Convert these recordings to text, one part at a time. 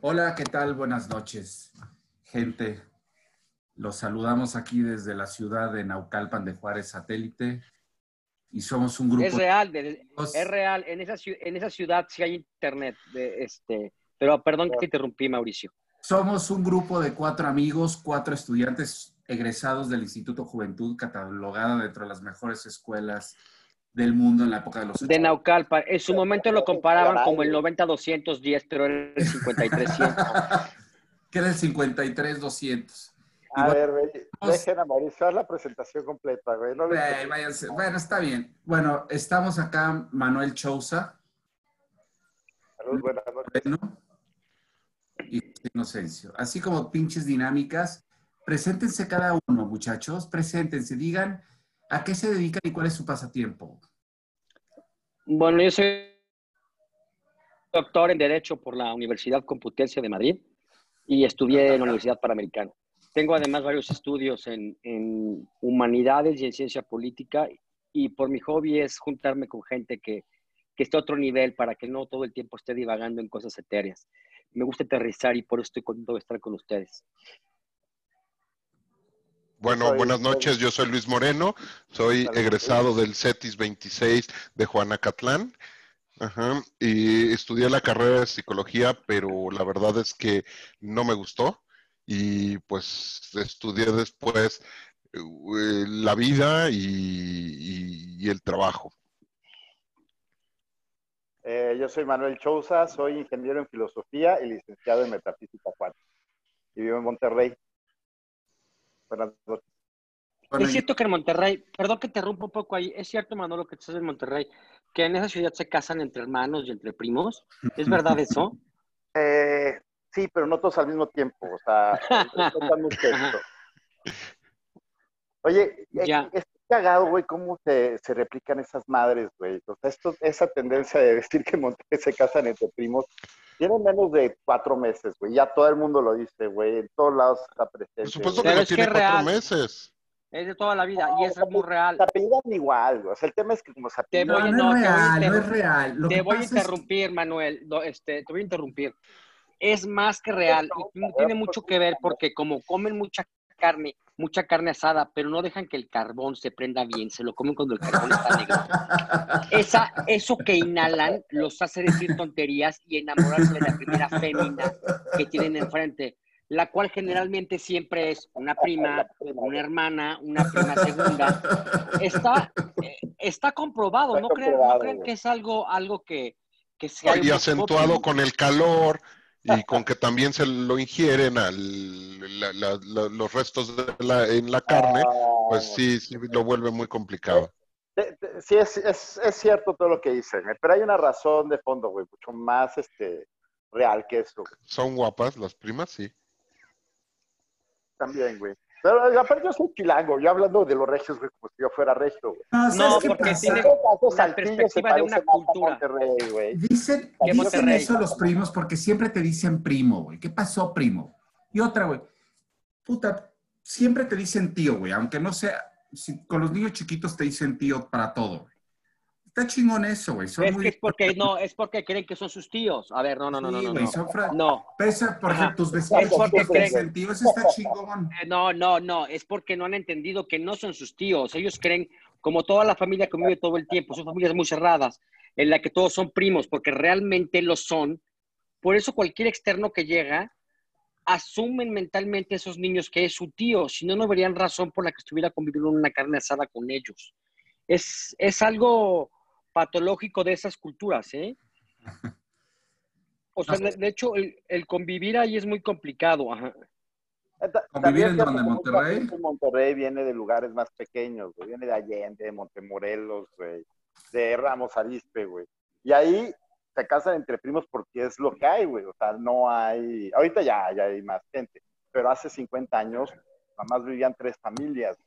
Hola, ¿qué tal? Buenas noches, gente. Los saludamos aquí desde la ciudad de Naucalpan de Juárez Satélite y somos un grupo. Es real, de, es real. En esa, en esa ciudad sí hay internet. De, este, pero perdón que te interrumpí, Mauricio. Somos un grupo de cuatro amigos, cuatro estudiantes egresados del Instituto Juventud, catalogada dentro de las mejores escuelas del mundo en la época de los De Naucalpan. En su momento lo comparaban como el 90-210, pero era el 5300. que era el 53-200. A ver, güey, dejen a Mauricio la presentación completa, güey. Bueno, está bien. Bueno, estamos acá, Manuel Chousa. Salud, buenas noches. Y Inocencio. Así como pinches dinámicas, preséntense cada uno, muchachos. Preséntense, digan a qué se dedican y cuál es su pasatiempo. Bueno, yo soy doctor en Derecho por la Universidad Complutense de Madrid y estudié en la Universidad Panamericana. Tengo además varios estudios en, humanidades y en ciencia política y por mi hobby es juntarme con gente que, que esté a otro nivel para que no todo el tiempo esté divagando en cosas etéreas. Me gusta aterrizar y por eso estoy contento de estar con ustedes. Bueno, buenas noches. Yo soy Luis Moreno. Soy egresado del CETIS 26 de Juanacatlán. Ajá, y estudié la carrera de psicología, pero la verdad es que no me gustó y pues estudié después eh, la vida y, el trabajo. Eh, yo soy Manuel Chousa, soy ingeniero en filosofía y licenciado en metafísica 4 y vivo en Monterrey. Es cierto que en Monterrey, perdón que te rompo un poco ahí, es cierto, Manolo, que estás en Monterrey, que en esa ciudad se casan entre hermanos y entre primos. ¿Es verdad eso? Eh, Sí, pero no todos al mismo tiempo. O sea, Oye, es, cagado, güey, cómo se, se, replican esas madres, güey. O sea, esto, esa tendencia de decir que Monterrey se casan entre primos, tiene menos de cuatro meses, güey. Ya todo el mundo lo dice, güey. En todos lados está presente. Por supuesto que no tiene cuatro meses. Es de toda la vida y es muy real. Se apellidan igual, güey. O sea, el tema es que como se apellidan... no, es real, no es real. te voy a interrumpir, Manuel. Este, te voy a interrumpir es más que real y tiene mucho que ver porque como comen mucha carne, mucha carne asada, pero no dejan que el carbón se prenda bien, se lo comen cuando el carbón está negro. Esa, eso que inhalan los hace decir tonterías y enamorarse de la primera fémina que tienen enfrente, la cual generalmente siempre es una prima, una hermana, una prima segunda. Está, eh, está comprobado, ¿no creen, ¿no creen que es algo, algo que, que sea... Y acentuado con el calor, y con que también se lo ingieren al, los restos en la carne, pues ah. sí, sí lo vuelve muy complicado. Sí, es, es, es, cierto todo lo que dicen, pero hay una razón de fondo, güey, mucho más este, real que eso. Son guapas las primas, sí. También, güey. Pero aparte yo soy chilango, yo hablando de los regios, güey, como si yo fuera regio, güey. No, porque tiene la perspectiva de una cultura. Dicen, dicen eso los primos porque siempre te dicen primo, güey. ¿Qué pasó, primo? Y otra, güey. Puta, siempre te dicen tío, güey. Aunque no sea, si con los niños chiquitos te dicen tío para todo, güey. Está chingón eso, güey. Es que es porque, no, es porque creen que son sus tíos. A ver, no, no, no, no. no, son no. Pesa porque tus vecinos creen... tío, eso está chingón. No, no, no, es porque no han entendido que no son sus tíos. Ellos creen, como toda la familia que vive todo el tiempo, son familias muy cerradas, en la que todos son primos, porque realmente lo son. Por eso cualquier externo que llega, asumen mentalmente esos niños que es su tío, si no, no verían razón por la que estuviera conviviendo en una carne asada con ellos. Es, es algo patológico de esas culturas, ¿eh? O sea, de, hecho, el, convivir ahí es muy complicado. Ajá. ¿Convivir en donde? ¿Monterrey? Monterrey viene de lugares más pequeños, güey. Viene de Allende, de Montemorelos, güey. De Ramos Arispe, güey. Y ahí se casan entre primos porque es lo que hay, güey. O sea, no hay... Ahorita ya, ya hay más gente. Pero hace 50 años, nada más vivían tres familias.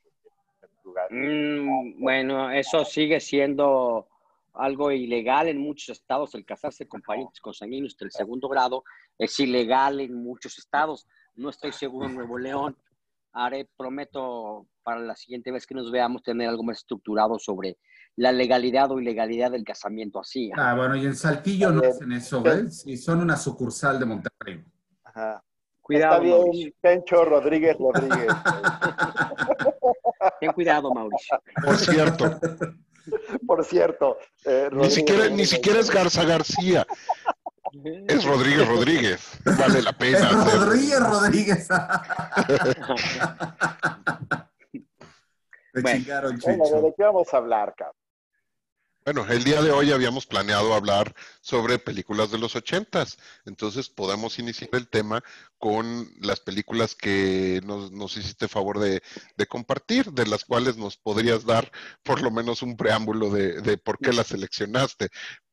Mm, bueno, eso sigue siendo algo ilegal en muchos estados, el casarse con parientes consanguíneos del segundo grado es ilegal en muchos estados. No estoy seguro en Nuevo León, haré, prometo para la siguiente vez que nos veamos tener algo más estructurado sobre la legalidad o ilegalidad del casamiento así. Ah, bueno, y en Saltillo no hacen eso, ¿ves? Y son una sucursal de Monterrey. Ajá. Cuidado, Está bien, Mauricio. Pencho Rodríguez Rodríguez. Ten cuidado, Mauricio. Por cierto. Por cierto. Eh, ni, siquiera, ni siquiera es Garza García. Es Rodríguez Rodríguez. Vale la pena. Es Rodríguez Rodríguez. Me bueno, chingaron, bueno, ¿de qué vamos a hablar, cabrón? Bueno, el día de hoy habíamos planeado hablar sobre películas de los ochentas, entonces podemos iniciar el tema con las películas que nos, hiciste favor de, compartir, de las cuales nos podrías dar por lo menos un preámbulo de, por qué las seleccionaste.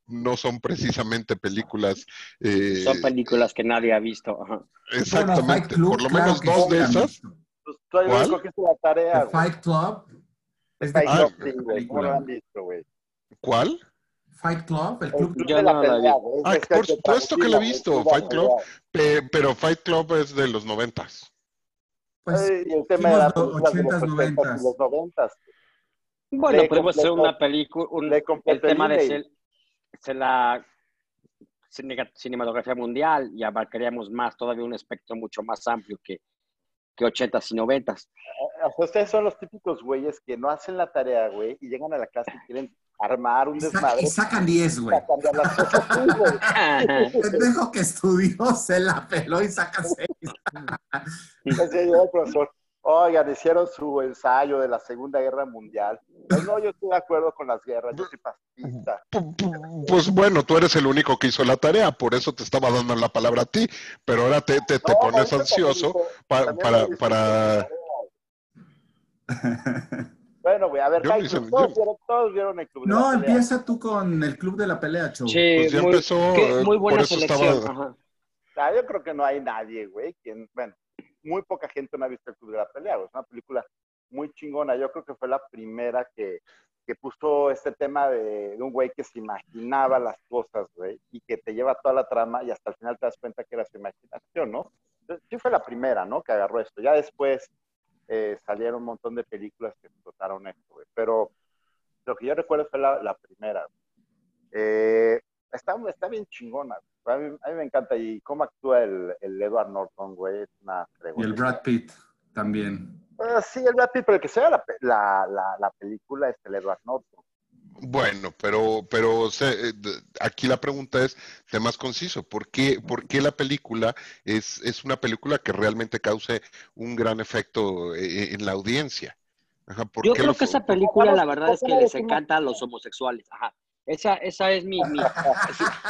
No son precisamente películas. Eh, son películas que nadie ha visto. Exactamente, por lo menos dos de esas. Pues, ¿Cuál? la tarea. Fight Club. Es de Fight Club, ¿Cómo lo han visto, güey? ¿Cuál? Fight Club, el club, de la, pelea. Ah, por supuesto que lo he visto, Fight Club, pero Fight Club es de los noventas. Pues el tema de los ochentas, noventas. Los noventas. Bueno, podemos hacer una película, el tema de ser, la cinematografía mundial y abarcaríamos más, todavía un espectro mucho más amplio que, que 80 y noventas. Ustedes son los típicos güeyes que no hacen la tarea, güey, y llegan a la casa y quieren armar un desmadre. Y sacan 10, güey. El pendejo que estudió se la peló y saca 6. profesor. Oigan, hicieron su ensayo de la Segunda Guerra Mundial. Pues no, yo estoy de acuerdo con las guerras, yo soy pacifista. Pues bueno, tú eres el único que hizo la tarea, por eso te estaba dando la palabra a ti, pero ahora te, te, te pones ansioso para... para, para... Bueno, güey, a ver, todos, vieron, todos, vieron, el club de No, empieza tú con el club de la pelea, Chow. Sí, pues ya muy, empezó. Qué, muy buena selección. Estaba... Ah, yo creo que no hay nadie, güey, quien, bueno, muy poca gente no ha visto el club de la pelea, güey. Es una película muy chingona. Yo creo que fue la primera que, que puso este tema de, de un güey que se imaginaba las cosas, güey, y que te lleva toda la trama y hasta el final te das cuenta que era su imaginación, ¿no? Entonces, sí fue la primera, ¿no? Que agarró esto. Ya después eh, salieron un montón de películas que explotaron esto, güey. Pero lo que yo recuerdo fue la, primera. Eh, está, está bien chingona. A mí, me encanta. Y cómo actúa el, el Edward Norton, güey, es una Y el Brad Pitt también. Uh, sí, el Brad Pitt, pero el que sea la, la, la, la película es el Edward Norton. Bueno, pero, pero eh, aquí la pregunta es de más conciso. ¿Por qué, por qué la película es, es, una película que realmente cause un gran efecto eh, en la audiencia? Yo creo que esa película, la verdad es que les encanta a los homosexuales. Ajá. Esa, esa es mi,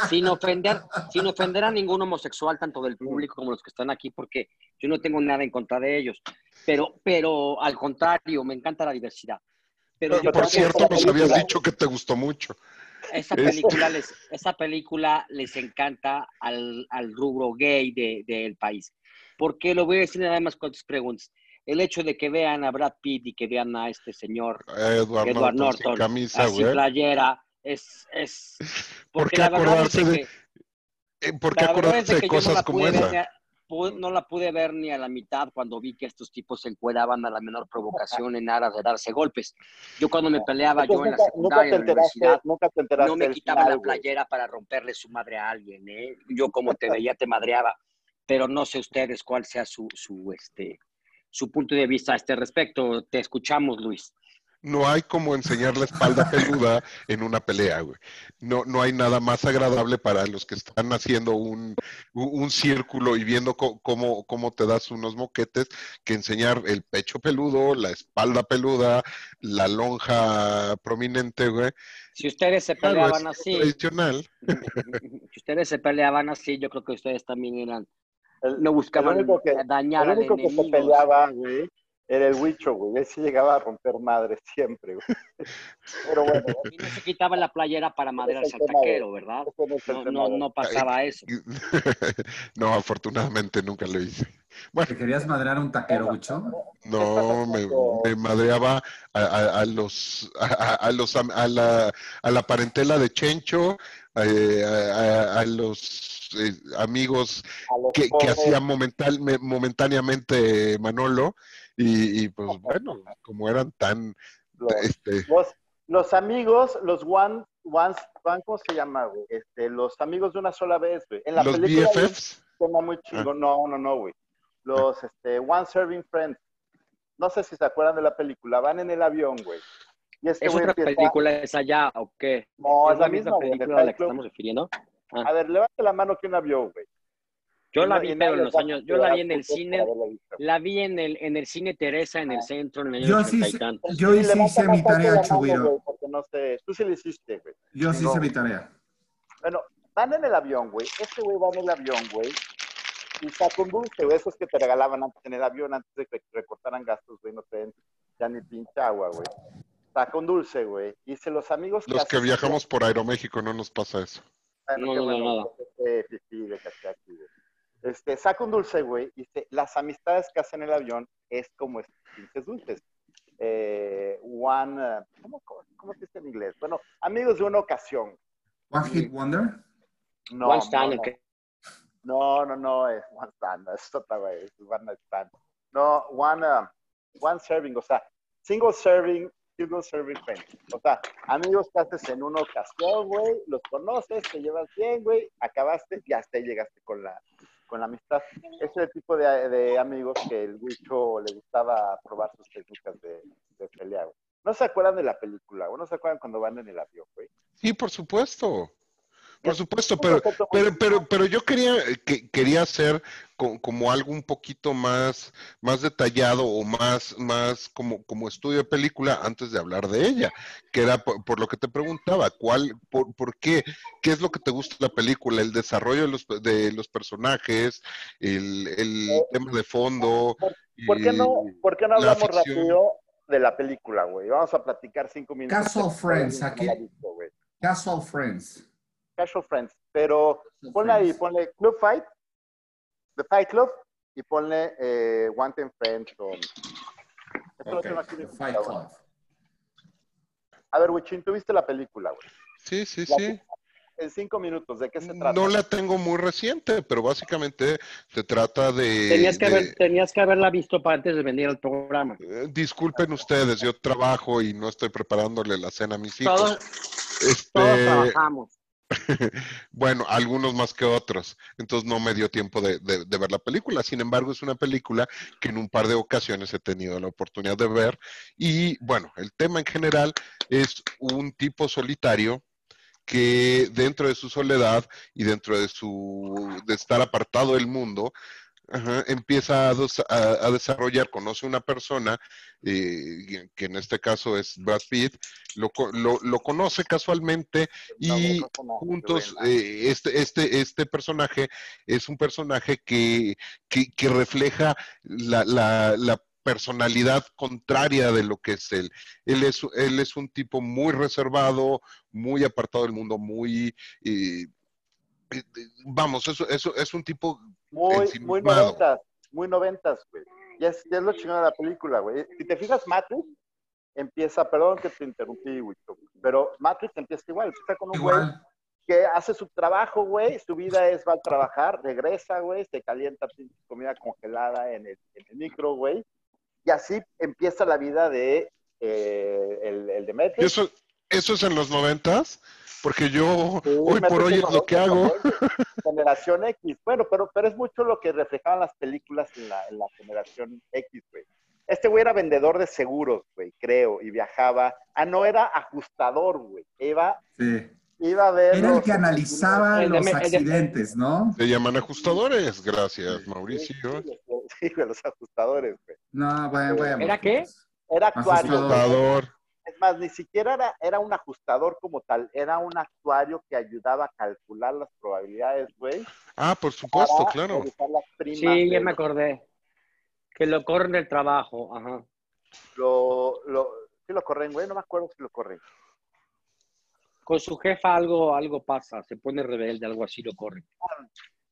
sin ofender, sin ofender a ningún homosexual, tanto del público como los que están aquí, porque yo no tengo nada en contra de ellos. Pero, pero al contrario, me encanta la diversidad. Pero por cierto, nos habías dicho que te gustó mucho. Esa película, les, esa película les encanta al, al rubro gay del de, país. Porque lo voy a decir nada más con tus preguntas. El hecho de que vean a Brad Pitt y que vean a este señor Edward, Edward Norton, camisa, así playera, es, es ¿Por qué acordarse de, eh, ¿por qué acordarse de, cosas como esa? No la pude ver ni a la mitad cuando vi que estos tipos se encueraban a la menor provocación en aras de darse golpes. Yo cuando me peleaba yo en la secundaria, en la universidad, no me quitaba la playera para romperle su madre a alguien, ¿eh? Yo como te veía te madreaba, pero no sé ustedes cuál sea su, su, este, su punto de vista a este respecto. Te escuchamos, Luis no hay como enseñar la espalda peluda en una pelea, güey. No, no hay nada más agradable para los que están haciendo un, un círculo y viendo cómo, cómo te das unos moquetes que enseñar el pecho peludo, la espalda peluda, la lonja prominente, güey. Si ustedes se peleaban así. Tradicional. Si ustedes se peleaban así, yo creo que ustedes también eran. no buscaban dañar al enemigo. Que se peleaba, güey era el huicho, güey. Él sí llegaba a romper madre siempre, güey. Pero bueno. Y no se quitaba la playera para madrearse al taquero, ¿verdad? No, no, pasaba eso. No, afortunadamente nunca lo hice. Bueno. ¿Te querías madrear un taquero, Huicho? No, me, madreaba a, los, a, los, a la, a la parentela de Chencho, eh, a, los los eh, amigos A los que, que hacía momental- me- momentáneamente Manolo. Y, y, pues bueno, como eran tan, los, este, los, los amigos, los one, ones, one, ¿cómo se llama, güey? Este, los amigos de una sola vez, güey. En la los película BFFs, muy chingón. No, no, no, güey. Los, este, One Serving Friends. No sé si se acuerdan de la película. Van en el avión, güey. Y este ¿Es güey otra empieza... película esa ya o qué? No, ¿Es la misma película a la que estamos refiriendo? A ver, levante la mano que una vio, güey. Yo Y la no- vi, pero en los años, yo la vi en el cine, la vi en el, en el cine Teresa, en el centro, en el año Yo sí, 80 y sé- tantos. yo sí hice mi tarea, Chubiro. güey, Porque no sé, tú sí lo hiciste, güey. Yo sí No. hice mi tarea. Bueno, van en el avión, güey. Este güey va en el avión, güey. Y saca un dulce, güey. Esos que te regalaban antes en el avión, antes de que recortaran gastos, güey. No te den ya ni pinche agua, güey. Saca un dulce, güey. Y dice, los amigos los que viajamos por Aeroméxico no nos pasa eso. Bueno, No, no, no, este, Este, saca un dulce, güey. Y dice, las amistades que hacen en el avión es como estos pinches dulces. Eh, one, uh, ¿cómo, cómo, se dice en inglés? Bueno, amigos de una ocasión. One Hit Wonder. No, One Stand, no, no. No, no, no, es one stand, es otra vez, es one stand. No, one, uh, one serving, o sea, single serving, single serving friends. O sea, amigos que haces en una ocasión, güey, los conoces, te llevas bien, güey, acabaste y hasta ahí llegaste con la, con la amistad. Es el tipo de, amigos que el Wicho le gustaba probar sus técnicas de, de pelea. No se acuerdan de la película, güey, no se acuerdan cuando van en el avión, güey. Sí, por supuesto. Por Es supuesto, pero, pero, pero, pero yo quería, que, quería hacer co- como algo un poquito más, más detallado o más, más como, como estudio de película antes de hablar de ella, que era por, por lo que te preguntaba, ¿cuál, por, por qué, qué es lo que te gusta de la película, el desarrollo de los, de los personajes, el, el Eh, tema de fondo. ¿Por qué no, por qué no la hablamos rápido de la película, güey? Vamos a platicar cinco minutos. Casual Friends, aquí. Casual Friends. Casual Friends. Pero ponle ahí, ponle Club Fight, The Fight Club, y ponle eh, Wanted Friends. O... Esto lo aquí Fight. Club. A ver, Wichín, ¿tú viste la película, güey? Sí, sí, La- sí. En cinco minutos, ¿de qué se trata? No la tengo muy reciente, pero básicamente se trata de... Tenías que, de- haber, tenías que haberla visto para antes de venir al programa. Eh, Disculpen ustedes, yo trabajo y no estoy preparándole la cena a mis hijos. Todos, Este, todos trabajamos. bueno, algunos más que otros. Entonces no me dio tiempo de, de- ver la película. Sin embargo, es una película que en un par de ocasiones he tenido la oportunidad de ver. Y bueno, el tema en general es un tipo solitario que dentro de su soledad y dentro de su de estar apartado del mundo, ajá, empieza a, des- a- a desarrollar, conoce una persona, eh, que en este caso es Brad Pitt, lo, lo- lo conoce casualmente y juntos eh, este, este, este personaje es un personaje que, que, que refleja la, la, la personalidad contraria de lo que es él. Él es, él es un tipo muy reservado, muy apartado del mundo, muy... eh, vamos, eso, eso es un tipo Muy, muy noventas, muy noventas, güey. Y es, y es lo chingón de la película, güey. Si te fijas, Matrix empieza, perdón que te interrumpí, güey, pero Matrix empieza igual, empieza con un güey Igual. que hace su trabajo, güey, su vida es va a trabajar, regresa, güey, se calienta comida congelada en el, en el micro, güey, y así empieza la vida de eh, el, el de Matrix. Eso, eso es en los noventas, porque yo Sí, hoy por hoy es lo que 90, hago. Generación X. Bueno, pero, pero es mucho lo que reflejaban las películas en la, en la generación X, güey. Este güey era vendedor de seguros, güey, creo, y viajaba. Ah, no, era ajustador, güey. Iba, Sí. iba a ver. Era el que analizaba El los el accidentes, ¿no? Se llaman ajustadores, gracias, Sí, Mauricio. sí, güey, los ajustadores, güey. No, bueno, bueno. ¿Era qué? Era actuario. Ajustador. Es más, ni siquiera era, era un ajustador como tal, era un actuario que ayudaba a calcular las probabilidades, güey. Ah, por supuesto, claro. primas Sí, ya me acordé. Que lo corren del trabajo, ajá. Lo, lo, sí lo corren, güey, no me acuerdo si lo corren. Con su jefa algo, algo pasa, se pone rebelde, algo así lo corren.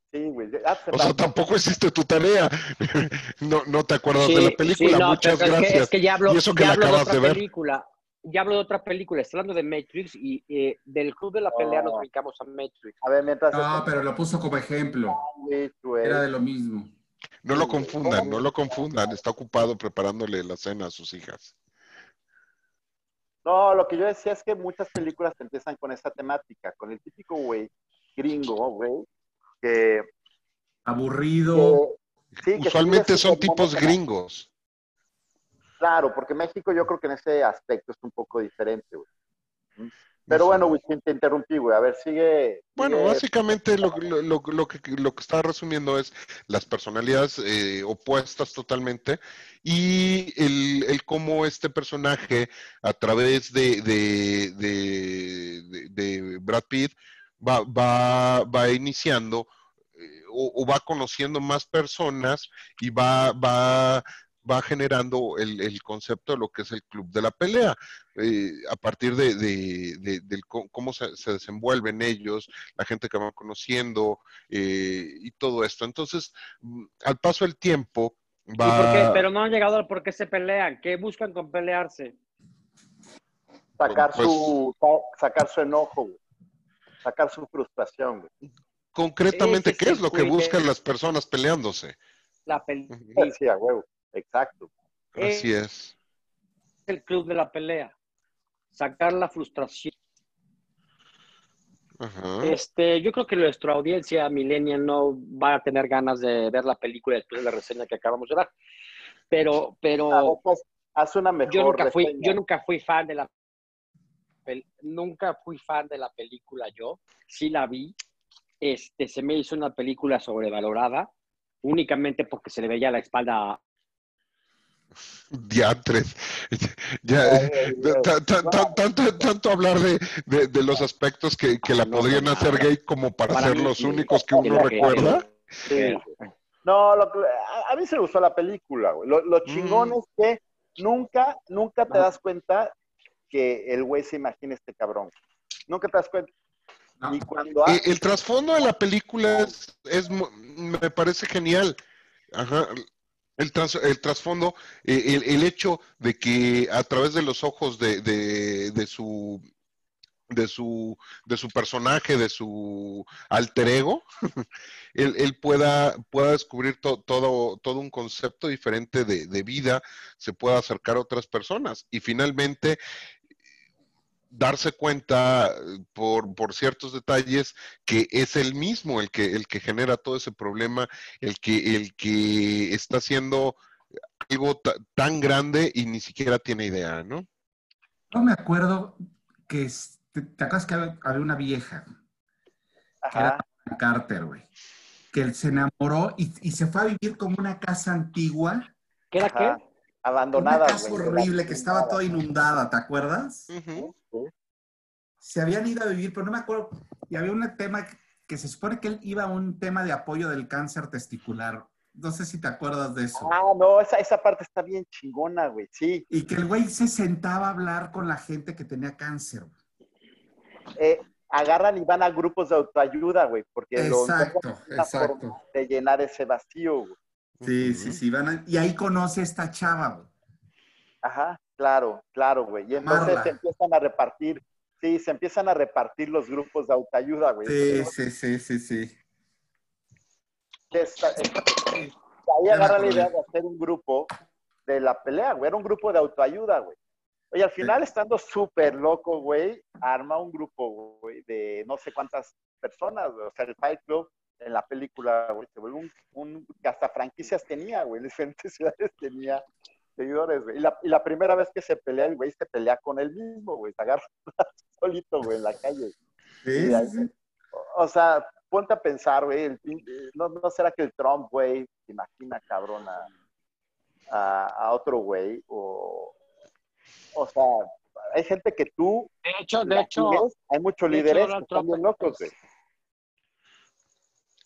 Sí, güey. O sea, tampoco hiciste tu tarea. No, no te acuerdas Sí, de la película. sí, no, Muchas pero es que- gracias. Es que, ya hablo, Y eso que ya la hablo de acabas otra de ver. película. Ya hablo de otra película, está hablando de Matrix y eh, del club de la pelea nos No. brincamos a Matrix. A ver, mientras... No, pero lo puso como ejemplo. Era de lo mismo. No lo confundan, no lo confundan. Está ocupado preparándole la cena a sus hijas. No, lo que yo decía es que muchas películas empiezan con esa temática, con el típico güey gringo, güey, que... Aburrido. que- sí, Usualmente son tipos gringos. Claro, porque México yo creo que en ese aspecto es un poco diferente, güey. ¿Mm? Pero bueno, güey, te interrumpí, güey. A ver, sigue. Bueno, sigue- básicamente lo, lo- lo- lo que, lo que está resumiendo es las personalidades eh, opuestas totalmente y el, el cómo este personaje a través de, de, de- de- de Brad Pitt va, va, va iniciando eh, o, o va conociendo más personas y va, va, va generando el, el concepto de lo que es el club de la pelea eh, a partir de, de- cómo se, se desenvuelven ellos, la gente que van conociendo eh, y todo esto. Entonces, mm, al paso del tiempo, ¿Y va... por qué? Pero no han llegado al por qué se pelean. ¿Qué buscan con pelearse? sacar pues- su sa- sacar su enojo. Sacar su frustración, concretamente, ¿qué es lo que buscan las personas peleándose? La pel- Ujú. Sí, a huevo. Exacto. Así es. el club de la pelea. Sacar la frustración. Ajá. Este, yo creo que nuestra audiencia millennial no va a tener ganas de ver la película después de la reseña que acabamos de dar. Pero, pero pues, haz una mejor yo nunca fui, reseña. yo nunca fui fan de la pel- nunca fui fan de la película yo, sí la vi. Este, se me hizo una película sobrevalorada, únicamente porque se le veía la espalda. Diantres. Ya, Ay, eh, tanto, tanto hablar de, de- de los aspectos que, que la No, podrían no, hacer no. gay como para, Para ser mí los sí. únicos que uno recuerda. Sí. No, lo a, a mí se me gustó la película, güey. Lo, lo chingón Mm. es que nunca, nunca te das cuenta que el güey se imagina este cabrón. Nunca te das cuenta. Y cuando Eh, el trasfondo de la película es, es me parece genial. Ajá. El, el trasfondo, eh, el, el hecho de que a través de los ojos de, de- de su de su de su personaje, de su alter ego, él, él pueda, pueda descubrir to- todo, todo un concepto diferente de, de vida, se pueda acercar a otras personas. Y finalmente darse cuenta eh, por, por ciertos detalles que es el mismo el que, el que genera todo ese problema, el que, el que está haciendo algo ta- tan grande y ni siquiera tiene idea, ¿no? Yo me acuerdo que, te, te acuerdas que había una vieja, que era. Carter, güey, que él se enamoró y, y se fue a vivir como una casa antigua, ¿Qué era Ajá. qué? Una Abandonada, casa güey. horrible que estaba toda inundada, ¿te acuerdas? Se habían ido a vivir, pero no me acuerdo, y había un tema que, que se supone que él iba a un tema de apoyo del cáncer testicular. No sé si te acuerdas de eso. Ah, no, esa, esa parte está bien chingona, güey. Sí. Y que el güey se sentaba a hablar con la gente que tenía cáncer. güey. Eh, agarran y van a grupos de autoayuda, güey, porque lo Exacto, una exacto. forma de llenar ese vacío, güey. Sí, sí, sí. Van a- y ahí conoce a esta chava, güey. Ajá, claro, claro, güey. Y entonces se empiezan a repartir, sí, se empiezan a repartir los grupos de autoayuda, güey. Sí, sí, sí, sí, sí. esta- esta- ahí agarra la idea de hacer un grupo de la pelea, güey. Era un grupo de autoayuda, güey. Oye, al final, estando súper loco, güey, arma un grupo, güey, de no sé cuántas personas, güey. O sea, el Fight Club en la película, güey, se vuelve un, un- que hasta franquicias tenía, güey. En diferentes ciudades tenía seguidores, güey. Y la, y la primera vez que se pelea, el güey se pelea con él mismo, güey. Se agarra solito, güey, en la calle. Sí, ahí-. O sea, ponte a pensar, güey, el pin- ¿no, ¿no será que el Trump, güey, se imagina, cabrón, a, a, a otro güey? O, o sea, hay gente que tú, De hecho, de hecho, sigues, hay muchos de hecho, líderes Donald que están bien locos, güey.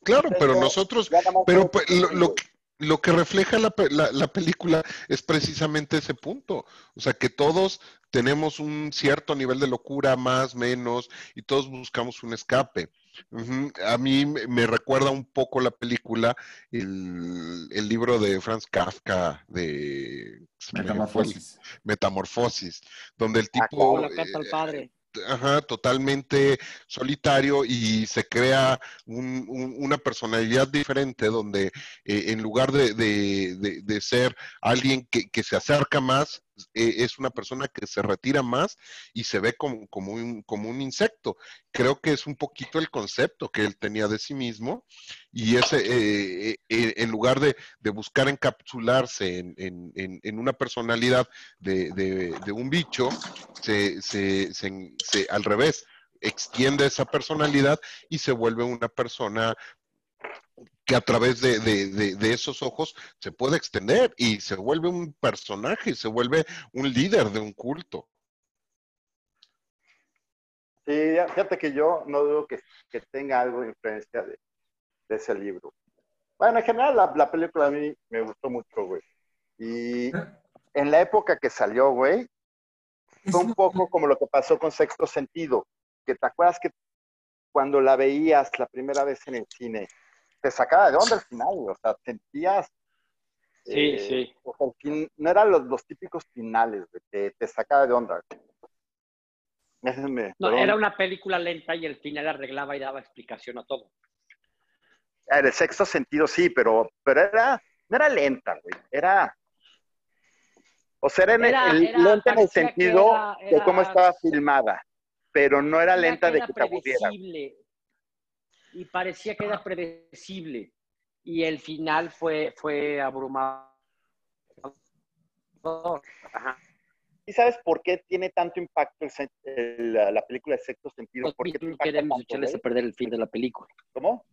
Claro, pero Pero nosotros, pero pues, lo, lo que- lo que refleja la, pe- la- la película es precisamente ese punto. O sea, que todos tenemos un cierto nivel de locura, más, menos, y todos buscamos un escape. A mí me recuerda un poco la película, el, el libro de Franz Kafka de Metamorfosis. Metamorfosis, donde el Ah, tipo la carta al eh, padre. Ajá, totalmente solitario y se crea un- un- una personalidad diferente donde eh, en lugar de, de- de- de ser alguien que, que se acerca más, eh, es una persona que se retira más y se ve como, como, un, como un insecto. Creo que es un poquito el concepto que él tenía de sí mismo y ese, eh, eh, en lugar de, de buscar encapsularse en, en- en- en una personalidad de, de- de un bicho, se- se- se- al revés, extiende esa personalidad y se vuelve una persona que a través de, de- esos ojos se puede extender y se vuelve un personaje, se vuelve un líder de un culto. Sí, fíjate que yo no dudo que, que tenga algo de influencia de, ese libro. Bueno, en general la, la película a mí me gustó mucho, güey. Y en la época que salió, güey, fue un poco como lo que pasó con Sexto Sentido, que te acuerdas que cuando la veías la primera vez en el cine, te sacaba de onda al final, güey, o sea, sentías... Sí, eh, sí. o sea, fin- no eran los, los típicos finales, güey, te, te sacaba de onda. Déjenme, No, era una película lenta y el final arreglaba y daba explicación a todo. En el sexto sentido sí, pero, pero era, no era lenta, güey. Era. O sea, era, en Era- el- era- lenta en el sentido era- de cómo estaba filmada, pero no era lenta de que te aburriera. Y parecía que era predecible. Y el final fue, fue abrumador. Ajá. ¿Y sabes por qué tiene tanto impacto el el- la, la película de sexto sentido? ¿Por qué No queremos echarles a perder el fin de la película. ¿Cómo?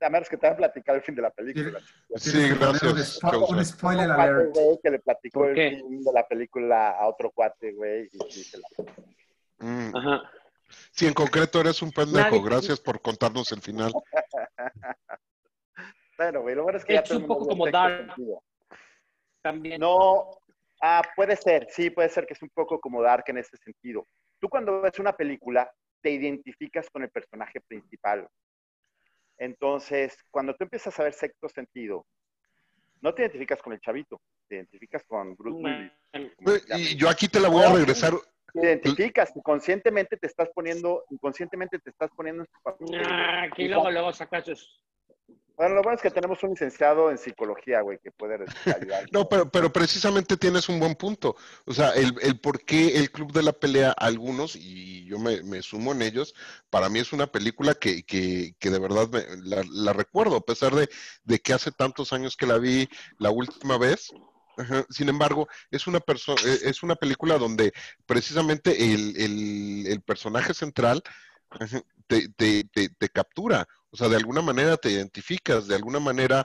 A menos que te van a platicar el fin de la película. Sí, Un, gracias. un spoiler alert. güey, que le platicó ¿Por el fin de la película a otro cuate, güey, y sí, se la- Mm. Ajá. Sí, en concreto eres un pendejo. Gracias por contarnos el final. Bueno, güey, lo bueno es que ya Es todo el un poco como Dark. También. No, ah, puede ser, sí, puede ser que es un poco como Dark en ese sentido. Tú cuando ves una película, te identificas con el personaje principal. Entonces, cuando tú empiezas a ver sexto sentido, no te identificas con el chavito, te identificas con Bruce Willis. Y yo aquí te la voy a regresar. Te identificas, y conscientemente te estás poniendo, inconscientemente te estás poniendo en su papel. Ah, Aquí luego, luego sacas sus... Bueno, lo bueno es que tenemos un licenciado en psicología, güey, que puede ayudar. No, pero, pero precisamente tienes un buen punto. O sea, el, el por qué el Club de la Pelea, algunos, y yo me, me sumo en ellos, para mí es una película que, que, que de verdad me- la, la recuerdo, a pesar de, de que hace tantos años que la vi la última vez. Ajá. Sin embargo, es una, perso- eh, es una película donde precisamente el, el- el personaje central te, te- te- te captura. O sea, de alguna manera te identificas, de alguna manera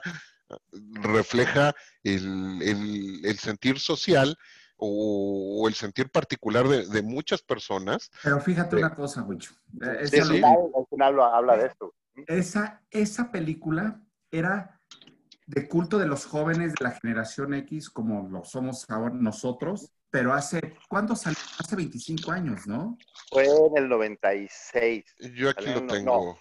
ah, refleja el, el- el sentir social o, o el sentir particular de, de muchas personas. Pero fíjate una cosa, Wicho. Eh, Sí, sí. final, al final lo- habla de esto. esa, esa película era de culto de los jóvenes de la generación X, como lo somos ahora nosotros, pero hace, ¿cuándo salió? Hace 25 años, ¿no? Fue en el 96. Yo aquí lo no, tengo.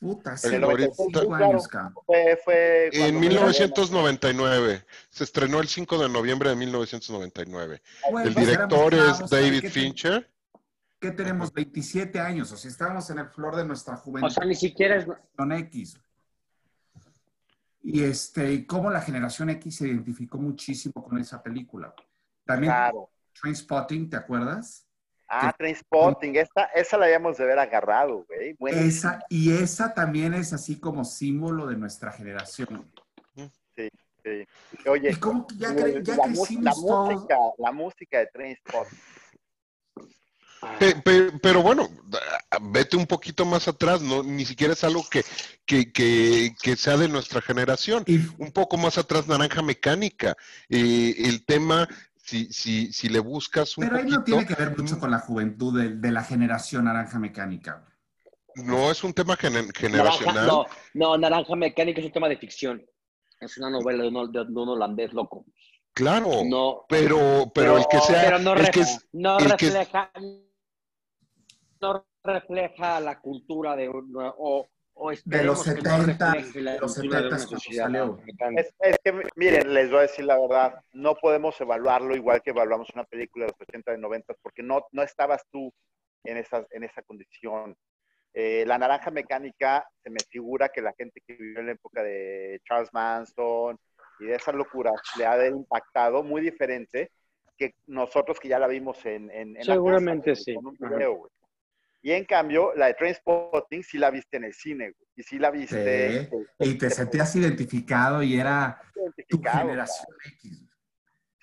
Puta, Pero hace ahorita- 25 claro. años, cabrón. Fue, fue En cuando- 1999. Se estrenó el 5 de noviembre de 1999. Güey, El pues director es chavos, David ¿qué te- Fincher. ¿Qué tenemos? 27 años, o sea, estábamos en el flor de nuestra juventud. O sea, ni siquiera es... generación X. Y este, y cómo la generación X se identificó muchísimo con esa película. También Claro. Trainspotting, ¿te acuerdas? Ah, Trainspotting, esa, esa la habíamos de haber agarrado, güey. Bueno, Esa, y esa también es así como símbolo de nuestra generación. sí. Oye, Y que ya, ya la, la todos. música, la música de Trainspotting. Pe- pe- pero bueno, vete un poquito más atrás, no, ni siquiera es algo que, que, que, que sea de nuestra generación. Y Un poco más atrás, Naranja Mecánica. Eh, el tema, si, si, si le buscas un pero ahí poquito, no tiene que ver mucho con la juventud de, de la generación naranja mecánica. no es un tema gener- Naranja, generacional. no, no, Naranja Mecánica es un tema de ficción. Es una novela de un, de un holandés loco. Claro, No, pero, pero el que sea, pero no, el que refleja, es- no el que es- refleja, no refleja la cultura de un- o, o De los que no 70, refleje la de los cultura de 70 una cuando sociedad salió. africana. Es, es que, miren, les voy a decir la verdad, no podemos evaluarlo igual que evaluamos una película de los 80 y 90 porque no, no estabas tú en esa, en esa condición. Eh, la naranja mecánica se me figura que la gente que vivió en la época de Charles Manson y de esa locura le ha de impactado muy diferente que nosotros que ya la vimos en, en, en la Seguramente casa, sí. con un Ajá. video. Y en cambio, la de Trainspotting sí la viste en el cine, güey. Y sí la viste. Sí, Y te sentías identificado y era tu identificado, generación X.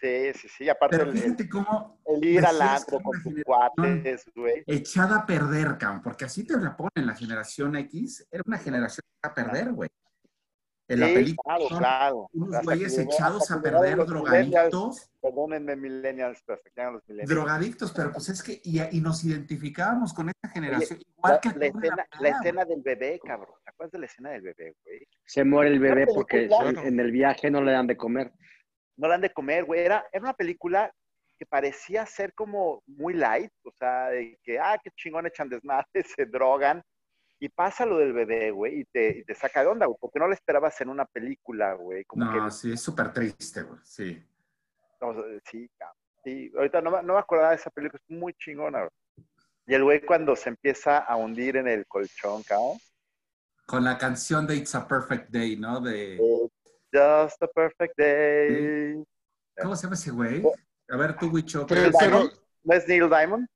Sí, sí, sí. Aparte, Pero el, el- fíjate cómo el ir al antro con tus cuates, güey. echada a perder, cabrón, porque así te la ponen la generación X, era una generación a perder, güey. En la Sí, película claro, son claro. unos Hasta güeyes que echados hasta a que perder, drogadictos, Perdónenme, millennials, pero hasta que llegan los millennials. drogadictos, pero pues es que, y, y nos identificábamos con esta generación, La, igual que la tú en escena, la escena del bebé, cabrón. ¿Te acuerdas de la escena del bebé, güey? Se muere el bebé porque en, el viaje no le dan de comer. No la han de comer, güey. Era, era una película que parecía ser como muy light, o sea, de que, ah, qué chingón echan desmadre, se drogan. Y pasa lo del bebé, güey, y te, y te saca de onda, güey, porque no lo esperabas en una película, güey. Como No, que sí, es súper triste, güey, sí. No, sí, cabrón. Sí, ahorita no, me- no me acordaba de esa película, es muy chingona. güey. Y el güey cuando se empieza a hundir en el colchón, cabrón. Con la canción de It's a Perfect Day, ¿no? De, Just a perfect day. ¿cómo se llama ese güey? A ver, tú, Wicho. Pero, pero-. ¿No es Neil Diamond?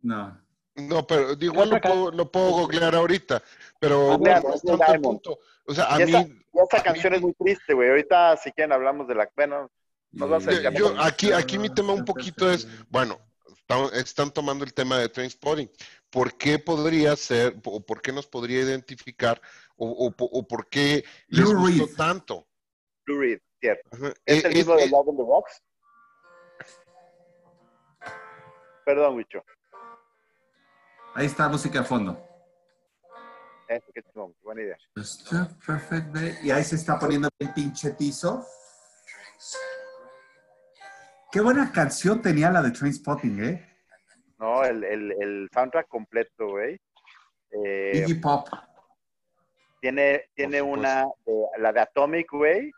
No. No, pero igual lo puedo, lo puedo googlear ahorita, pero Googlealo, no es tanto el punto. O sea, a Y esa- mí, Y esa a canción mí- es muy triste, güey. Ahorita, si quieren, hablamos de la. Bueno, Nos vas a yo, aquí, aquí mi tema un poquito es, bueno, están, tomando el tema de Trainspotting. ¿Por qué podría ser, o por qué nos podría identificar, o, o- o por qué les gustó Reed. tanto? Lou Reed, cierto. Ajá. ¿Es Eh, el mismo eh, de Love in the Rocks? Perdón, Wicho. Ahí está música de fondo. Buena idea. Perfect day. Y ahí se está poniendo el pinche tizo. Qué buena canción tenía la de Trainspotting, ¿eh? No, el, el, el soundtrack completo, güey. Eh, Iggy Pop. tiene tiene Por una, de- la de Atomic, güey.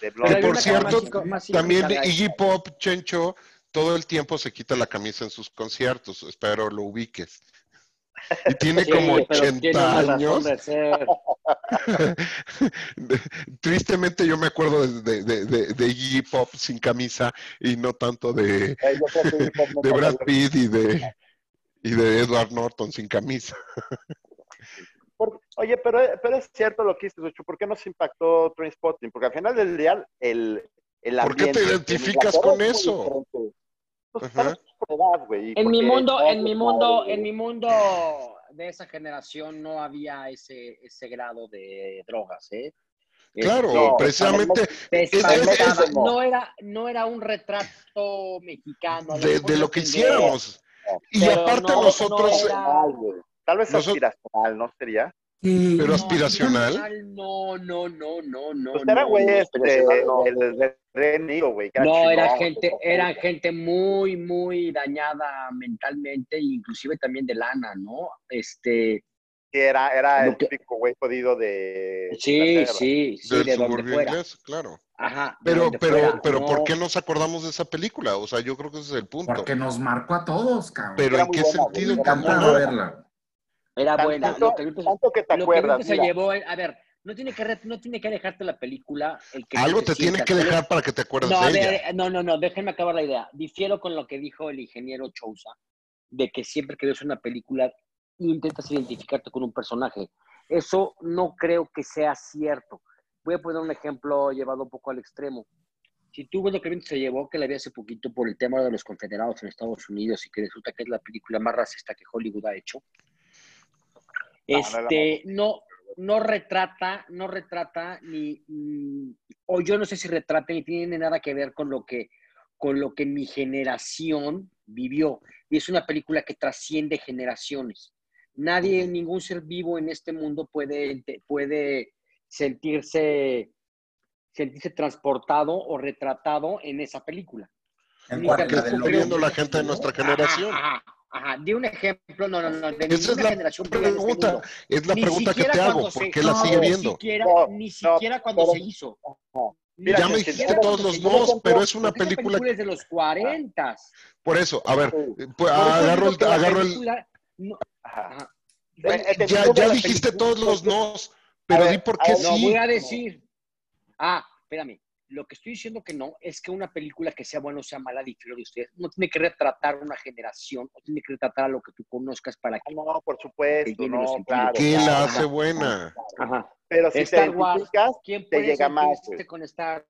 De por que más cierto, más También Iggy Pop, Chencho, todo el tiempo se quita la camisa en sus conciertos. Espero lo ubiques. Y tiene Sí, como pero tiene 80 una razón años. Tristemente yo me acuerdo de, de, de, de Iggy Pop sin camisa y no tanto de, de Brad Pitt y de, y de Edward Norton sin camisa. Oye, pero, pero es cierto lo que dices, Ocho. ¿Por qué nos impactó Trainspotting? Porque al final del día, el, el ¿Por qué te ambiente en identificas con eso? Pues, Edad, güey, En mi mundo, en mi mundo, en mi mundo de esa generación no había ese, ese grado de drogas, ¿eh? Claro, no, precisamente te es- es- espantaba. es- no era, no era un retrato mexicano. de, lo que hiciéramos. Y aparte no- nosotros, era-. Tal vez aspiracional, ¿no sería? Sí. pero No, aspiracional. No, no, no, no, no. Pues era no, güey no, este, no. el de güey. era No, era gente, eran gente muy, muy dañada mentalmente, inclusive también de lana, ¿no? Este, que era, era el que- típico güey jodido de sí, Inglaterra. sí, sí, del de donde suburbio fuera. inglés, claro. Ajá. de Pero, pero, fuera, pero, ¿por no- qué nos acordamos de esa película? O sea, yo creo que ese es el punto. Porque nos marcó a todos, cabrón. Pero Era ¿en qué buena, sentido? verla. Era Tanto- buena. Lo que tanto que te lo que acuerdas, se llevó, a ver, no tiene que, no tiene que dejarte la película. El que Algo te tiene que dejar para que te acuerdes No, a de ella. ver, no, no, no, déjenme acabar la idea. Difiero con lo que dijo el ingeniero Chousa, de que siempre que ves una película intentas identificarte con un personaje. Eso no creo que sea cierto. Voy a poner un ejemplo llevado un poco al extremo. Si tú ves lo que se llevó, que la vi hace poquito por el tema de los confederados en Estados Unidos y que resulta que es la película más racista que Hollywood ha hecho, este, no, no retrata, no retrata ni, mm, o yo no sé si retrata ni tiene nada que ver con lo que, con lo que mi generación vivió. Y es una película que trasciende generaciones. Nadie, ningún ser vivo en este mundo puede, puede sentirse, sentirse transportado o retratado en esa película. En está la gente de nuestra generación. Ajá, ajá. Ajá, di un ejemplo, no, no, no, de Esa es la generación este pregunta, es la Ni pregunta que te hago, cuando ¿por se- qué la no, sigue Ni viendo? siquiera, No, ni no, siquiera cuando pero- se hizo. Mira, Ya me dijiste todos los dos, pero es una Porque película. película es de los 40. Por eso, a ver, Sí. eh, pues, agarro el, agarro el, película no- Ajá. ajá. Eh, eh, te ya, ya dijiste película, todos los porque- nos, pero ver, di por qué ver, No sí. voy a decir. Ah, espérame. Lo que estoy diciendo que no es que una película que sea buena o sea mala, difiero de ustedes. No tiene que retratar una generación, no tiene que retratar a lo que tú conozcas para que. Ah, No, por supuesto, no, claro. ¿Qué claro. la hace buena? Ajá. Pero si te Star Wars. identificas, ¿Quién te llega más, güey. con Star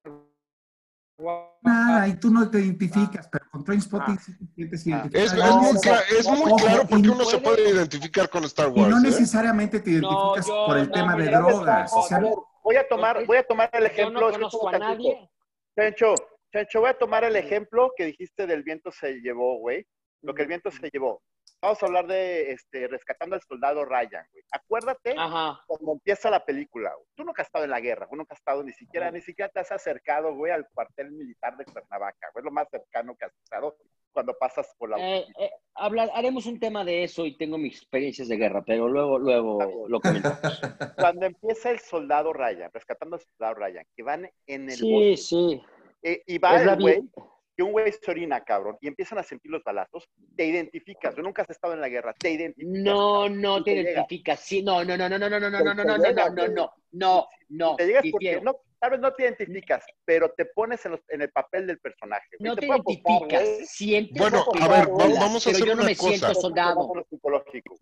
Wars? Nada, y tú no te identificas, pero con Trainspotting Ah. sí te sientes Ah. identificado. Es, Y es muy, neces- cla- es muy Ojo, claro y porque no uno se puede- identificar con Star Y Wars. no ¿eh? necesariamente te No, identificas yo por el no, tema de drogas. O sea, voy a tomar, voy a tomar el Yo ejemplo. no escúchame conozco a nadie. Chencho, Chencho, voy a tomar el ejemplo que dijiste del viento se llevó, güey. Lo que el viento se llevó. Vamos a hablar de este, rescatando al soldado Ryan, güey. Acuérdate Ajá. cuando empieza la película, güey. Tú nunca has estado en la guerra, tú nunca has estado ni siquiera, ni siquiera te has acercado, güey, al cuartel militar de Cuernavaca, güey. Es lo más cercano que has estado cuando pasas por la Eh, eh, habla- haremos un tema de eso y tengo mis experiencias de guerra, pero luego, luego lo comento. Cuando empieza el soldado Ryan, rescatando al soldado Ryan, que van en el Sí, bosque, sí. eh, y va el güey, que un güey se orina, cabrón, y empiezan a sentir los balazos, te identificas, tú nunca has estado en la guerra, te identificas. No, no te te llega. identificas. Sí, no, no, no, no, no, no, no, no, no, no, no, no, no, no, no, no, no. te llegas porque no, tal vez no te identificas, pero te pones en, los- en el papel del personaje. No te apostar, identificas, sientes Bueno, a ver, va- vamos a pero hacer yo no una me siento cosa. soldado.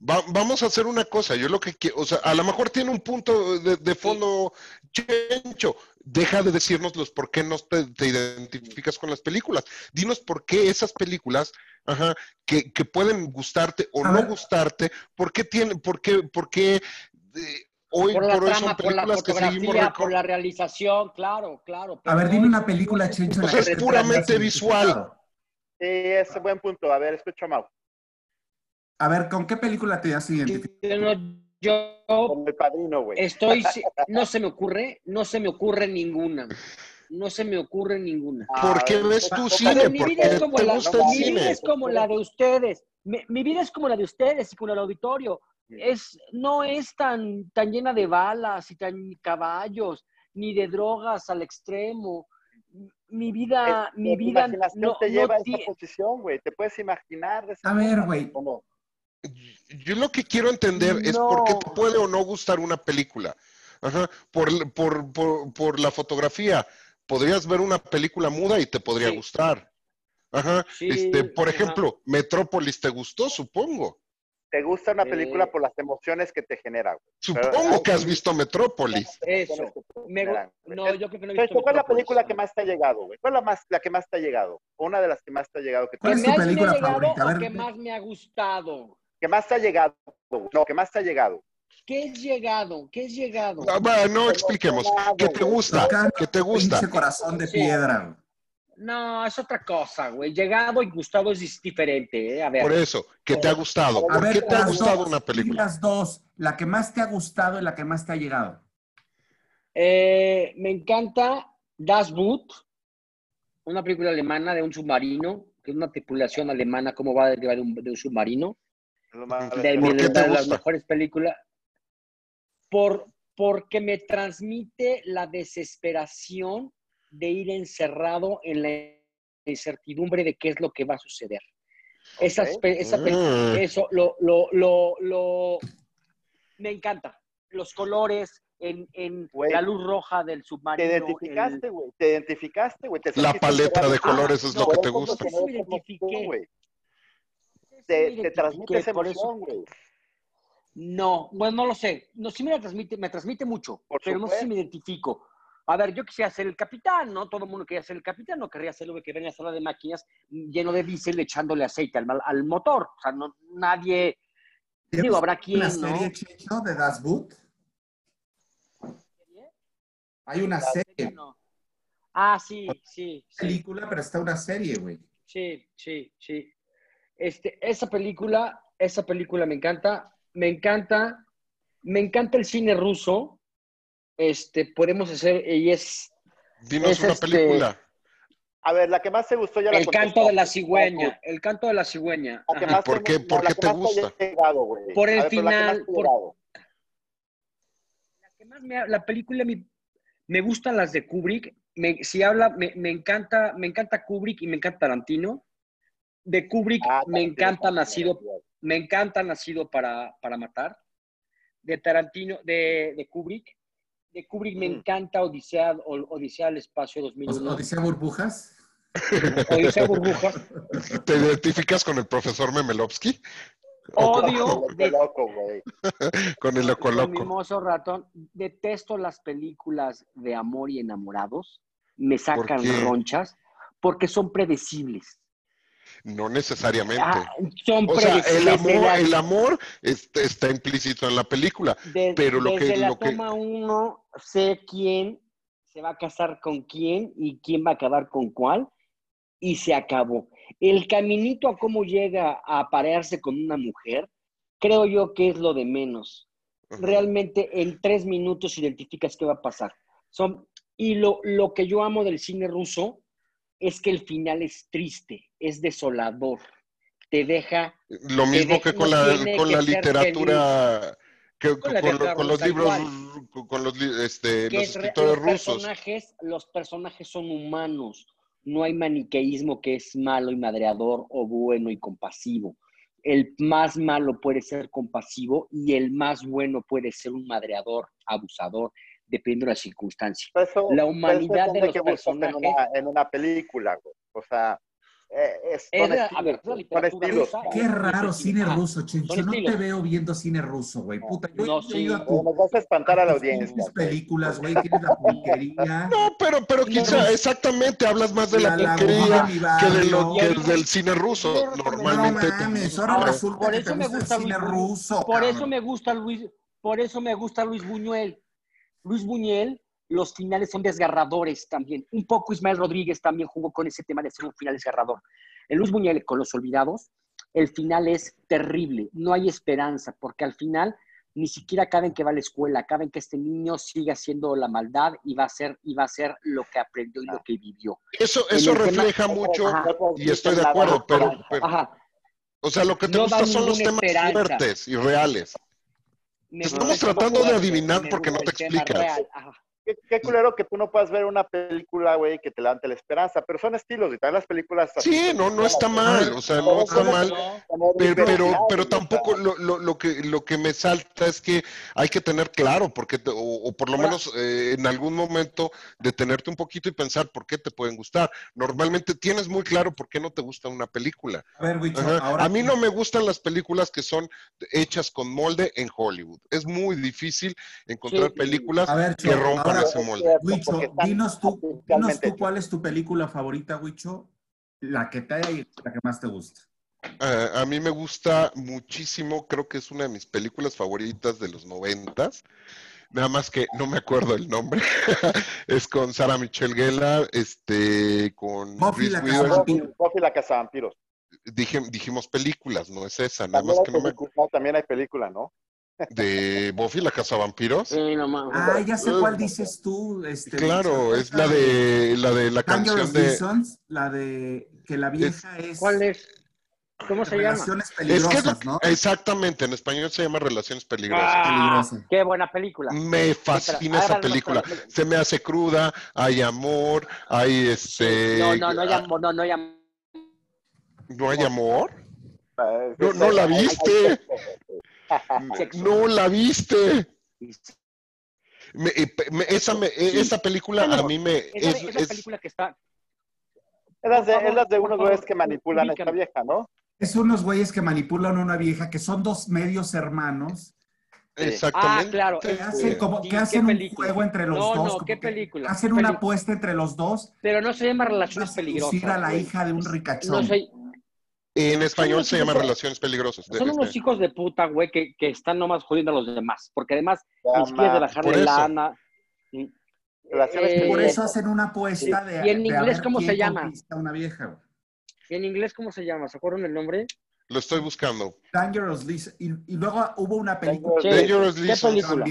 Va- vamos a hacer una cosa. Yo lo que quiero, o sea, a lo mejor tiene un punto de, de fondo, Chencho. Deja de decirnos los por qué no te, te identificas con las películas. Dinos por qué esas películas, ajá, que, que pueden gustarte o A no ver. gustarte, por qué tienen, por qué, por qué eh, hoy Por por, la hoy trama, son por la películas que seguimos fotografía, por la realización, claro, claro. a ver, dime una película, Chencho. la que es te puramente visual. Sí, ese es buen punto. A ver, escucha, Mau. A ver, ¿con qué película te has identificado? Yo, Con el padrino, güey. estoy, no se me ocurre, no se me ocurre ninguna. No se me ocurre ninguna. ¿Por qué ves tu no, cine? Pero mi ¿Por vida es como la, mi vida es como la de ustedes. Mi, mi vida es como la de ustedes y con el auditorio. Es, no es tan, tan llena de balas y tan caballos, ni de drogas al extremo. Mi vida, Es- mi vida imaginación no, te no lleva a esa posición, güey. Te puedes imaginar. de esa A ver, güey. Yo lo que quiero entender es por qué te puede o no gustar una película. Ajá. Por, por, por, por la fotografía. Podrías ver una película muda y te podría Sí. gustar. Ajá. Sí, este, por ajá. ejemplo, Metrópolis te gustó, supongo. Te gusta una película Eh. por las emociones que te genera, güey. Supongo que has visto Metrópolis. Eso. Me no, yo creo que no he Entonces, visto ¿Cuál es la película que más te ha llegado, güey? ¿Cuál es la, más, la que más te ha llegado? O Una de las que más te ha llegado. Que, te- ¿Cuál es ¿Que tu película llegado favorita? A o ver, que ve- más me ha gustado? que más te ha llegado. güey? No, que más te ha llegado. ¿Qué es llegado? ¿Qué es llegado? Ah, no expliquemos. ¿Qué te gusta? ¿Qué te gusta? Pinche corazón de Sí. piedra. No, es otra cosa, güey. Llegado y gustado es diferente, ¿eh? A ver. Por eso, ¿qué te ha gustado? A ¿Por ver, qué te ha las gustado dos, una película? las dos, la que más te ha gustado y la que más te ha llegado. Eh, me encanta Das Boot, una película alemana de un submarino, que es una tripulación alemana, cómo va a derivar de un, de un submarino. De, ¿Por mi- qué te de las gusta? mejores películas. Por, porque me transmite la desesperación de ir encerrado en la incertidumbre de qué es lo que va a suceder. Esas Ok. pe- esa pe- Mm. eso lo, lo, lo, lo- me encanta. Los colores en, en la luz roja del Te submarino. identificaste, güey. Te identificaste, güey. Te La paleta de colores es lo no, que te gusta. te me identifiqué. güey. Te, te transmite esa eso- emoción, güey. No, bueno, no lo sé. No, sí me la transmite, me transmite mucho, Por pero no sé si me identifico. A ver, yo quisiera ser el capitán, ¿no? Todo el mundo quería ser el capitán, no querría ser lo que ven en la sala de máquinas lleno de diésel echándole aceite al, motor. O sea, no, nadie, ¿Ya digo, habrá quien, una ¿no? serie, Checho, de Das Boot? Hay una serie, No. Ah, sí, sí, sí. película, pero está una serie, güey. Sí, sí, sí. Este, esa película, esa película me encanta, me encanta, me encanta el cine ruso. Este, podemos hacer, y es, Dinos Es una este- película. A ver, la que más te gustó ya la El canto de la cigüeña. El canto de la cigüeña. La que Ajá. más ¿Por te- qué- por qué te gusta? llegado. Por el ver, final, por-. La que más me, la película me, me gustan las de Kubrick. Me, si habla, me, me encanta, me encanta Kubrick y me encanta Tarantino. De Kubrick Ah, me encanta Nacido, me encanta Nacido para, para matar. De Tarantino, de, de Kubrick. De Kubrick me Mm. encanta Odisea, Odisea al espacio O- 2001. Odisea Burbujas. Odisea Burbuja. ¿Te identificas con el profesor Memelovsky? Odio, de, loco, güey. Con el loco con mi loco. mozo ratón, detesto las películas de amor y enamorados. Me sacan ronchas porque son predecibles. No necesariamente. Ah, son O sea, el amor, la- el amor está, está implícito en la película. pero lo desde que- la lo que- toma uno, sé quién se va a casar con quién y quién va a acabar con cuál, y se acabó. El caminito a cómo llega a aparearse con una mujer, creo yo que es lo de menos. Realmente en tres minutos identificas qué va a pasar. Son, y lo, lo que yo amo del cine ruso es que el final es triste, es desolador, te deja... Lo mismo deja- que con la, con que la literatura, que, Con la los libros, con los, este, los es re- escritores los rusos. Personajes, los personajes son humanos, no hay maniqueísmo que es malo y madreador o bueno y compasivo. El más malo puede ser compasivo y el más bueno puede ser un madreador, abusador, dependiendo de la circunstancia. Pero eso- La pero eso humanidad de los que buscas en personajes- una, en una película, güey. O sea, eh, es, Es la- a ver, es la rusa. Qué raro cine ruso, Chencho. No te veo viendo cine ruso, güey. Puta, yo, No, sí. a tu- Nos vas a espantar a la audiencia. películas, güey. Tienes la porquería. No, pero, pero quizá, No. exactamente, hablas más de la, La que, de lo, que del cine ruso. Normalmente. No mames, ahora resulta por que eso te me gusta el cine Luis- ruso. Por eso cabrón. me gusta Luis, por eso me gusta Luis Buñuel. Luis Buñuel, los finales son desgarradores también. Un poco Ismael Rodríguez también jugó con ese tema de ser un final desgarrador. En Luis Buñuel, con Los Olvidados, el final es terrible. No hay esperanza, porque al final ni siquiera caben que va a la escuela, caben que este niño sigue haciendo la maldad y va a ser, y va a hacer lo que aprendió y lo que vivió. Eso, eso el tema- refleja mucho, Ajá. y estoy de acuerdo, pero, pero- Ajá. o sea, lo que te No gusta son los temas esperanza. fuertes y reales. Me estamos el tratando de adivinar porque no te el explicas. real, ajá. Qué, qué culero que tú no puedas ver una película, güey, que te levante la esperanza. Pero son estilos y también las películas. Sí, no, no está mal, o sea, no Pero está mal. Pero, pero, tampoco lo, lo, lo que, lo que me salta es que hay que tener claro, porque te- o, o por lo menos eh, en algún momento detenerte un poquito y pensar por qué te pueden gustar. Normalmente tienes muy claro por qué no te gusta una película. A ver, Wicho, ahora. A mí no me gustan las películas que son hechas con molde en Hollywood. Es muy difícil encontrar Sí. películas que rompan ese molde. Están dinos tú, dinos tú cuál es tu película favorita, Wicho. La que te haya la que más te gusta. Ah, a mí me gusta muchísimo, creo que es una de mis películas favoritas de los noventas. Nada más que no me acuerdo el nombre. es con Sarah Michelle Gellar, este, con Buffy la. Cazavampiros. Buffy, Buffy la Cazavampiros. Dije, dijimos películas, no es esa. Nada También más que no me no, también hay película, ¿no? De Buffy la Casa Vampiros. Sí, no mames. Ah, ya sé cuál dices tú. Este, Claro, es la de la de la canción de Reasons, la de que la vieja es. ¿Cuál es? ¿Cómo se llama? Relaciones es que peligrosas, ¿no? exactamente en español se llama Relaciones Peligrosas. Ah, qué buena película. Me fascina esa película. acuerdo. Se me hace cruda, hay amor, hay este. No, no, no llamo, no, no llamo. ¿No hay amor? Eh, No, no la hay- hay viste. No la viste. Me- me- esa, me- esa película a mí me Esa, es, esa es- película que está. Es las de, Por favor, es las de por unos güeyes que manipulan a esta vieja, ¿no? Es unos güeyes que manipulan a una vieja, que son dos medios hermanos, exactamente. Ah, claro. que hacen, como, sí, que ¿qué hacen un juego entre los No, dos. no, ¿qué película? Hacen ¿Qué una película? apuesta entre los dos. Pero no se llama Relaciones Peligrosas. seducir a la hija de un No ricachón. En español se llama Relaciones Peligrosas. de- son unos este, hijos de puta, güey, que, que están nomás jodiendo a los demás. Porque además, Ya, ni por eso. lana. Relaciones Eh, Por eso hacen una apuesta de. ¿Y en de a inglés ver cómo se llama? una vieja. güey. ¿En inglés cómo se llama? ¿Se acuerdan el nombre? Lo estoy buscando. Dangerous Liz- Y, y luego hubo una película Sí. Dangerous ¿Qué Liaison. película?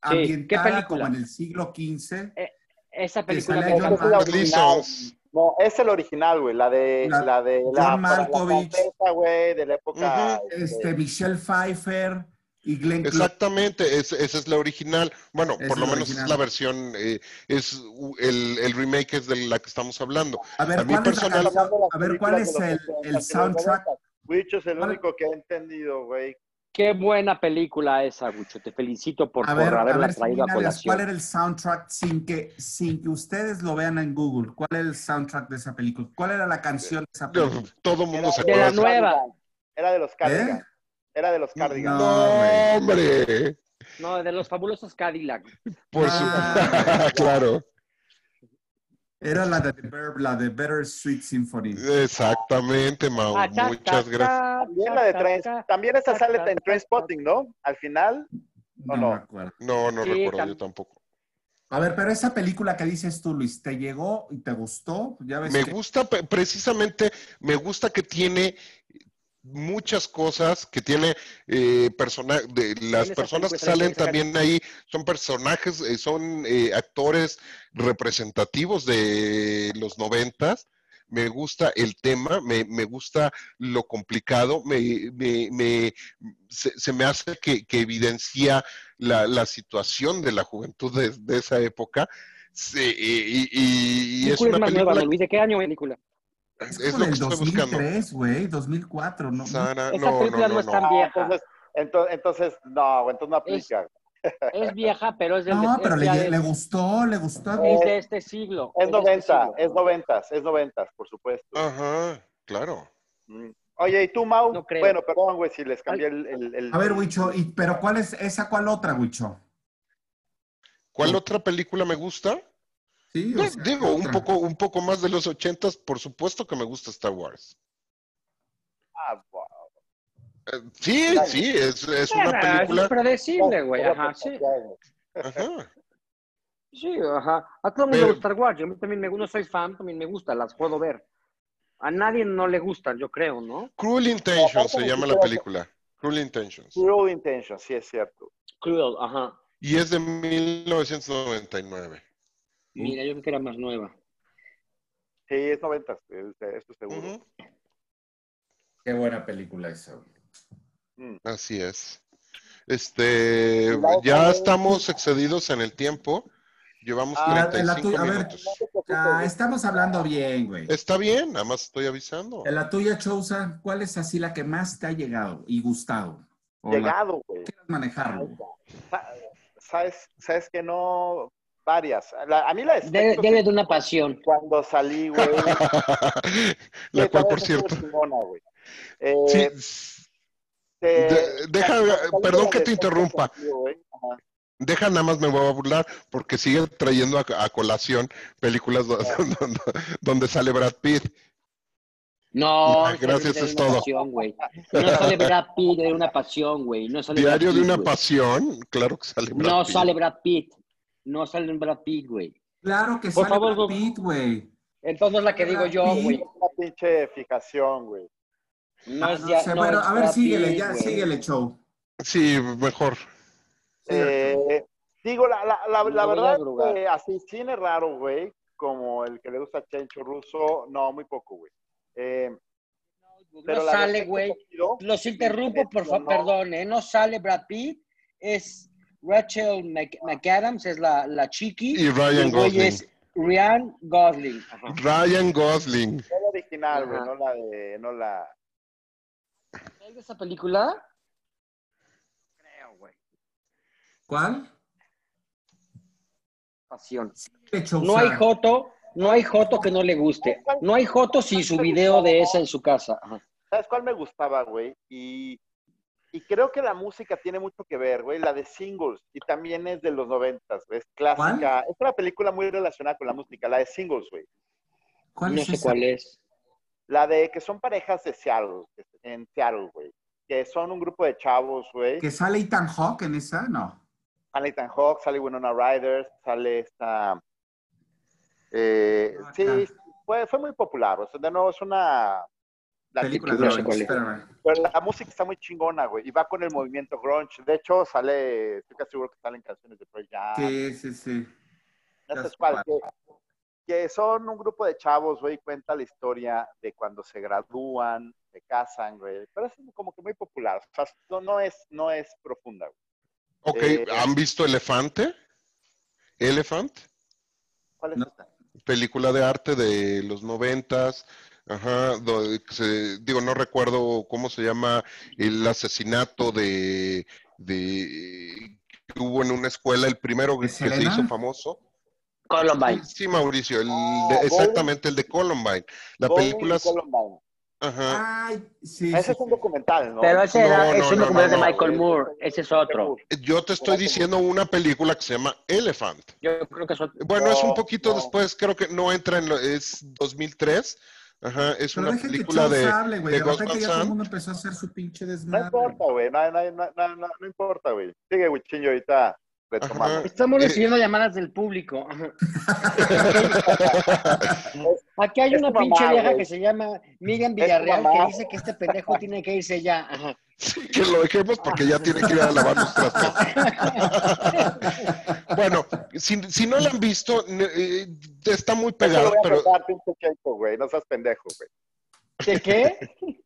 ambien- ¿qué película? como en el siglo XV. Esa película sale John encanta. No, es el original, güey, la de La- la, de John la, Malkovich. güey, de la época Este, Michelle Pfeiffer y Glenn. Exactamente, es- esa es la original. Bueno, por es lo menos original. es la versión, eh, es el, el remake es de la que estamos hablando. A ver, a ¿cuál es personal- las A ver, ¿cuál es el, los 80 y el soundtrack? 90. Wicho es el único que he entendido, güey. Qué buena película esa, Gucho. Te felicito por, A por ver, a haberla ver, traído a colación. ¿cuál era el soundtrack sin que, sin que ustedes lo vean en Google? ¿Cuál era el soundtrack de esa película? ¿Cuál era la canción de esa película? Todo el mundo se de la acuerda. nueva. Era de los Cardigans. ¿Eh? Era de los Cardigans. No, hombre. No, de los fabulosos Cadillac. Por Ah, su... claro. Era la de, The Verb, la de Better Sweet Symphony. Exactamente, Mau. Ah, cha, Muchas cha, gracias. También la de cha. también esa sale en Trainspotting, ¿no? Al final, No, no? me acuerdo. No, no Sí, recuerdo yo tampoco. A ver, pero esa película que dices tú, Luis, ¿te llegó y te gustó? Ya ves Me que- gusta, precisamente, me gusta que tiene muchas cosas, que tiene eh, persona, de, las personas que salen también ahí son personajes, eh, son eh, actores representativos de los noventas. Me gusta el tema, me, me gusta lo complicado, me, me- me- se, se me hace que, que evidencia la, la situación de la juventud de, de esa época. Sí, y, y- es una nueva, película ¿no, Luis? ¿De qué año película? Es es como lo que del estoy buscando. 2003, güey, 2004, ¿no? Sara, Esa no, película no, no no, es no. tan Ah, vieja. entonces, entonces, entonces, no, entonces no aplica. Es vieja, pero es del No, es pero le, le de- gustó, le gustó. es de este siglo. Es de este 90, siglo. es 90, es 90, por supuesto. Ajá, claro. Mm. Oye, ¿y tú, Mau? No creo. Bueno, perdón, güey, si les cambié el... el- el- A ver, Huicho, ¿y, pero cuál es esa, cuál otra, Huicho? ¿Cuál Sí. otra película me gusta? Sí, Di- o sea, Digo, un poco, un poco más de los ochentas, por supuesto que me gusta Star Wars. Ah, wow. Eh, sí, Claro. sí, es, es una Ah, película. Es predecible, güey. Ajá, sí. Ajá. Sí, ajá. A todo el mundo le gusta Star Wars. Yo a mí también me no soy fan, también me gusta, las puedo ver. A nadie no le gustan, yo creo, ¿no? Cruel Intentions se llama la película. Cruel Intentions. Cruel Intention, sí es cierto. Cruel, ajá. Y es de 1999. Mira, yo creo que era más nueva. Sí, es 90, es- esto seguro. Ujú, Qué buena película esa. Mm. Así es. Este, ya estamos excedidos en el tiempo. Llevamos Ah, la 35 tuya, a ver. minutos. Ah, estamos hablando bien, güey. Está bien, nada más estoy avisando. En la tuya, Chousa, ¿cuál es así la que más te ha llegado y gustado? O Llegado, güey. que quieras manejarlo. ¿Sabes, sabes que no? Varias. La- a mí la de Debe, Sexto debe de Sentido, una pasión. Cuando salí, güey. la sí, cual, por cierto. chingona, güey. Eh, Sí, te- de- deja- perdón que te interrumpa. Sentido, deja nada más me voy a burlar porque sigue trayendo a, a colación películas do- donde, donde sale Brad Pitt. No, Ya, gracias, sale es todo. pasión. No sale Brad Pitt de una pasión, güey. No sale Diario Brad de Pitt, una pasión, claro que sale Brad No Pitt. sale Brad Pitt. No sale Brad Pitt, güey. Claro que Por sale favor, Brad. Pitt, güey. Entonces es la que digo yo, güey. Una pinche fijación, güey. No Ah, es no ya- sé, no bueno, es a ver, Brad síguele, Pitt, ya, güey. síguele, show. Sí, mejor. Eh, digo, la, la, la, la verdad drogar. es que así cine raro, güey, como el que le gusta a Chencho Russo, no, muy poco, güey. Eh, pero No sale, güey. Los interrumpo, por favor, No. perdón, ¿eh? No sale Brad Pitt. Es Rachel Mc- McAdams, es la, la chiqui. Y Ryan güey Gosling. es Ryan Gosling. Ajá. Ryan Gosling. es la original, güey, no la de, no la... ¿Sabes de esa película? Creo, güey. ¿Cuál? Pasión. No hay Joto, no hay Joto que no le guste. No hay Joto sin su video de esa en su casa. Ajá. ¿Sabes cuál me gustaba, güey? Y, y creo que la música tiene mucho que ver, güey, la de Singles, y también es de los noventas, güey, es clásica. Es una película muy relacionada con la música, la de Singles, güey. ¿Cuál No es sé esa? cuál es. La de que son parejas de Seattle, en Seattle, güey. Que son un grupo de chavos, güey. ¿Que sale Ethan Hawke en esa? No. Sale Ethan Hawke, sale Winona Ryder, sale esta... eh, Ah, sí, fue, fue muy popular. O sea, de nuevo es una... la Película típica- no sé cuál es. Pero la música está muy chingona, güey. Y va con el movimiento grunge. De hecho, sale... Estoy casi seguro que salen canciones de Pearl Jam. Sí, sí, sí. No ya sé sé cuál, cuál. que, que son un grupo de chavos, güey, cuenta la historia de cuando se gradúan, se casan, güey. Pero es como que muy popular. O sea, no, no es, no es profunda, güey. Ok, Eh, ¿han visto Elefante? Elephant, ¿Cuál es No. esta? película de arte de los noventas. Ajá, se- digo, no recuerdo cómo se llama el asesinato de, de que hubo en una escuela, el primero ¿De que se hizo famoso. Columbine. Sí, Mauricio, el Ah, de- exactamente el de Columbine. La Bowling película es- Columbine. ajá. Ay, sí. Ese sí, es un documental, ¿no? Pero ese No, era, no, es un no, documental no, de Michael. Moore. Ese es otro. Yo te estoy diciendo una película que se llama Elephant. Yo creo que es otro. Bueno, es un poquito no. después, creo que no entra en lo, es 2003. Ajá, es Pero una que película Charles de, hable, güey. de De repente ya todo el mundo empezó a hacer su pinche No desmadre. importa, güey. No, no, no, no, no, no importa, güey. Sigue, Wichinho, ahorita Ajá. Estamos Eh, recibiendo llamadas del público. Aquí hay Es una mamá, pinche vieja güey. que se llama Miriam Villarreal que dice que este pendejo tiene que irse ya. Ajá. Sí, que lo dejemos porque ya tiene que ir a lavar los trastes. bueno, si, si no la han visto, eh, está muy lo pero pinche güey. No seas pendejo, güey. ¿De qué? ¿Qué,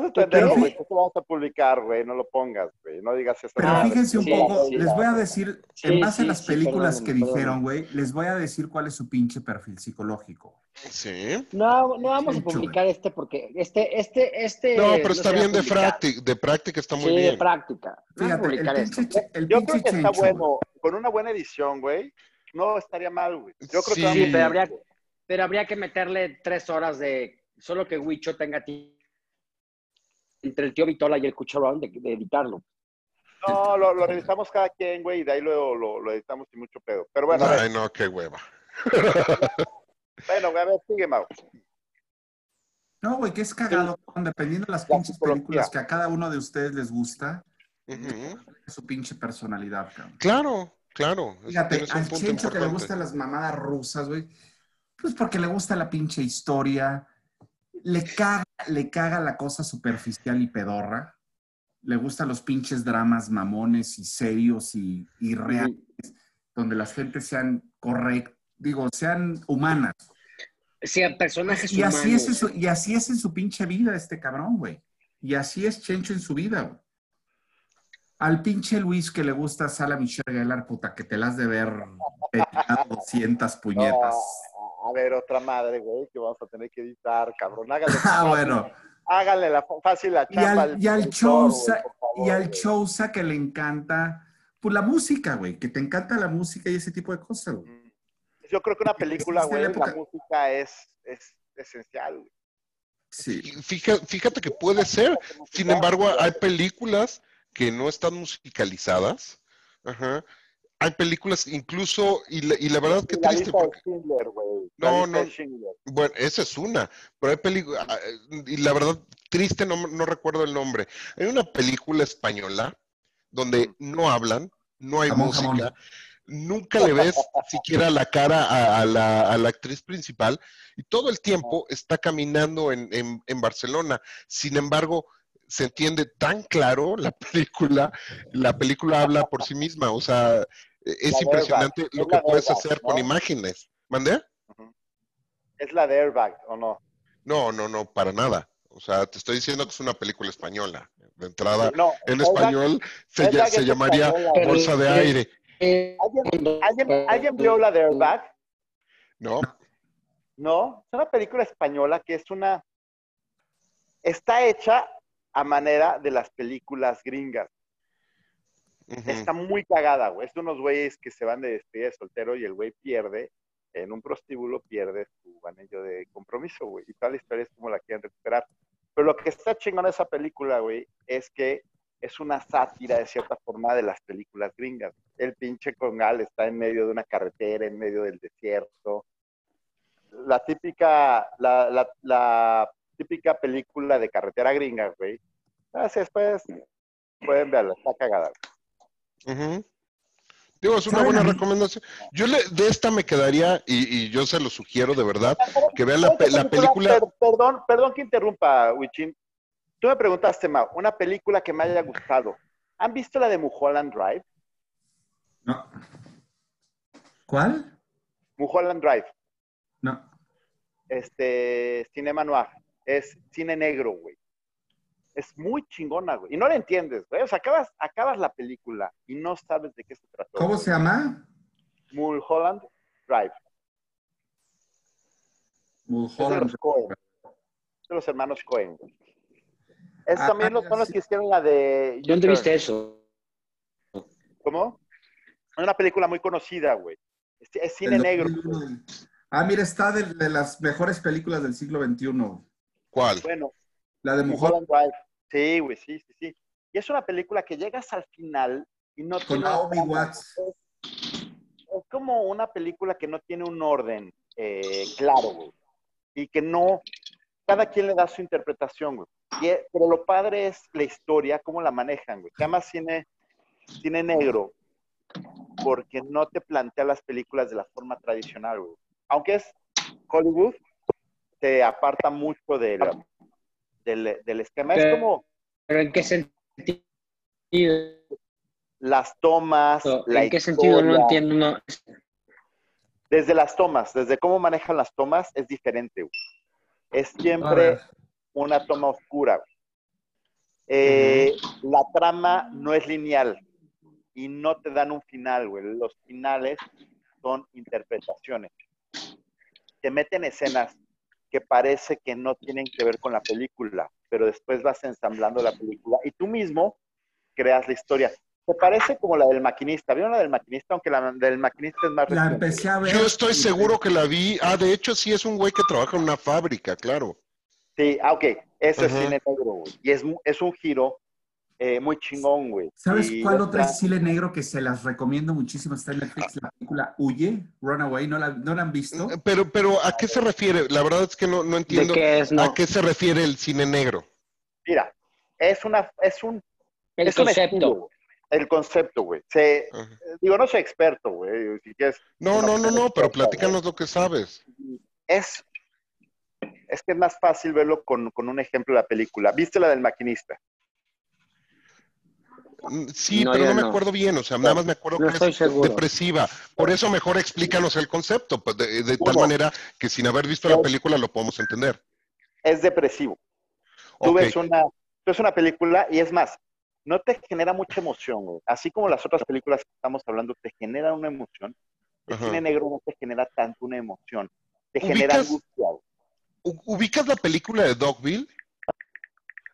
qué? güey. ¿Qué te vamos a publicar, güey? No lo pongas, güey. No digas eso. Pero Ah, fíjense un sí, poco, sí, les voy a decir, Sí, en base sí, a las sí, películas que dijeron, güey, les voy a decir cuál es su pinche perfil psicológico. sí. No, no vamos a publicar este porque este, este, este. No, pero está bien de práctica, de práctica está muy Sí, de bien. práctica. Fíjate, el esto. pinche, el Yo pinche creo que está Chencho, bueno. Con una buena edición, güey. No estaría mal, güey. Yo creo Sí, que pero bien, habría, pero habría que meterle tres horas de solo que Huicho tenga ti- entre el tío Vitola y el Cucharón de, de editarlo. No, lo, lo revisamos cada quien, güey, y de ahí lo, lo, lo editamos sin mucho pedo. Pero bueno, Ay, no, qué hueva. bueno, güey, a ver, sigue, Mau. No, güey, que es cagado, dependiendo de las La pinches películas que a cada uno de ustedes les gusta, Ujú. su pinche personalidad, cabrón. Claro, claro. Fíjate, al Chencho que le gustan las mamadas rusas, güey, pues porque le gusta la pinche historia, le caga, le caga la cosa superficial y pedorra, le gustan los pinches dramas mamones y serios y, y reales, donde las gentes sean correctas, digo, sean humanas. Sí, a personajes Y así, es en su, y así es en su pinche vida este cabrón, güey. Y así es Chencho en su vida, güey. Al pinche Luis que le gusta Sala Michelle Gellar, puta, que te las de ver peinado 200 puñetas. No, a ver, otra madre, güey, que vamos a tener que editar, cabrón. Háganle, Ah, bueno. háganle la fácil la Y chamba. al, y al Chousa, y al. Chousa que le encanta, pues la música, güey, que te encanta la música y ese tipo de cosas, güey. Yo creo que una película, la güey, la música es, es esencial, güey. Sí. Fíjate, fíjate que puede ser. Sin embargo, hay películas que no están musicalizadas. Ajá. Hay películas incluso, y la, y la verdad que la triste, lista de porque, Schindler, güey. La No, no. Bueno, esa es una, pero hay películas, y la verdad triste, no, no recuerdo el nombre. Hay una película española donde no hablan, no hay Jamón, música, jamón. nunca le ves siquiera la cara a, a la, a la actriz principal y todo el tiempo está caminando en, en- en Barcelona. Sin embargo, se entiende tan claro la película, la película habla por sí misma, o sea, es La impresionante lo es que puedes hacer ¿no? con imágenes. ¿Mandé? Es la de Airbag, ¿o no? No, no, no, para nada. O sea, te estoy diciendo que es una película española. De entrada, No, en español se, se es llamaría española, bolsa de aire, eh, ¿Alguien, alguien, ¿Alguien vio la de Airbag? ¿no? No, es una película española que es una... Está hecha a manera de las películas gringas. Está muy cagada, güey. Es de unos güeyes que se van de despedida de soltero y el güey pierde, en un prostíbulo pierde su anillo de compromiso, güey. Y toda la historia es como la quieren recuperar. Pero lo que está chingón de esa película, güey, es que es una sátira de cierta forma de las películas gringas. El pinche Congal está en medio de una carretera, en medio del desierto. La típica, la, la, la típica película de carretera gringa, güey. Así después pueden verla, está cagada. Ujú. Digo, es una ¿Saben buena recomendación. Yo le, de esta me quedaría, y, y yo se lo sugiero de verdad, que vean la, ¿Sabes pe- qué la película. Per- perdón, perdón que interrumpa, Wichin. Tú me preguntaste, Mau, una película que me haya gustado. ¿Han visto la de Mulholland Drive? No. ¿Cuál? Mulholland Drive. No. Este, Cinema Noir. Es cine negro, güey. Es muy chingona, güey. Y no la entiendes, güey. O sea, acabas, acabas la película y no sabes de qué se trató. ¿Cómo se llama? Mulholland Drive. Es de Mulholland. los de los hermanos Cohen. Es Ah, también los, son los sí. que hicieron la de... ¿Dónde viste eso? ¿Cómo? Es una película muy conocida, güey. Es, es cine El negro. 2001. Ah, mira, está de, de las mejores películas del siglo XXI. ¿Cuál? Bueno, La de Mulholland Drive. Sí, güey, sí, sí, sí. Y es una película que llegas al final y no con tiene Naomi. Watts. Es como una película que no tiene un orden eh, claro, güey. Y que no, cada quien le da su interpretación, güey. Y pero lo padre es la historia, cómo la manejan, güey. Se llama cine, cine negro porque no te plantea las películas de la forma tradicional, güey. Aunque es Hollywood, te aparta mucho del, del, del esquema. Es Pero- como ¿Pero en qué sentido? las tomas, la ¿En qué sentido? No entiendo. No. Desde las tomas, desde cómo manejan las tomas, es diferente. güey. Es A siempre una toma oscura. güey. Eh, La trama no es lineal y no te dan un final, güey. Los finales son interpretaciones. Te meten escenas que parece que no tienen que ver con la película, pero después vas ensamblando la película y tú mismo creas la historia. Te parece como la del maquinista. ¿Vieron la del maquinista? Aunque la del maquinista es más la reciente. empecé a ver. Yo estoy seguro que la vi. Ah, de hecho, sí es un güey que trabaja en una fábrica, claro. Sí, ah, ok. Eso es cine negro, güey. Y es, es un giro eh, muy chingón, güey. ¿Sabes Y cuál otra es cine negro que se las recomiendo muchísimo? Está en Netflix, la película Huye, Runaway. ¿No la, no la han visto? Pero, pero, ¿a qué se refiere? La verdad es que no, no ¿De entiendo qué es? No. a qué se refiere el cine negro. Mira, es una, es un, El es un estilo, concepto. güey. el concepto, güey. Se- Ajá. digo, no soy experto, güey. Si quieres, No, no, no, no, pero platícanos lo que sabes. es, es que es más fácil verlo con, con un ejemplo de la película. ¿Viste la del maquinista? Mm, Sí, No, pero yo no me no. acuerdo bien, o sea, nada más me acuerdo No que es seguro. depresiva. Por eso mejor explícanos el concepto, pues, de, de tal manera que sin haber visto la película lo podemos entender. Es depresivo. Tú Ok. ves una, tú ves una película y es más, no te genera mucha emoción, güey. Así como las otras películas que estamos hablando te generan una emoción, el Ajá. cine negro no te genera tanto una emoción. Te genera ¿Ubicas? angustia, güey. ¿Ubicas la película de Dogville?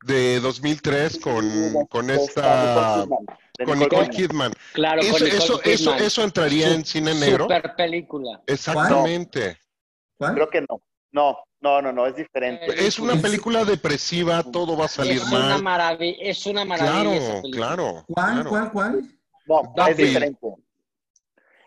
De 2003 con, con esta... Nicole Kidman, de Con Nicole Kidman. Claro, Eso, con Nicole eso, eso, Kidman. eso entraría en cine negro. Super película. Exactamente. ¿Cuál? Creo que no. No, no, no, no, es diferente. Es una Es- película depresiva, todo va a salir es una mal. maravilla. Es una maravilla. esa Claro, película. claro. ¿Cuál, claro. cuál, cuál? No, es Dogville. diferente.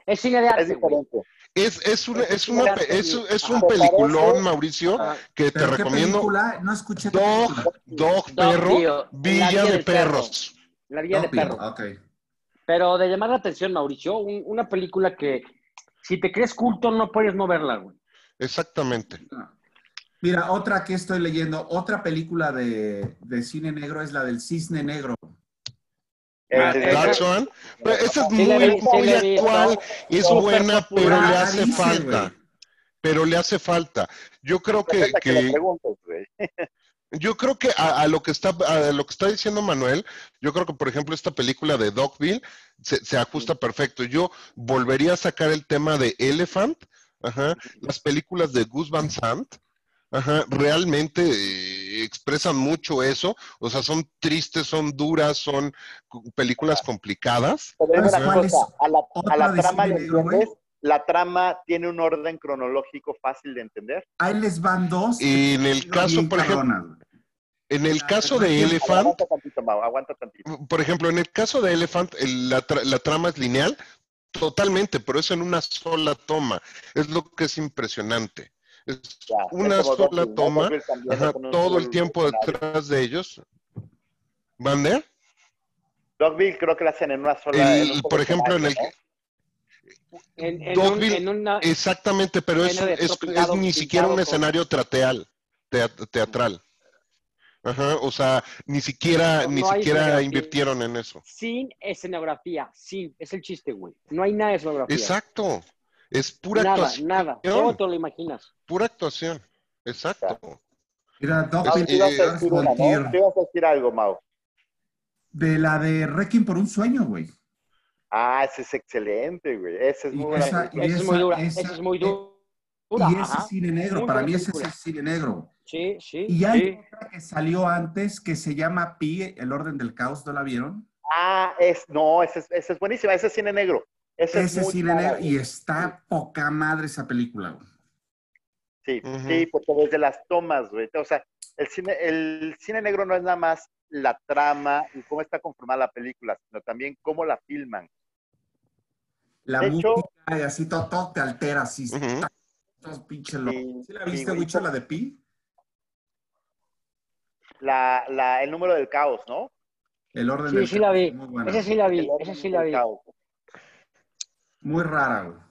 Es cine de Es arte, güey. diferente. Es, es, una, es, una es, es un peliculón, Mauricio, Ah, que te ¿Pero qué recomiendo. película? No escuché Dog. Dog, Perro, tío. Villa La de. Perros. La vida de Dog Bill, perro. Ok. Pero de llamar la atención, Mauricio, un- una película que si te crees culto no puedes no verla, güey. Exactamente. Mira, otra que estoy leyendo, otra película de, de cine negro es la del Cisne Negro. Ah, Es- esa- That's one. Pero esa es muy, muy actual, es buena, pero le hace falta. Pero le hace falta. Yo creo que, Perfecta que que yo creo que a, a lo que está a lo que está diciendo Manuel, yo creo que por ejemplo esta película de Dogville se, se ajusta perfecto. Yo volvería a sacar el tema de Elephant, ajá, las películas de Gus Van Sant, ajá, realmente eh, expresan mucho eso, o sea, son tristes, son duras, son cu- películas complicadas. Pero dime ¿Sabes una cuál cosa, a la, a la de trama le entiendes, la trama tiene un orden cronológico fácil de entender. Ahí les van dos. Y en el caso, por ejemplo, en el caso de Aguanta Elephant, Aguanta tantito, Mau, aguanta tantito. por ejemplo, en el caso de Elephant, el- la, tra- la trama es lineal, totalmente, pero es en una sola toma. Es lo que es impresionante. Es Ya, una es sola toma, ajá, todo el tiempo escenario. detrás de ellos. ¿Mande? Dogville creo que la hacen en una sola. El- en por ejemplo, en el escenario, En, en Dogville, un- en una, Exactamente, pero es, es- ni siquiera un escenario teatral, teat- teatral. Ajá, o sea, ni siquiera, No, ni no siquiera invirtieron en eso. sin escenografía, sin, es el chiste, güey. No hay nada de escenografía. Exacto, Es pura Nada, actuación. nada. ¿Cómo te lo imaginas? Pura actuación. Exacto. Mira, Doc Ah, Bill ibas a decir una, von Trier, ¿no? Tú ibas a decir algo, Mau. de la de Requiem por un sueño, güey. Ah, ese es excelente, güey. Ese es Y muy buena esa- Esa es esa- muy dura. esa- Esa es muy dura. Y ese ajá. es cine negro, Muy para buena mí ese es cine negro. Sí, sí. Y hay sí. otra que salió antes que se llama Pi, El Orden del Caos, ¿no la vieron? Ah, es, no, ese es, ese es buenísima. Ese es cine negro. Ese, es Ese padre, negro güey. y está poca madre esa película, güey. Sí, sí, porque desde las tomas, güey. O sea, el cine, el cine negro no es nada más la trama y cómo está conformada la película, sino también cómo la filman. La De hecho- música y así todo, todo te altera, así. Todo pinche loco. Sí, ¿Sí la sí, viste, güey. Wicho, la de Pi? La, la, el número del caos, ¿no? El Orden Sí, del sí la Caos, vi. Muy buena. Esa sí la vi. Esa sí la vi. caos. Muy rara, güey.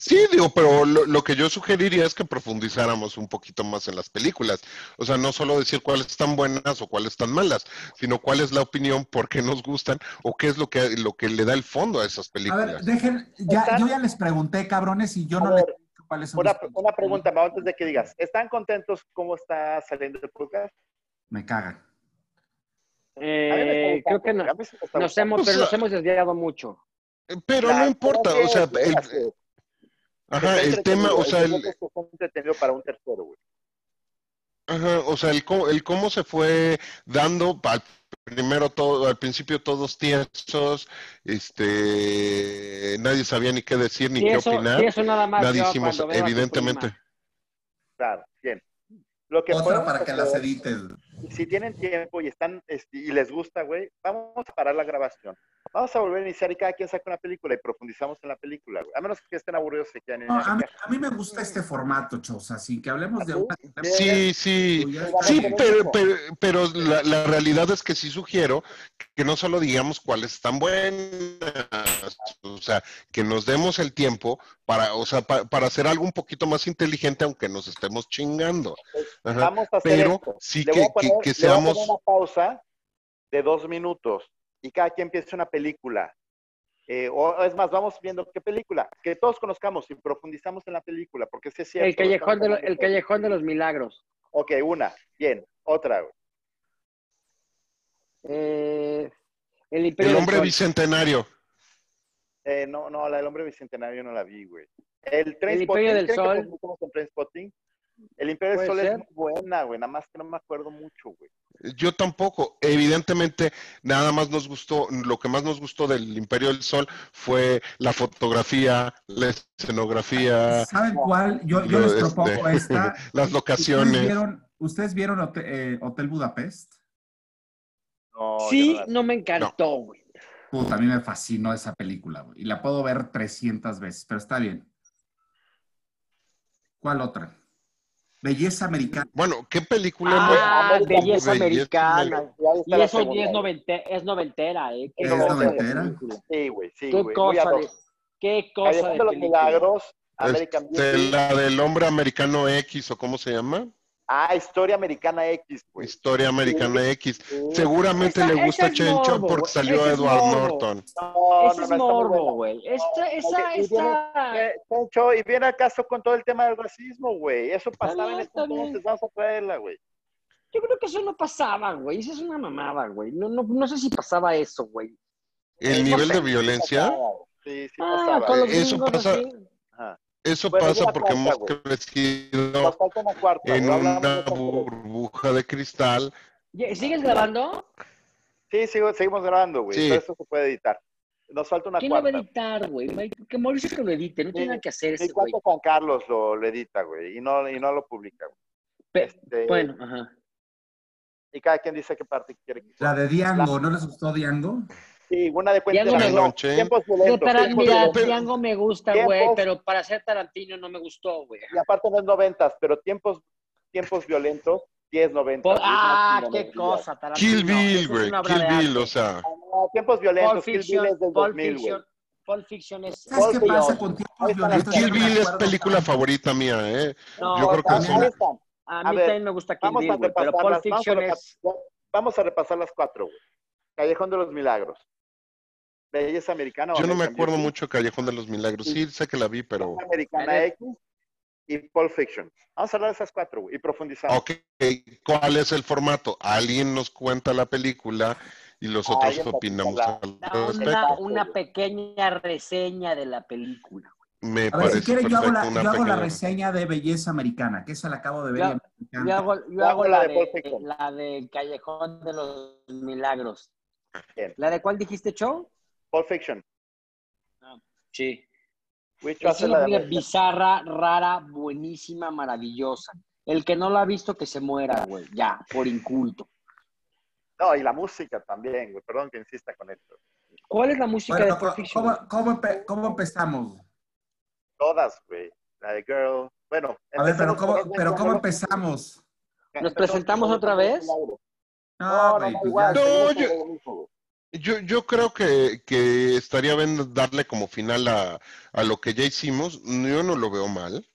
Sí, digo, pero lo, lo que yo sugeriría es que profundizáramos un poquito más en las películas. O sea, no solo decir cuáles están buenas o cuáles están malas, sino cuál es la opinión, por qué nos gustan o qué es lo que, lo que le da el fondo a esas A ver, películas. dejen, ya, yo ya les pregunté, cabrones, y yo A no ver, les dicho cuáles son Una, mis una pregunta, Mau, antes de que digas. ¿Están contentos cómo está saliendo el podcast? Me cagan. Eh, creo que no. Nos hemos, pero nos hemos desviado mucho. Pero Claro, no importa, o sea, el, ajá, el tema, o sea, el, para un tercero, güey. Ajá, o sea, el cómo, el cómo se fue dando al primero todo, al principio todos tiesos, este, nadie sabía ni qué decir ni qué opinar, eso nada más. nadie hicimos, evidentemente. Claro, bien. Lo que Otra para que las edites. Si tienen tiempo y están este, y les gusta, güey, vamos a parar la grabación. Vamos a volver a iniciar y cada quien saca una película y profundizamos en la película, güey. A menos que estén aburridos se quieran ir No, a a, mí, cambiar. a mí me gusta este formato, Chosa, sin que hablemos de una. Sí, sí, Sí, pero, pero, pero la, la realidad es que sí sugiero que no solo digamos cuáles están buenas, o sea, que nos demos el tiempo para, o sea, pa- para hacer algo un poquito más inteligente, aunque nos estemos chingando. Ajá. Vamos a hacer Pero esto. sí Le que, que, que le voy a seamos, una pausa de dos minutos y cada quien empiece una película. Eh, o es más, vamos viendo qué película, que todos conozcamos y profundizamos en la película, porque sí es cierto. El callejón, de, lo- el callejón de los milagros. Ok, una, bien, otra. Eh, el Imperio el del hombre Sol. bicentenario. Eh, no, no, la del hombre bicentenario no la vi, güey. El El Imperio del ¿creen que El Imperio del Sol ser. es muy buena, güey, nada más que no me acuerdo mucho, güey. Yo tampoco. Evidentemente, nada más nos gustó, lo que más nos gustó del Imperio del Sol fue la fotografía, la escenografía, ¿Saben cuál? Yo, yo les este, propongo esta. las ¿Ustedes locaciones. vieron, ¿ustedes vieron Hotel, eh, Hotel Budapest? No, Sí, no me encantó, güey. Puta, a mí me fascinó esa película, güey. Y la puedo ver 300 veces, pero está bien. ¿Cuál otra? Belleza Americana. Bueno, ¿qué película Ah, América- belleza americana. Y eso ya es, güey. novente- es noventera, ¿eh? ¿Es noventera? película. Sí, güey, sí, Qué güey. Cosa de, qué cosa de de los película. Milagros, American Este, la del hombre americano X, o cómo se llama? Ah, Historia Americana X. Historia americana X. Sí. Seguramente Esa- le gusta esa es Chencho morbo, porque salió Esa es Edward morbo. Norton. No, Ese no, es no, morbo, güey. Esta, esa, y viene- esta. eh, Chencho, y viene al caso con todo el tema del racismo, güey. Eso pasaba en está bien. entonces, vamos a traerla, güey. Yo creo que eso no pasaba, güey. Eso es una mamada, güey. No, no, no sé si pasaba eso, güey. El No nivel sé, de violencia, pasaba. Sí, sí Ah, pasaba. con los güey. Eso pasa- así. Eso Bueno, pasa porque cuarta, hemos güey. crecido Nos falta una cuarta. en una burbuja de cristal. ¿Sigues grabando? Sí, sigo- seguimos grabando, güey. Sí. Eso se puede editar. Nos falta una ¿Quién lo va a cuarta. editar, güey? Que Mauricio que lo edite. No tiene Sí, nada que hacer ese güey. cuarto Juan Carlos lo, lo edita, güey, y no, y no lo publica, güey. Este, Bueno, ajá. Y cada quien dice qué parte quiere que La de Diango, ¿no les gustó Diango? Sí, una de cuenta. Diango me no, gusta. tiempos De violentos. Tiempos mira. Django me gusta, Tiempos- güey, pero para ser Tarantino no me gustó, güey. Y aparte no es noventas, pero tiempos, tiempos violentos, 10, 90. Por- ah, qué cosa, Tarantino. Kill Eso Bill, es güey. obra Kill Bill, o sea. tiempos Pulp violentos, Kill Bill Fiction, es del Pulp 2000, güey. Fiction, Pulp Fiction es... ¿Sabes qué Pulp pasa Fiction. con tiempos violentos? Kill no Bill es película favorita mía, ¿eh? No, Yo creo que es una- están. A A mí ver, también me gusta Kill Vamos Bill, a pero Pulp repasarlas. Vamos a, Fiction es... repasar, vamos a repasar las cuatro, güey. Callejón de los Milagros. Belleza Americana. Yo no me acuerdo Beauty, mucho de Callejón de los Milagros. Sí, sé que la vi, pero... Americana X y Pulp Fiction. Vamos a hablar de esas cuatro, y profundizar. Ok, ¿cuál es el formato? Alguien nos cuenta la película y los otros Alguien opinamos la- al Una, respecto. una pequeña reseña de la película. Me A ver, parece si quieren, yo hago, la, yo hago la reseña de Belleza Americana, que esa la acabo de ver. Yo hago, yo hago la, la de de, Pulp Fiction. la de Callejón de los Milagros. Bien. ¿La de cuál dijiste, Cho? Pulp Fiction. Sí. Wicho Es una la película bizarra, rara, buenísima, maravillosa. El que no la ha visto, que se muera, güey. Ya, por inculto. No, y la música también, güey. Perdón que insista con esto. ¿Cuál es la música Bueno, de Pulp ¿cómo, Fiction? cómo, cómo empe- cómo empezamos? Todas, güey. La de Girl. Bueno. A ver, pero ¿cómo, con- pero ¿cómo empezamos? ¿Nos presentamos otra vez? No, No, no, pues yo- Yo, yo creo que, que estaría bien darle como final a, a lo que ya hicimos. Yo no lo veo mal.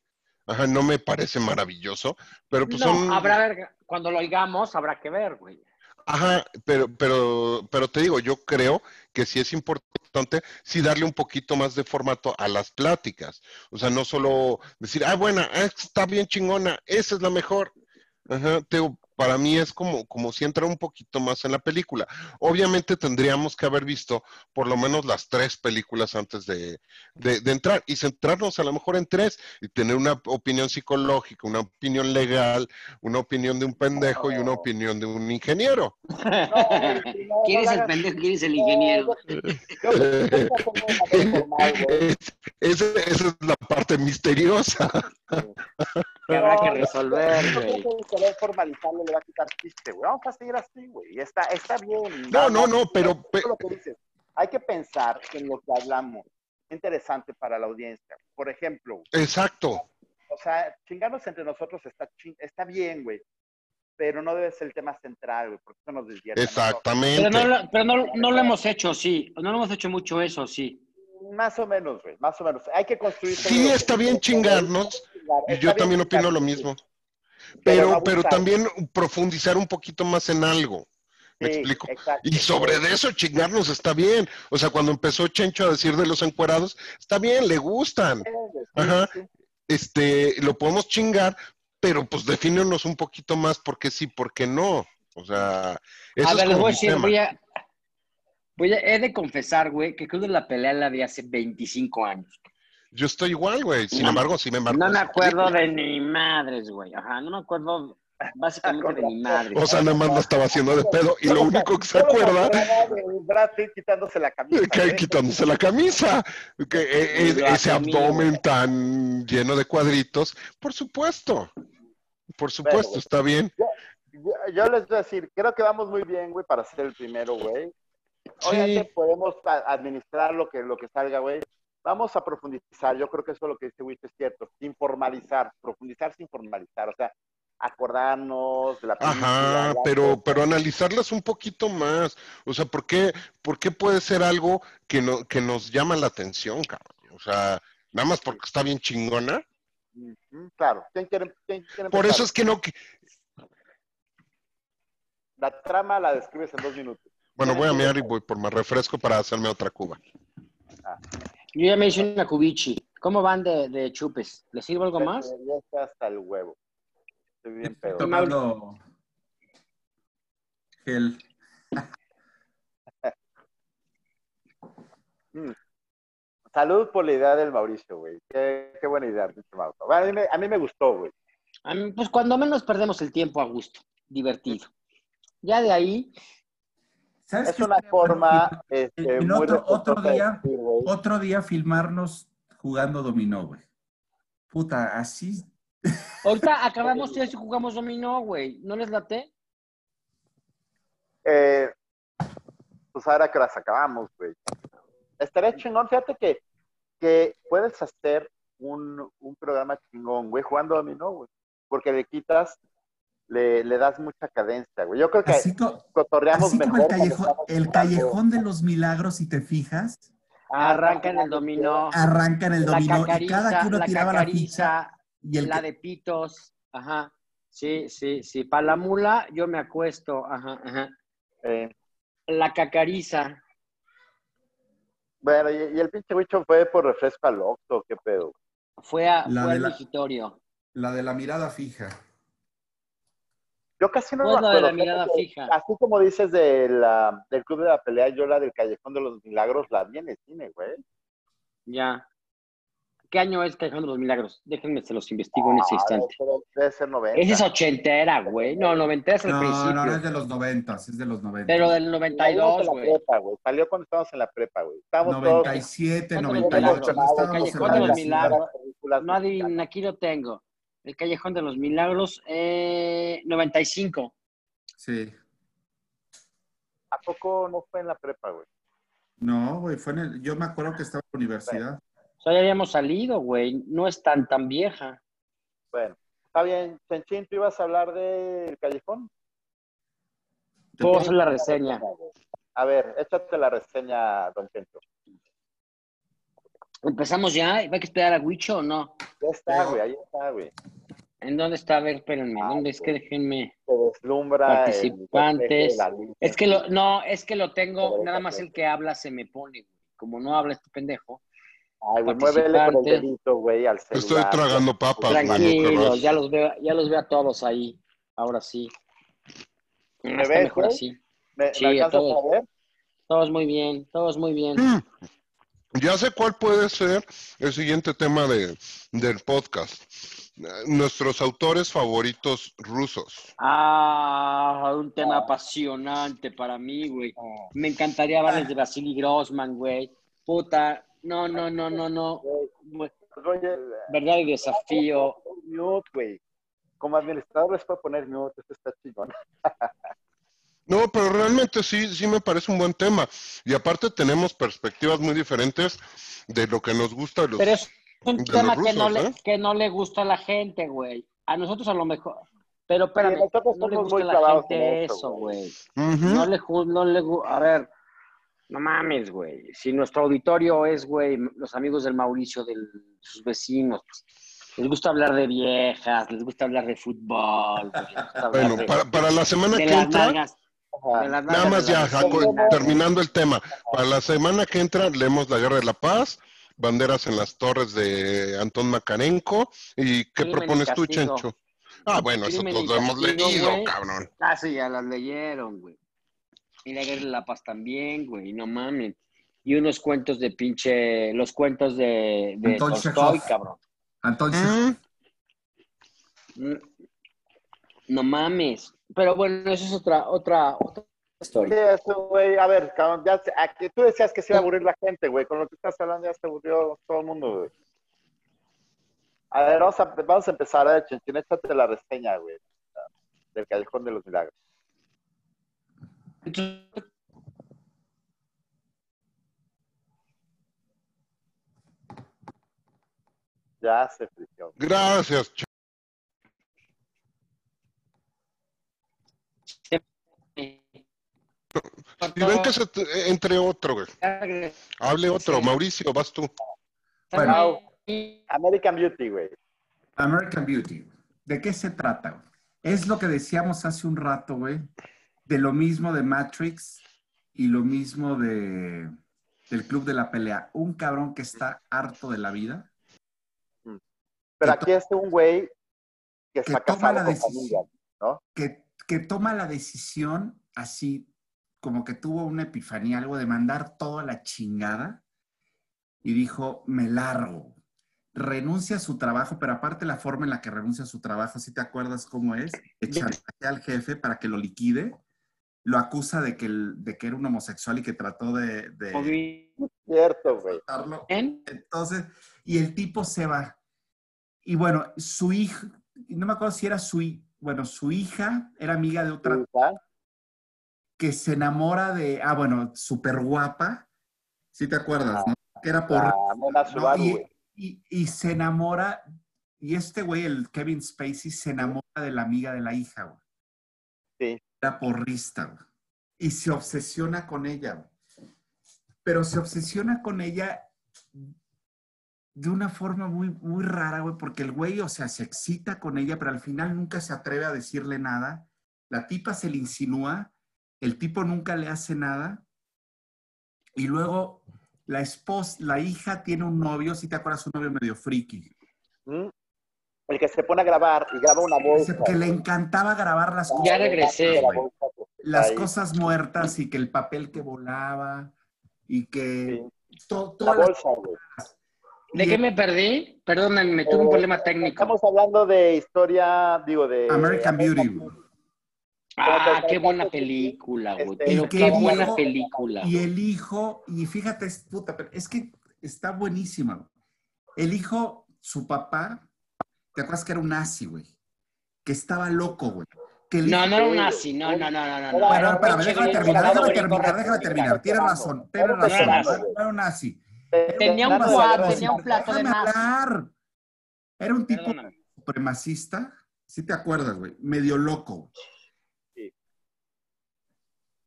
Ajá, no me parece maravilloso, pero pues no, son... habrá ver, cuando lo oigamos, habrá que ver, güey. Ajá, pero, pero, pero te digo, yo creo que sí es importante sí darle un poquito más de formato a las pláticas. O sea, no solo decir, ah, bueno, ah, está bien chingona, esa es la mejor. Ajá, te digo, para mí es como, como si entra un poquito más en la película. Obviamente tendríamos que haber visto por lo menos las tres películas antes de, de- de entrar y centrarnos a lo mejor en tres y tener una opinión psicológica, una opinión legal, una opinión de un pendejo y una opinión de un ingeniero. ¿Quién es el pendejo? ¿Quién es el ingeniero? Es- esa, esa es la parte misteriosa. Que habrá que No, resolver, Yo creo güey. que el querer formalizarlo le va a quitar chiste, güey. Vamos a seguir así, güey. Y Está, está bien. No, no, no, pero- lo que dices. Hay que pensar en lo que hablamos. Interesante para la audiencia. Por ejemplo, Exacto. o sea, chingarnos entre nosotros está, está bien, güey. Pero no debe ser el tema central, güey, porque eso nos desvierte. Exactamente. Pero, no, lo- pero no, no lo hemos hecho, sí. No lo hemos hecho mucho eso, sí. Más o menos, güey, más o menos. Hay que construir. Sí, está bien chingarnos, Y yo también opino lo sí. mismo. Pero Pero, también profundizar un poquito más en algo. ¿Me Sí, explico? exacto. Y sobre de eso chingarnos está bien. O sea, cuando empezó Chencho a decir de los encuerados, está bien, le gustan. Ajá. Este, lo podemos chingar, pero pues defínenos un poquito más por qué sí, por qué no. O sea, eso a es ver, les voy a mi decir, voy a, voy a- he de confesar, güey, que creo que la pelea la de hace 25 años. Yo estoy igual, güey. Sin No, embargo, sí me embarco. No me acuerdo de ni madres, güey. Ajá, no me acuerdo básicamente de ni madres. O sea, nada más la estaba haciendo de pedo y lo único que se acuerda Brad Pitt quitándose la camisa. que güey. quitándose la camisa, que e- e- ese abdomen tan lleno de cuadritos, por supuesto, por supuesto, está bien. Yo, yo les voy a decir, creo que vamos muy bien, güey, para ser el primero, güey. Obviamente Sí. podemos administrar lo que, lo que salga, güey. Vamos a profundizar, yo creo que eso es lo que dice Wicho es cierto, sin formalizar, profundizar sin formalizar, o sea, acordarnos de la película. Ajá, pero, pero analizarlas un poquito más. O sea, ¿por qué, por qué puede ser algo que, no, que nos llama la atención, cabrón? O sea, nada más porque está bien chingona. Claro, ¿quién quiere, quién quiere Por eso es que no, que- La trama la describes en dos minutos. bueno, voy a mear y voy por más refresco para hacerme otra cuba. Yo ya me hice una cubichi. ¿Cómo van de, de chupes? ¿Les sirvo algo más? Ya está hasta el huevo. Estoy bien pedo. Tomando gel. Mm. Salud por la idea del Mauricio, güey. Qué, qué buena idea. Bueno, a, mí me, a mí me gustó, güey. A mí, pues cuando menos perdemos el tiempo a gusto. Divertido. Ya de ahí, ¿Sabes Es una bueno forma este, en muy otro- otro día- decir. Otro día filmarnos jugando dominó, güey. Puta, así. ahorita acabamos y jugamos dominó, güey. ¿No les late? Eh, pues ahora que las acabamos, güey. Estaría chingón. Fíjate que, que puedes hacer un, un programa chingón, güey, jugando dominó, güey. Porque le quitas, le, le das mucha cadencia, güey. Yo creo que Así, co- cotorreamos así como mejor. el callejón, el de los milagros, si te fijas, Arranca en el dominó. arrancan el La dominó y cada uno la tiraba la ficha y el la que- de pitos. Ajá. Sí, sí, sí. Para la mula yo me acuesto. Ajá, ajá. Eh, La cacariza. Bueno, y, y el pinche bicho fue por refresco al Oxxo, qué pedo. Fue, a, La fue al la- vigitorio. La de la mirada fija. Yo casi no Fue me de la mirada fija. Así como dices de la, del Club de la Pelea, yo la del Callejón de los Milagros la vi en el cine, güey. Ya. ¿Qué año es Callejón de los Milagros? Déjenme, se los investigo en ese Ah, instante. debe ser- Debe ser 90. Esa es ochentera, güey. No, noventera es el No, principio. no, no es de los noventas, es de los noventas. Pero del La vimos 92, en la güey. prepa, güey. Salió cuando estábamos en la prepa, güey. Estábamos todos... 97, ¿Cuántos 98, milagros? no estábamos en Callejón la de los. Milagros. No aquí lo tengo. El Callejón de los Milagros, eh, 95. Sí. ¿A poco no fue en la prepa, güey? No, güey, fue en el, yo me acuerdo que estaba en la universidad. O sea, ya habíamos salido, güey. No es tan, tan vieja. Bueno, está bien. Chenchín, ¿tú ibas a hablar del Callejón? Puedo hacer la reseña. A ver, échate la reseña, don Chencho. ¿Empezamos ya? ¿Va a que esperar a Huicho o no? Ya está, güey, ahí está, güey. ¿En dónde está? A ver, espérenme. ¿Dónde es que déjenme? Se deslumbra. Participantes. Es que lo, no, es que lo tengo, nada más el que habla se me pone, güey. Como no habla este pendejo. Ay, güey, muévele con el dedito, güey, al celular. Estoy tragando papas, Tranquilos, ya los veo, ya los veo a todos ahí. Ahora sí. ¿Me Está ves, mejor así. ¿Me, Sí, me a todos. a ver? Todos muy bien, todos muy bien. Mm. Ya sé cuál puede ser el siguiente tema de, del podcast. Eh, Nuestros autores favoritos rusos. Ah, un tema apasionante para mí, güey. Me encantaría hablarles de Vasily Grossman, güey. Puta, no, no, no, no, no. Güey, Pues, oye, Verdad y desafío. mute, güey. Como administrador les puedo poner mute, esto está chingón. No, pero realmente sí, sí me parece un buen tema. Y aparte tenemos perspectivas muy diferentes de lo que nos gusta de los... Pero es un de tema que, no le, ¿eh? que no le gusta a la gente, güey. A nosotros a lo mejor. Pero espérame, nosotros no le gusta muy a la gente en eso, güey. No le, no le A ver, no mames, güey. Si nuestro auditorio es, güey, los amigos del Mauricio, de sus vecinos, pues, les gusta hablar de viejas, les gusta hablar de fútbol. güey, les gusta hablar Bueno, de, para, para la semana que las entra, nada más ya, Jaco, terminando el tema. Para la semana que entra leemos La Guerra de la Paz, Banderas en las Torres de Antón Macarenco. ¿Y qué Crimen y propones tú. Chencho? Ah, bueno, eso Crimen todos lo hemos leído, güey. cabrón. Ah, sí, ya las leyeron, güey. Y la Guerra de la Paz también, güey, no mames. Y unos cuentos de pinche, los cuentos de, de Tolstoy, cabrón. Entonces, Mm, Mm, No mames. Pero bueno, eso es otra, otra, otra Sí, historia. eso, güey. A ver, cabrón, ya aquí, tú decías que se iba a aburrir la gente, güey. Con lo que estás hablando ya se aburrió todo el mundo, güey. A ver, vamos a, vamos a empezar, eh, Chenchín, échate la reseña, güey. Del Callejón de los Milagros. Ya se frició. gracias, Ven que se entre otro, güey. Hable otro. Sí. Mauricio, vas tú. Bueno. American Beauty, güey. American Beauty. ¿De qué se trata? güey? Es lo que decíamos hace un rato, güey. De lo mismo de Matrix y lo mismo de del Club de la Pelea. Un cabrón que está harto de la vida. Pero Que aquí es un güey que que está toma casado la con decisión. familia. que, que toma la decisión así, como que tuvo una epifanía, algo de mandar toda la chingada y dijo, me largo. Renuncia a su trabajo, pero aparte la forma en la que renuncia a su trabajo, si te acuerdas cómo es, echa al jefe para que lo liquide, lo acusa de que, el- de que era un homosexual y que trató de, de Cierto, güey. Entonces, y el tipo se va. Y bueno, su hija, no me acuerdo si era su, bueno, su hija era amiga de otra. Que se enamora de, ah, bueno, súper guapa, si te acuerdas, ¿no? Que era por... La Mona ¿no? Subaru, Y, y- y se enamora, y este güey, el Kevin Spacey, se enamora de la amiga de la hija, güey. Sí. Era porrista, güey. Y se obsesiona con ella, güey. Pero se obsesiona con ella de una forma muy, muy rara, güey, porque el güey, o sea, se excita con ella, pero al final nunca se atreve a decirle nada. La tipa se le insinúa, el tipo nunca le hace nada. Y luego la esposa, la hija tiene un novio, si te acuerdas, un novio medio friki. ¿Mm? El que se pone a grabar y graba una bolsa. Que le encantaba grabar las cosas. Ya regresé. Las cosas muertas y que el papel que volaba y que to- La las- bolsa. ¿De qué me perdí? Perdónenme, me tuve un Eh, problema técnico. Estamos hablando de historia, digo, de... American Beauty. Güey. Ah, qué buena película, güey. Este, Pero qué buena hijo- película. Y güey. el hijo, y fíjate, es, puta, pero es que está buenísima. güey. El hijo, su papá, ¿te acuerdas que era un nazi, güey? Que estaba loco, güey. Que el No, hijo- no era un nazi, no, no, no, no, no. no. Bueno, espérame, déjame terminar, déjame terminar, déjame terminar. Tienes razón, tienes razón. nazi, No era un nazi. Tenía un guerra, tenía un plato de más. hablar. Era un tipo Perdóname. supremacista, si te acuerdas, güey, medio loco. Sí.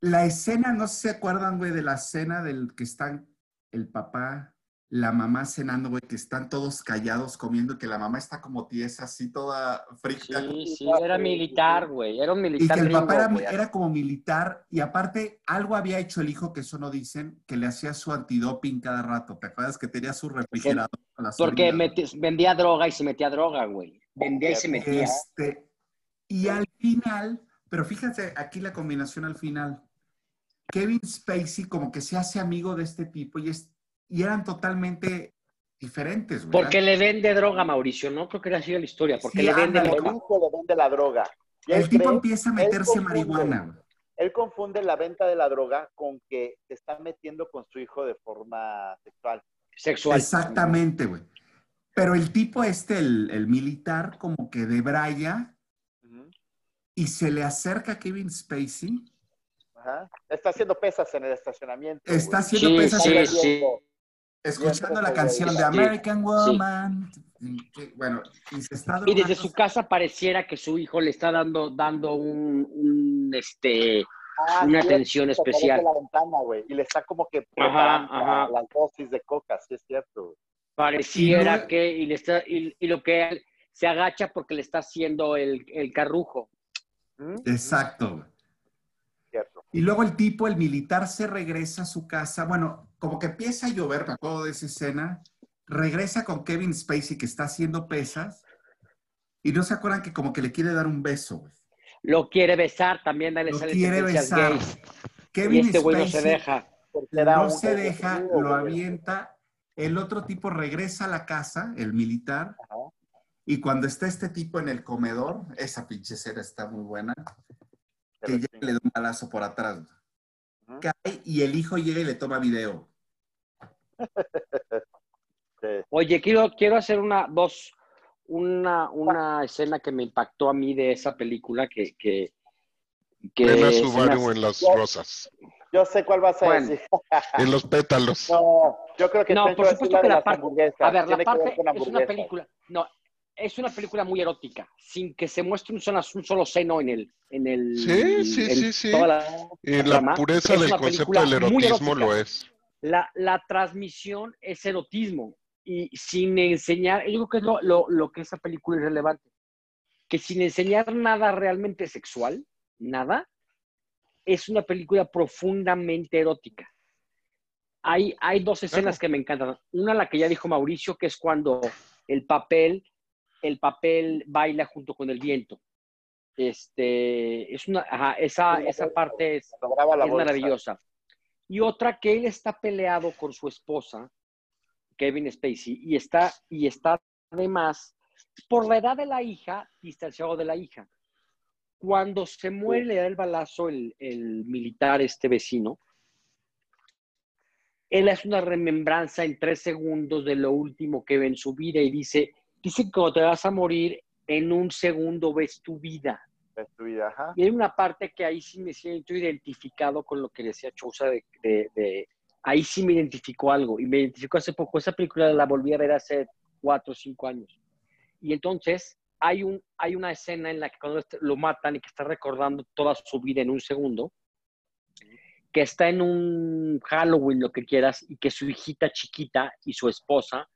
La escena, no sé si se acuerdan, güey, de la escena del que están el papá, la mamá cenando, güey, que están todos callados comiendo y que la mamá está como tiesa, así toda frita. Sí, sí, era militar, güey. Era un Y militar que el papá era, gringo, güey. era como militar y aparte algo había hecho el hijo que eso no dicen, que le hacía su antidoping cada rato. ¿Te acuerdas que tenía su refrigerador? Porque meti- vendía droga y se metía droga, güey. Vendía y se metía. Este, y al final, pero fíjate aquí la combinación al final. Kevin Spacey como que se hace amigo de este tipo y, es, y eran totalmente diferentes, güey. Porque le vende droga, Mauricio. No creo que haya sido la historia. Porque Sí, le vende ándale. Le la droga. Y El él tipo cree- empieza a meterse confunde. marihuana. Él confunde la venta de la droga con que se está metiendo con su hijo de forma sexual. Sexual. Exactamente, güey. Pero el tipo este, el, el militar, como que debraya Ujú. y se le acerca a Kevin Spacey. Ajá. Está haciendo pesas en el estacionamiento. Está haciendo Sí, pesas sí, en el- sí. escuchando la canción de. American Woman. Sí, Bueno, y se está Y desde su casa pareciera que su hijo le está dando, dando un, un, este, Ah, una sí, atención especial. la ventana, güey, y le está como que preparando ajá. las dosis de coca, sí es cierto. Pareciera Y no- que, y, le está, y, y lo que él se agacha porque le está haciendo el, el carrujo. ¿Mm? Exacto. Y luego el tipo, el militar, se regresa a su casa. Bueno, como que empieza a llover, me acuerdo de esa escena. Regresa con Kevin Spacey, que está haciendo pesas. Y no se acuerdan que como que le quiere dar un beso, güey. Lo quiere besar, también le Lo quiere besar. gays. Y Kevin este güey no se Spacey deja. No se deja, lo avienta. El otro tipo regresa a la casa, el militar. Ajá. Y cuando está este tipo en el comedor, esa pinche escena está muy buena, que ya le da un balazo por atrás. Cae y el hijo llega y le toma video. Sí. Oye, quiero, quiero hacer una, dos, una, una escena que me impactó a mí de esa película que, que, que Subaru en las rosas, Yo sé cuál vas a Bueno. decir. en los pétalos. No, yo creo que No, por supuesto que de la las parte, hamburguesas. a ver, la parte con es una película, no, es una película muy erótica, sin que se muestre un solo, un solo seno en el, en el, Sí, sí, en sí, sí. toda la- Y la trama. pureza Es del concepto del erotismo lo es. la, la transmisión es erotismo y sin enseñar, yo creo que es lo, lo, lo que esa película es relevante, que sin enseñar nada realmente sexual, nada, es una película profundamente erótica. Hay, hay dos escenas que me encantan. Una, la que ya dijo Mauricio, que es cuando el papel, el papel baila junto con el viento. Este, es una, ajá, esa, esa parte es, maravillosa. Y otra que él está peleado con su esposa, Kevin Spacey, y está, y está además, por la edad de la hija, distanciado de la hija. Cuando se muere, le da el balazo el, el militar, este vecino, él hace una remembranza en tres segundos de lo último que ve en su vida y dice, dice que cuando te vas a morir, en un segundo ves tu vida. de tu vida, ajá. Y hay una parte que ahí sí me siento identificado con lo que decía Chousa de, de- de- ahí sí me identificó algo y me identificó hace poco. Esa película la volví a ver hace cuatro o cinco años. Y entonces hay, un, hay una escena en la que cuando lo matan y que está recordando toda su vida en un segundo, que está en un Halloween, lo que quieras, y que su hijita chiquita y su esposa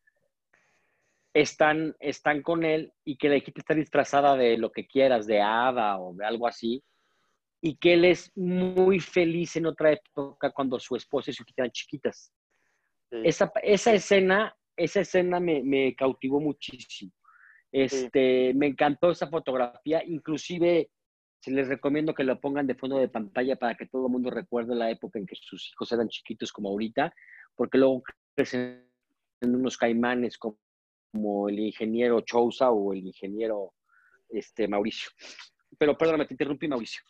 están, están con él y que la hijita está disfrazada de lo que quieras, de hada o de algo así, y que él es muy feliz en otra época cuando su esposa y su hijita eran chiquitas. Esa, esa escena, esa escena me, me cautivó muchísimo. Este, Me encantó esa fotografía, inclusive se les recomiendo que lo pongan de fondo de pantalla para que todo el mundo recuerde la época en que sus hijos eran chiquitos como ahorita, porque luego crecen en unos caimanes como, como el ingeniero Chousa o el ingeniero este, Mauricio. Pero perdóname, te interrumpí, Mauricio.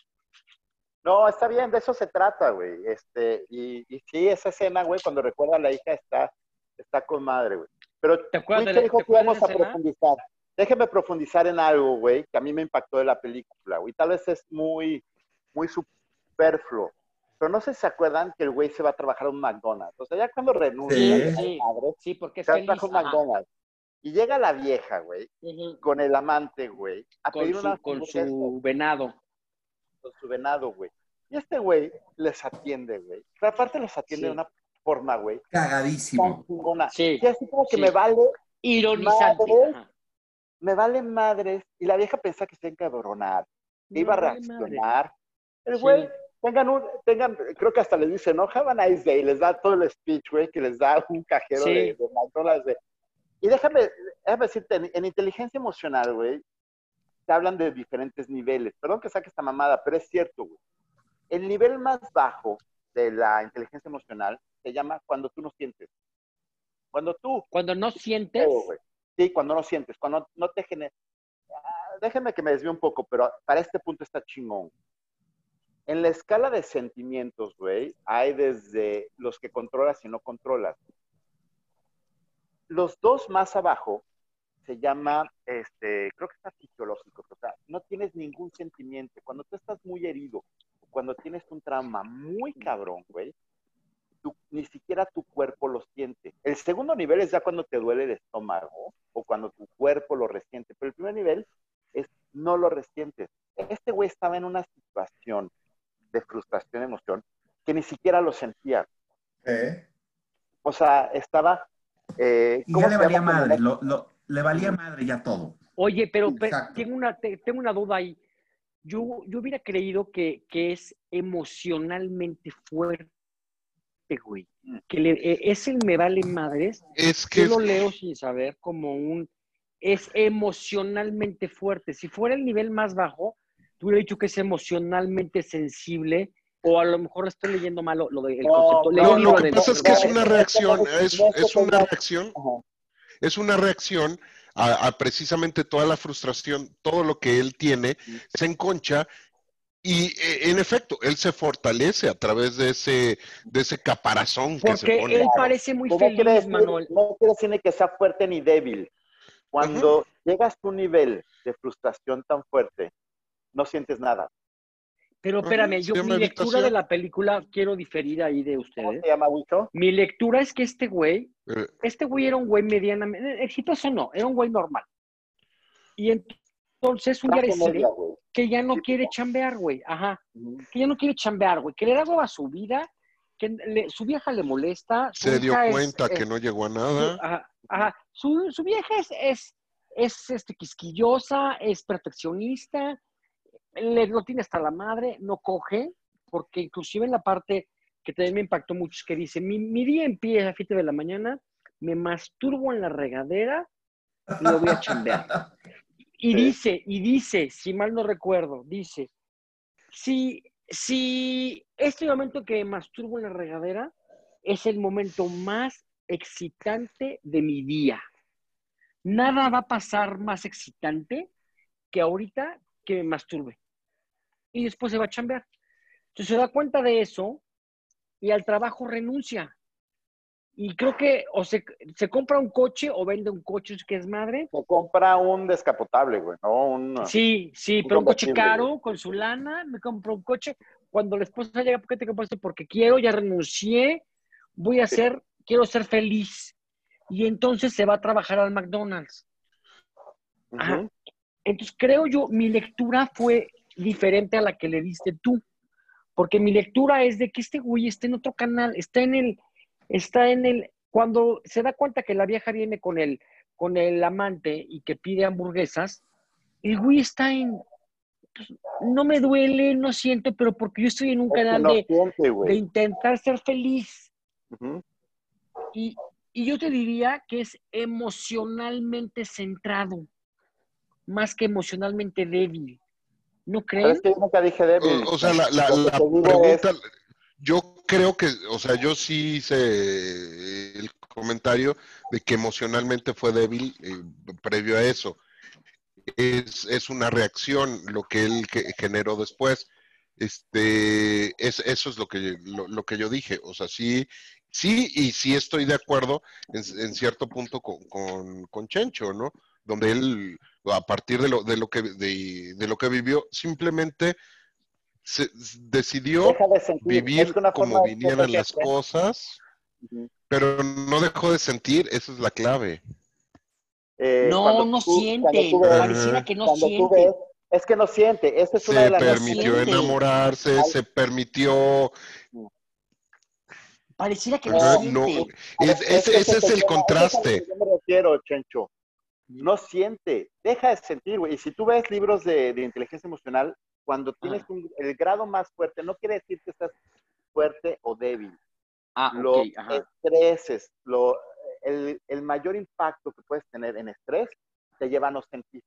No, está bien, de eso se trata, güey. Este, y, y sí, esa escena, güey, cuando recuerda a la hija está, está con madre, güey. Pero ¿Te acuerdas de la- dijo te que de a escena? profundizar. Déjeme profundizar en algo, güey, que a mí me impactó de la película, güey. Tal vez es muy, muy superfluo. Pero no sé si se acuerdan que el güey se va a trabajar a un McDonald's. O sea, ya cuando renuncia, Sí. madre, Sí, porque es se va a feliz. trabajar a un. McDonald's. Y llega la vieja, güey, con el amante, güey, a Con pedir su, una con su venado. con su venado, güey. Y este güey les atiende, güey. Pero aparte los atiende Sí. de una forma, güey, Cagadísimo. Sí, Y así como que sí. me vale, Ironizante. Me vale madres. Y la vieja pensaba que se iba a encabronar, que Me iba a madre. reaccionar. El Sí. güey, tengan un, tengan, creo que hasta les dice, no, have a nice day. Les da todo el speech, güey, que les da un cajero Sí. de, de McDonald's. de- Y déjame, déjame decirte, en, en inteligencia emocional, güey, te hablan de diferentes niveles. Perdón que saque esta mamada, pero es cierto, güey. El nivel más bajo de la inteligencia emocional se llama cuando tú no sientes. Cuando tú, Cuando no sientes, güey. sí, cuando no sientes, cuando no te genera. Ah, Déjeme que me desvíe un poco, pero para este punto está chingón. En la escala de sentimientos, güey, hay desde los que controlas y no controlas. Los dos más abajo se llama, este, creo que está fisiológico, o sea, no tienes ningún sentimiento. Cuando tú estás muy herido, cuando tienes un trauma muy cabrón, güey, tú- ni siquiera tu cuerpo lo siente. El segundo nivel es ya cuando te duele el estómago o cuando tu cuerpo lo resiente, pero el primer nivel es no lo resientes. Este güey estaba en una situación de frustración, emoción, que ni siquiera lo sentía. ¿Eh? O sea, estaba... eh, Y ¿cómo ya le valía llama? madre, lo- lo- le valía madre ya todo. Oye, pero, pe- Exacto. tengo, una, te- tengo una duda ahí. Yo, yo hubiera creído que, que es emocionalmente fuerte, güey. Que le, eh, es el me vale madres. Es que Yo lo leo sin saber como un... Es emocionalmente fuerte. Si fuera el nivel más bajo, te hubiera dicho que es emocionalmente sensible o a lo mejor estoy leyendo mal lo, del concepto. No, lo que de- pasa es que es no, una no, reacción, es, una reacción, es una reacción a, a precisamente toda la frustración, todo lo que él tiene, se enconcha y eh, en efecto, él se fortalece a través de ese, de ese caparazón que se Porque pone. él parece muy feliz, decir, Manuel. no quiere decir ni que sea fuerte ni débil. Cuando llegas a un nivel de frustración tan fuerte, no sientes nada. Pero espérame, yo mi lectura de la película quiero diferir ahí de ¿Cómo ustedes. se llama, Wicho? Mi lectura es que este güey, Eh, este güey era un güey medianamente, exitoso no, era un güey normal. Y entonces un día decide que ya no quiere chambear, güey. Ajá. Que ya no quiere chambear, güey. Que le da hueva a su vida, que le- su vieja le molesta. su se dio es- cuenta es- que no llegó a su, nada. ajá, ajá. Su, su vieja es, es, es este, quisquillosa, es perfeccionista, le, lo tiene hasta la madre, no coge, porque inclusive en la parte que también me impactó mucho es que dice, mi, mi día empieza a 7 de la mañana, me masturbo en la regadera y lo voy a chambear. Y Sí. dice, y dice, si mal no recuerdo, dice, si, si este momento que me masturbo en la regadera es el momento más excitante de mi día. Nada va a pasar más excitante que ahorita que me masturbe. Y después se va a chambear. Entonces se da cuenta de eso y al trabajo renuncia. Y creo que o se, se compra un coche o vende un coche que es madre. Se compra un descapotable, güey, ¿no? Un, Sí, sí, Un pero un coche caro, con su lana, me compro un coche. Cuando la esposa llega, ¿por qué te compraste? Porque quiero, ya renuncié, voy a Sí. ser, quiero ser feliz. Y entonces se va a trabajar al McDonald's. Ajá. Entonces creo yo, mi lectura fue diferente a la que le diste tú. Porque mi lectura es de que este güey está en otro canal, está en el, está en el, cuando se da cuenta que la vieja viene con el, con el amante y que pide hamburguesas, el güey está en, pues, no me duele, no siento, pero porque yo estoy en un canal no de, siente, de güey. intentar ser feliz. Y, y yo te diría que es emocionalmente centrado, más que emocionalmente débil. ¿No Pero crees? es que yo nunca dije débil. O, o sea, la, la- la pregunta, es- yo creo que, o sea, yo sí hice el comentario de que emocionalmente fue débil eh, previo a eso. Es, es una reacción lo que él que- generó después. Este, es, eso es lo que, lo, lo que yo dije. O sea, sí, sí, y sí estoy de acuerdo en, en cierto punto con, con, con Chencho, ¿no? Donde él, a partir de lo, de lo que, de, de lo que vivió, simplemente se, decidió de vivir Es que una como vinieran las cosas, pero no dejó de sentir, esa es la clave. Eh, No, no tú- siente. ves- Pareciera que no siente. ves- es que no siente. Esa es una Se de las permitió siente. enamorarse, Ay. se permitió... Pareciera que no no, siente. es- ese, ese es el contraste. Yo me refiero, Chencho. No siente, deja de sentir, güey. Y si tú ves libros de, de inteligencia emocional, cuando tienes un- el grado más fuerte, no quiere decir que estás fuerte o débil. Ah, Los ok, ajá. estreses, lo, el, el mayor impacto que puedes tener en estrés te lleva a no sentir.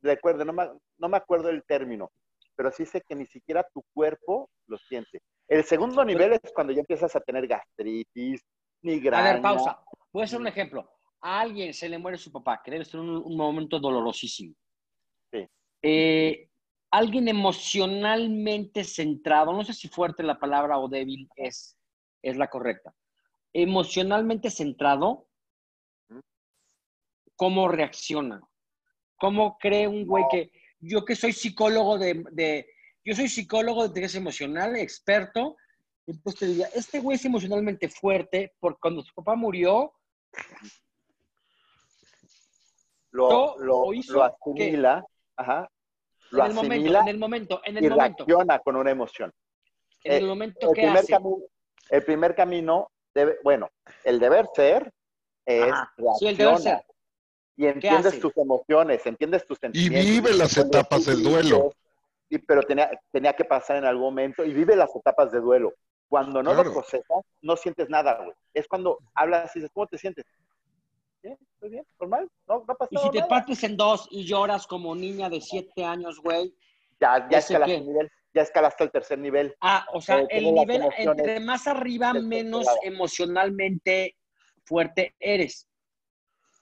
Recuerda, no me, no me acuerdo el término, pero sí sé que ni siquiera tu cuerpo lo siente. El segundo nivel es cuando ya empiezas a tener gastritis, A migraña. ver, pausa. Voy a hacer un ejemplo. A alguien se le muere su papá, que debe ser un, un momento dolorosísimo. Sí. Eh, alguien emocionalmente centrado, no sé si fuerte la palabra o débil es, es la correcta. Emocionalmente centrado. ¿cómo reacciona? ¿Cómo cree un güey que yo que soy psicólogo de, de- yo soy psicólogo de inteligencia emocional, experto, entonces te diría, este güey es emocionalmente fuerte porque cuando su papá murió, lo, lo, lo asimila, ajá, lo en el momento, asimila en el momento, en y el momento, reacciona con una emoción. en el eh, momento El que primer, hace. camino, el primer camino, debe, bueno, el deber ser es Ajá, sí, el deber ser. y entiendes tus emociones, entiendes tus Y sentimientos. vive las etapas del duelo. y- pero tenía, tenía que pasar en algún momento y vive las etapas de duelo. Cuando no Claro. lo procesas, no sientes nada, güey. Es cuando hablas y dices, ¿cómo te sientes? Bien, estoy bien, normal, no, no ha pasado Y si te nada. partes en dos y lloras como niña de siete años, güey. Ya, ya ¿ese escalaste el nivel, ya escalaste el tercer nivel. Ah, o sea, Eh, el nivel, entre más arriba, menos lado. emocionalmente fuerte eres.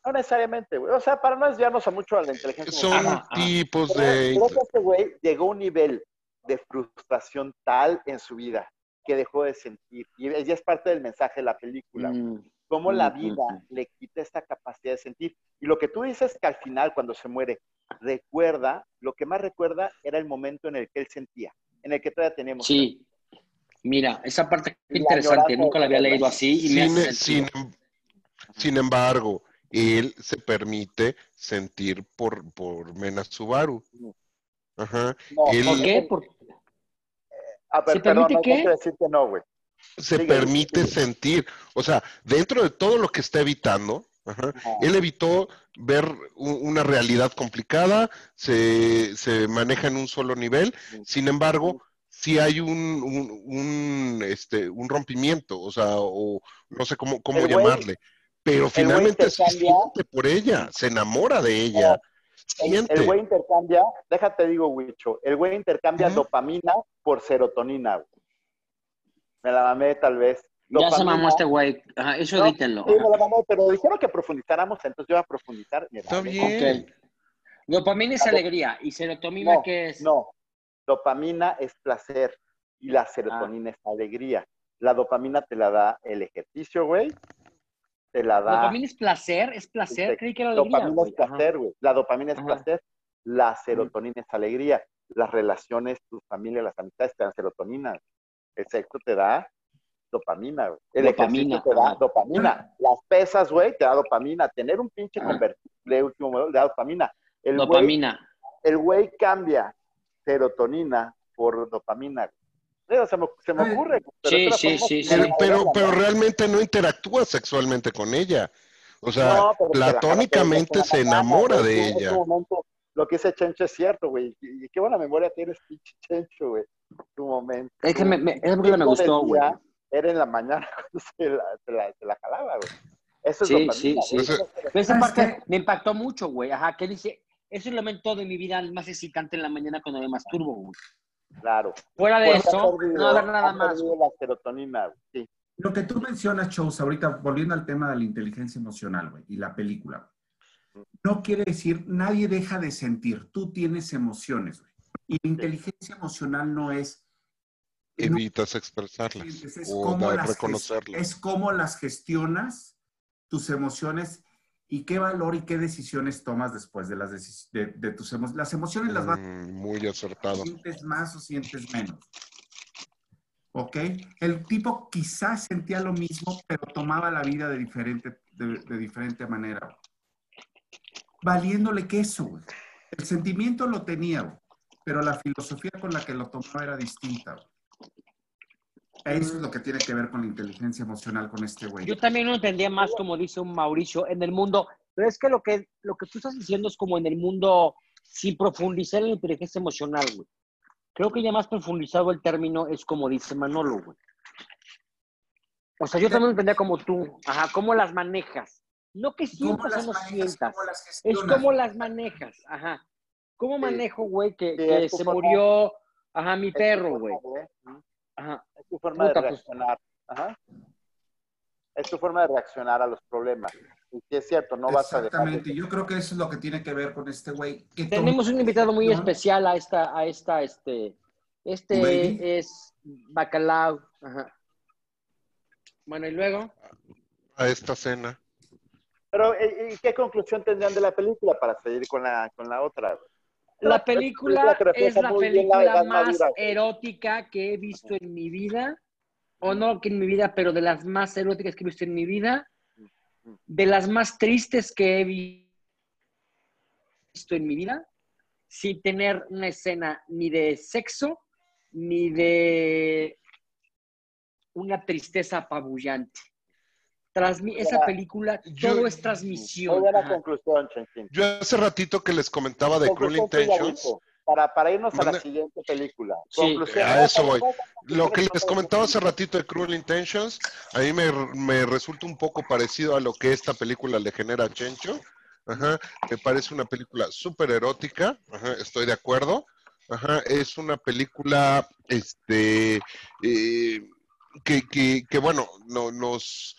No necesariamente, güey. O sea, para no desviarnos a mucho a la inteligencia Son emocional. Tipos de... creo que este güey llegó a un nivel de frustración tal en su vida que dejó de sentir. Y ya es parte del mensaje de la película. güey. Mm, Cómo la vida le quita esta capacidad de sentir. Y lo que tú dices que al final, cuando se muere, recuerda, lo que más recuerda era el momento en el que él sentía, en el que todavía teníamos. Sí. Mira, esa parte La interesante. Nunca la había leído así y Sin, sentido. sin embargo, él se permite sentir por, por Mena Subaru. Ajá. No, Él- ¿Por qué? A ver, ¿Se perdón, permite no, qué? quiero decir que no, güey. Se permite sentir. O sea, dentro de todo lo que está evitando, ajá, él evitó ver u- una realidad complicada, se, se maneja en un solo nivel, sin embargo, sí hay un, un, un, este, un rompimiento, o sea, o no sé cómo, cómo El güey- llamarle, pero finalmente intercambia- siente por ella, se enamora de ella, El-. El güey intercambia, déjate digo, Wicho, el güey intercambia dopamina por serotonina. güey. Me la mamé tal vez. ya se mamó este güey. Ajá, eso No, edítenlo. Sí, me la mamé, pero dijeron que profundizáramos, entonces yo voy a profundizar. Está bien. Dopamina es La do- alegría y serotonina No, ¿qué es? no. Dopamina es placer y la Ah. serotonina es alegría. La dopamina te la da el ejercicio, güey. Te la da. Dopamina es placer, es placer. Este, Creí que era alegría. Dopamina güey. es placer, güey. La dopamina es Ajá. placer. La serotonina es alegría. Las relaciones, tu familia, las amistades te dan serotonina. El sexo te da dopamina, güey. El Dopamina, ejercicio te da dopamina. Las pesas, güey, te da dopamina. Tener un pinche convertible último modelo te da dopamina. El güey, Dopamina. el güey cambia serotonina por dopamina. Se me, se me ocurre. pero Sí, sí, sí, como Pero, pero, realmente no interactúa sexualmente con ella. O sea, No, platónicamente se enamora güey. de en ella. ese momento, lo que dice Chencho es cierto, güey. Y, qué buena memoria tienes, pinche Chencho, güey. Tu momento. Es que me, me- película me gustó, güey. era en la mañana cuando se la, se la, se la jalaba, güey. Eso es Sí, sí, sí. Pero esa ¿Sabes parte me impactó mucho, güey. Ajá, que dice, es el momento de mi vida más excitante en la mañana cuando me masturbo, güey. Claro. Fuera de ha eso, perdido- no haber nada más. la serotonina, güey. Sí. Lo que tú mencionas, Chose, ahorita volviendo al tema de la inteligencia emocional, güey, y la película, güey, no quiere decir, nadie deja de sentir, tú tienes emociones, güey. Y la inteligencia emocional no es... no Evitas expresarlas es o cómo las reconocerlas. es cómo las gestionas, tus emociones, y qué valor y qué decisiones tomas después de, las de, de tus emociones. Las emociones las vas Mm, muy acertado. sientes más o sientes menos. ¿Ok? El tipo quizás sentía lo mismo, pero tomaba la vida de diferente, de, de diferente manera. Valiéndole queso, güey. El sentimiento lo tenía, pero la filosofía con la que lo tomaba era distinta. Eso es lo que tiene que ver con la inteligencia emocional con este güey. Yo también lo entendía más, como dice un Mauricio, en el mundo. Pero es que lo que, lo que tú estás diciendo es como en el mundo sin profundizar en la inteligencia emocional, güey. Creo que ya más profundizado el término es como dice Manolo, güey. O sea, yo también entendía como tú. Ajá, cómo las manejas. No que ¿Cómo sientas o las no manejas? sientas. ¿Cómo las Es cómo las manejas. Ajá. ¿Cómo manejo, güey, que, Sí, se forma- murió, ajá, mi perro, güey? Ajá. Es tu forma Puta, de pues. reaccionar. Ajá. Es tu forma de reaccionar a los problemas. Y sí es cierto, no vas a dejar Exactamente. de... Yo creo que eso es lo que tiene que ver con este güey. Tenemos un invitado muy especial a esta, a esta, este, este es Bacalao. Ajá. Bueno, y luego. A esta cena. Pero, ¿y y qué conclusión tendrían de la película para seguir con la, con la otra? La película es la película más erótica que he visto en mi vida. O no que en mi vida, pero de las más eróticas que he visto en mi vida. De las más tristes que he vi- visto en mi vida. Sin tener una escena ni de sexo, ni de una tristeza apabullante. Transmi- esa película, Yo- todo es transmisión. conclusión, Chenchín. Yo hace ratito que les comentaba de Cruel Intentions. Para, para irnos a la siguiente película. Sí, a eso voy. Lo que les comentaba hace ratito de Cruel Intentions, a mí me, me resulta un poco parecido a lo que esta película le genera a Chencho. Ajá, me parece una película súper erótica, ajá, estoy de acuerdo. Ajá, es una película, este, eh, que, que, que, bueno, no, nos,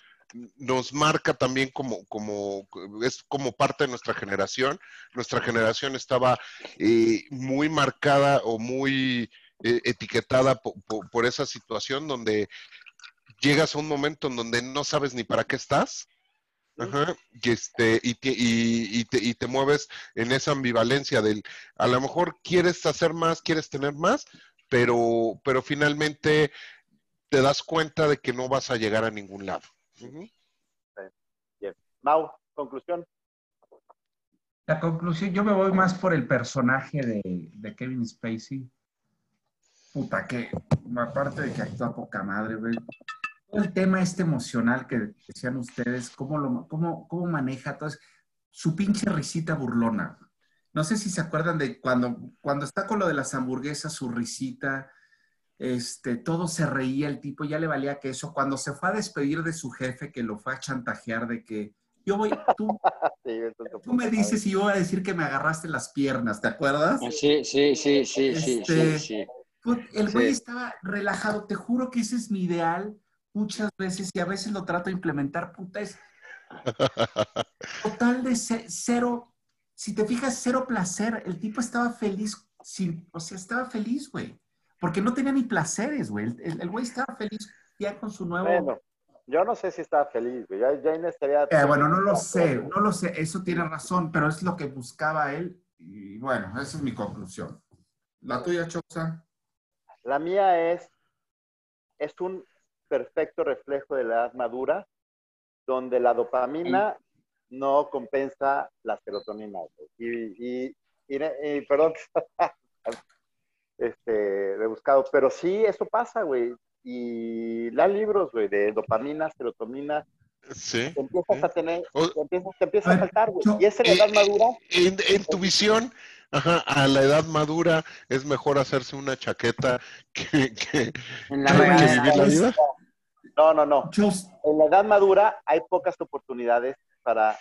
nos marca también como, como, es como parte de nuestra generación. Nuestra generación estaba eh, muy marcada o muy eh, etiquetada po- po- por esa situación donde llegas a un momento en donde no sabes ni para qué estás. Ajá, y, este, y, te, y, y te, y te mueves en esa ambivalencia del, a lo mejor quieres hacer más, quieres tener más, pero, pero finalmente te das cuenta de que no vas a llegar a ningún lado. Mau, conclusión. La conclusión, yo me voy más por el personaje de, de Kevin Spacey. Puta, que aparte de que actúa poca madre, güey. Todo el tema este emocional que decían ustedes, cómo, lo, cómo, cómo maneja todo, su pinche risita burlona. No sé si se acuerdan de cuando, cuando está con lo de las hamburguesas, su risita, este, todo se reía el tipo, ya le valía que eso. Cuando se fue a despedir de su jefe, que lo fue a chantajear de que yo voy, tú, Sí, Tú me dices y yo voy a decir que me agarraste las piernas, ¿te acuerdas? Sí, sí, sí, sí, sí, Este- sí, sí. Put- El güey Sí. estaba relajado, te juro que ese es mi ideal muchas veces y a veces lo trato de implementar, puta, es total de ce- cero, si te fijas, cero placer. El tipo estaba feliz, sin, o sea, estaba feliz, güey, porque no tenía ni placeres, güey. El- güey estaba feliz ya con su nuevo... Bueno, yo no sé si estaba feliz, güey. Ya, ya estaría... Eh, bueno, no lo sé, no lo sé, eso tiene razón, pero es lo que buscaba él y bueno, esa es mi conclusión. La tuya, Choxa. La mía es, es un perfecto reflejo de la edad madura, donde la dopamina no compensa la serotonina. güey. Y, y, y, y- perdón, este, rebuscado, pero sí, eso pasa, güey. Y la libros, güey, de dopamina, serotonina, Sí. te empiezas a tener, O- te empiezas, te empieza A faltar, güey. Y es en la edad Eh, madura, En, en tu visión, ajá, a la edad madura es mejor hacerse una chaqueta que, que- En la vivir la vida. No, no, no. En la edad madura hay pocas oportunidades para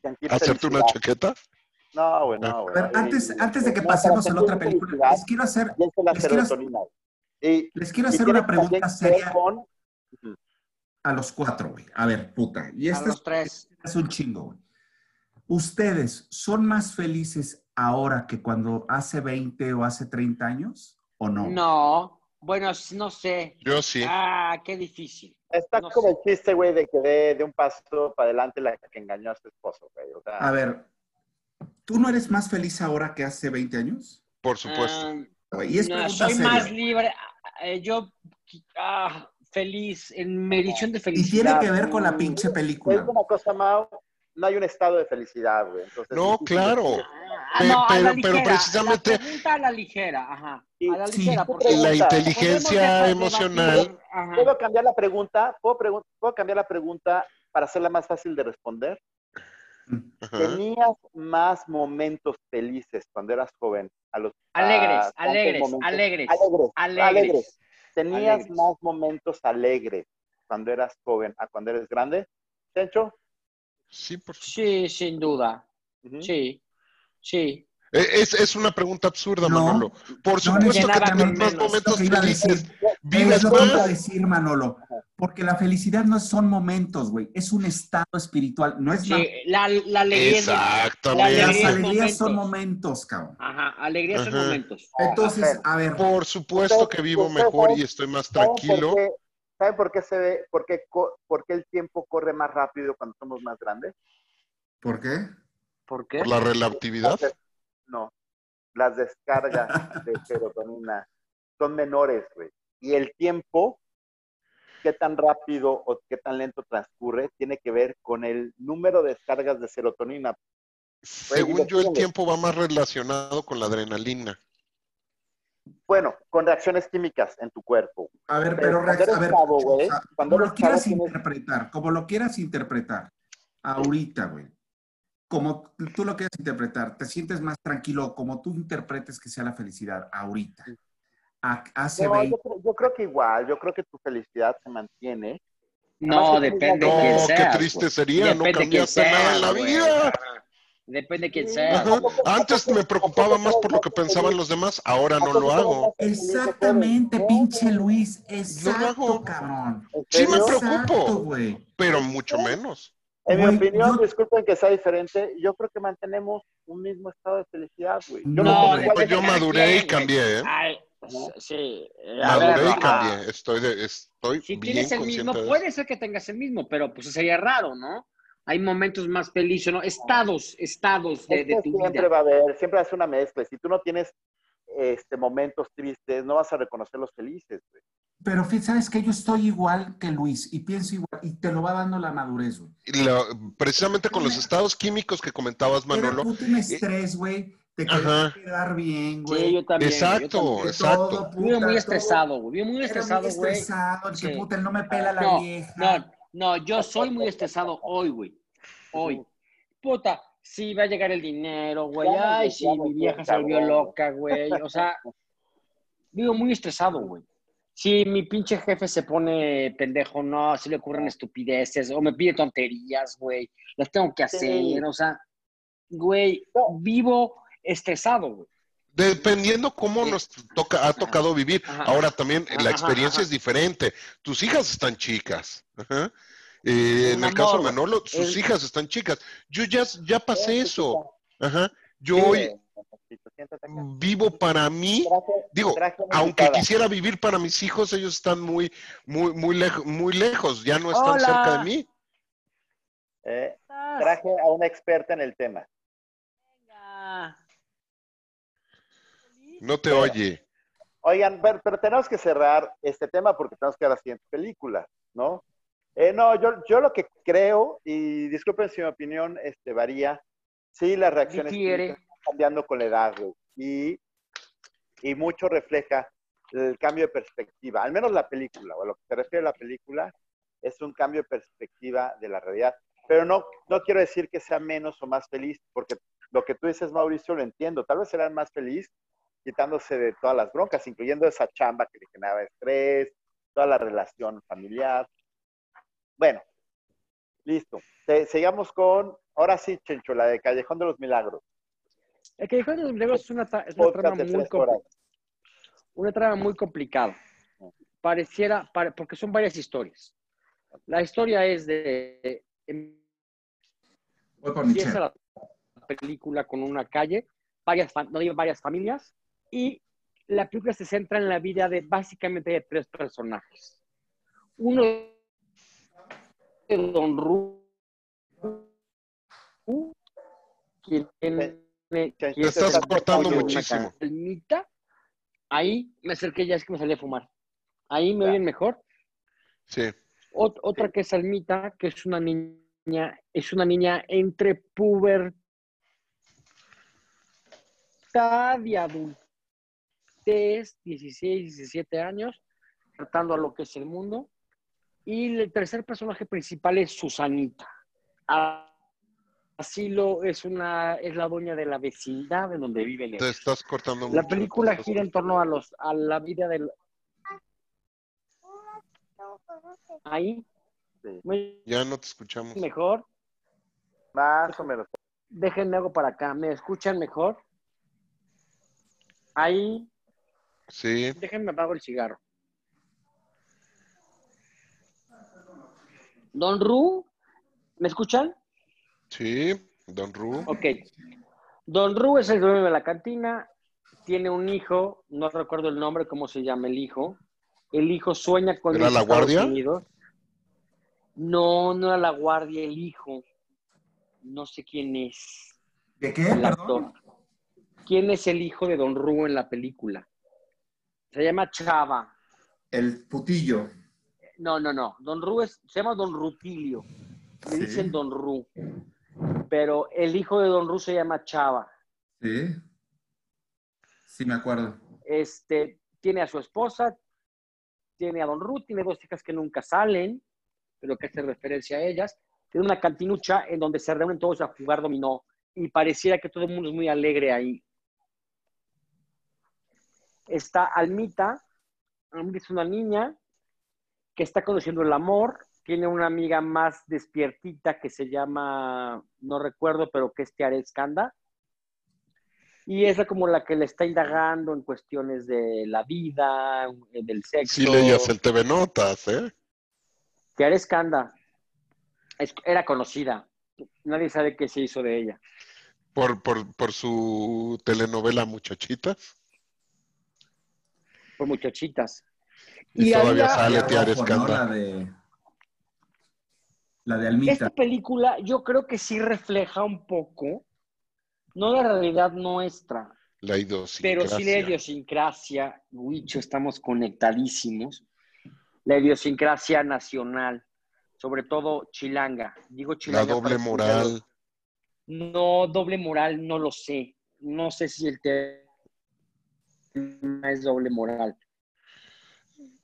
sentir ¿Hacerte una chaqueta? No, güey, no, A güey. ver, antes, antes de que pasemos a la otra película, les quiero hacer, les quiero-. Y, les hacer una pregunta seria con- a los cuatro, güey. A ver, puta. Y A este los es, tres. es un chingo, güey. ¿Ustedes son más felices ahora que cuando hace 20 o hace 30 años? ¿O no? No. Bueno, no sé. Yo sí. Ah, qué difícil. Está No como sé. el chiste, güey, de que de, de un paso para adelante la que engañó a su esposo, güey. O sea, A ver, ¿tú no eres más feliz ahora que hace 20 años? Por supuesto. Ah, Güey, y es no, soy seria. más libre. Eh, yo, ah, feliz, en medición de Y felicidad. tiene que ver con la pinche es película. una cosa, Mau, no hay un estado de felicidad, güey. Entonces, No, es claro. Ah, Pe- no, a la pero- pero ligera, precisamente- La pregunta a la ligera, ajá. A la sí. ligera. Porque La inteligencia emocional. ajá. ¿Puedo cambiar la pregunta? ¿Puedo, pregun- ¿Puedo cambiar la pregunta para hacerla más fácil de responder? Ajá. ¿Tenías más momentos felices cuando eras joven? A los, Alegres, a tantos alegres, momentos? alegres, Alegres, alegres. alegres. ¿Tenías Alegres. más momentos alegres cuando eras joven a cuando eres grande? ¿Tencho? Sí, por supuesto. Sí, sin duda. Sí, sí. Eh, Es, es una pregunta absurda, No. Manolo. Por No supuesto que tienes más momentos felices. Vives Es lo que iba a decir, Manolo. Porque la felicidad no son momentos, güey. Es un estado espiritual. No es Sí, la, la alegría Las Exactamente. alegría- alegrías son momentos. cabrón. Ajá, alegría son momentos. Entonces, a ver, Por supuesto que vivo mejor y estoy más ¿Saben tranquilo. ¿saben por qué se ve, por qué, por qué el tiempo corre más rápido cuando somos más grandes? ¿por qué? ¿Por qué? Por la relatividad. No, las descargas de serotonina son menores, güey. Y el tiempo, qué tan rápido o qué tan lento transcurre, tiene que ver con el número de descargas de serotonina. Según yo, el tiempo va más relacionado con la adrenalina. Bueno, con reacciones químicas en tu cuerpo. A ver, Pero pero a ver, o sea, cuando lo quieras tienes- interpretar, como lo quieras interpretar, ahorita, güey. Como tú lo quieras interpretar, te sientes más tranquilo, como tú interpretes que sea la felicidad ahorita. Hace No, 20, yo, creo, yo creo que igual, yo creo que tu felicidad se mantiene. No, Además, depende de No, quién No, qué triste sería, no Depende cambiaste nada en la vida. Depende de quién Sí, seas. Ajá. ¿a poco- Antes me preocupaba más por lo que pensaban los demás, ahora ¿A no lo hago. Exactamente, pinche. Luis. Lo Exacto, hago. cabrón. ¿En Sí me preocupo. Exacto, güey. Pero mucho menos. En mi opinión, yo- disculpen que sea diferente, yo creo que mantenemos un mismo estado de felicidad, güey. Yo No, no, sé Pues es yo maduré y cambié, ¿eh? Ay, sí. eh, a ver, y cambié. Estoy, de, estoy Si bien tienes el mismo, de puede ser que tengas el mismo, pero pues sería raro, ¿no? Hay momentos más felices, ¿no? Estados, estados de, Es de tu siempre vida. va a haber, siempre hace una mezcla. Si tú no tienes este, momentos tristes, no vas a reconocer los felices, güey. Pero sabes que yo estoy igual que Luis y pienso igual y te lo va dando la madurez, güey. Precisamente con los estados químicos que comentabas, Manolo. puto un estrés, güey. Te quedar bien, Sí, güey. yo también. yo Exacto, también. De exacto. todo, Vivo muy estresado, güey. Vivo muy estresado, muy güey. estresado, el que Sí. puta, él no me pela la No, vieja. no, no, yo soy muy estresado hoy, güey. Hoy. Puta, sí va a llegar el dinero, güey. Ay, sí, mi vieja se volvió loca, güey. O sea, vivo muy estresado, güey. Si mi pinche jefe se pone pendejo, no, si le ocurren estupideces o me pide tonterías, güey. Las tengo que hacer, Sí. o sea, güey, vivo estresado, güey. Dependiendo cómo Sí. nos toca, ha tocado vivir. Ajá. Ahora también Ajá, la experiencia ajá. es diferente. Tus hijas están chicas. Ajá. Eh, en el caso de Manolo, sus hijas están chicas. Yo ya, ya pasé Sí, eso. Ajá. Yo Sí, hoy vivo para mí. Traje- Digo, traje aunque invitada. quisiera vivir para mis hijos, ellos están muy, muy, muy, lejos, muy lejos. Ya no están Hola. cerca de mí. Eh, traje a una experta en el tema. Venga. No te oye. Oigan, pero, pero tenemos que cerrar este tema porque tenemos que ver la siguiente película, ¿no? Eh, no, yo, yo lo que creo, y disculpen si mi opinión este, varía, sí, las reacciones están cambiando con la edad, güey, y, y mucho refleja el cambio de perspectiva, al menos la película, o a lo que se refiere a la película, es un cambio de perspectiva de la realidad. Pero no, no quiero decir que sea menos o más feliz, porque lo que tú dices, Mauricio, lo entiendo. Tal vez serán más feliz quitándose de todas las broncas, incluyendo esa chamba que le generaba estrés, toda la relación familiar. Bueno, listo. Te- sigamos con, ahora sí, Chencho, la de Callejón de los Milagros. El Callejón de los Milagros es una, es una trama muy. Una trama muy complicada. Pareciera, pare- porque son varias historias. La historia es de Michelle. empieza la película con una calle, varias, no digo varias familias, y la película se centra en la vida de básicamente de tres personajes. Uno de Don Ru, quien tiene- Te estás cortando muchísimo. calmita. Ahí me acerqué ya, es que me salí a fumar. Ahí me oyen mejor. Sí. Ot- otra que es Almita, que es una niña, es una niña entre pubertad y adultez, 16, 17 años, tratando a lo que es el mundo. Y el tercer personaje principal es Susanita. Asilo es una es la dueña de la vecindad en donde viven Te estás cortando La mucho, película te estás gira en torno a los a la vida del ahí Sí. Ya no te escuchamos. mejor. Más o menos. Déjenme algo para acá. ¿Me escuchan mejor? Ahí, Sí, déjenme apago el cigarro. Don Ru, ¿me escuchan? sí, Don Ru. Ok. Don Ru es el dueño de la cantina, tiene un hijo, no recuerdo el nombre, cómo se llama el hijo. El hijo sueña con ¿Era la Estados guardia? Unidos. No, no era la guardia, el hijo. No sé quién es. ¿De qué? el actor. ¿Quién es el hijo de Don Ru en la película? Se llama Chava. El putillo. No, no, no. Don Ru es, se llama Don Rutilio. Sí. dicen Don Ru. Pero el hijo de Don Ru se llama Chava. Sí. Sí, me acuerdo. Este, tiene a su esposa, tiene a Don Ru, tiene dos hijas que nunca salen, pero que hace referencia a ellas. Tiene una cantinucha en donde se reúnen todos a jugar dominó y pareciera que todo el mundo es muy alegre ahí. Está Almita. Almita es una niña que está conociendo el amor. Tiene una amiga más despiertita que se llama, no recuerdo, pero que es Tiare Escanda. Y esa como la que le está indagando en cuestiones de la vida, eh, del sexo. Sí leías el TV Notas, ¿eh? Tiare Escanda es- era conocida. Nadie sabe qué se hizo de ella. Por, por, por su telenovela Muchachitas. Por muchachitas. Y, Y todavía había-. La de. La de Esta película yo creo que sí refleja un poco, no la realidad nuestra, La idiosincrasia. pero sí la idiosincrasia, Huicho, estamos conectadísimos, la idiosincrasia nacional, sobre todo chilanga. Digo La chilanga. doble moral. No, doble moral, no lo sé. No sé si el tema es doble moral.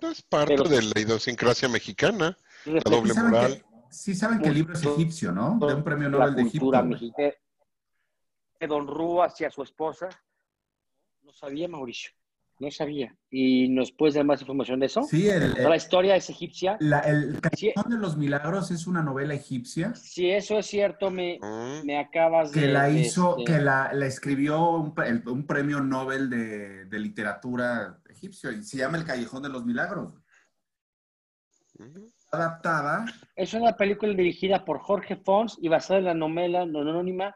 Es parte Pero- de la idiosincrasia mexicana. La doble saben, moral. que, sí saben que el libro es egipcio, ¿no? De un premio Nobel la de Egipto. mexicana. De Don Rú hacia su esposa. No sabía, Mauricio. No sabía. ¿Y nos puedes dar más información de eso? Sí, el, La historia es egipcia. la- el Sí. Callejón de los Milagros es una novela egipcia Si eso es cierto, me, Mm. me acabas de... que la hizo, este, que la, la escribió un, pre- el- un premio Nobel de, de literatura egipcio y se llama El Callejón de los Milagros. Adaptada. Es una película dirigida por Jorge Fons y basada en la novela anónima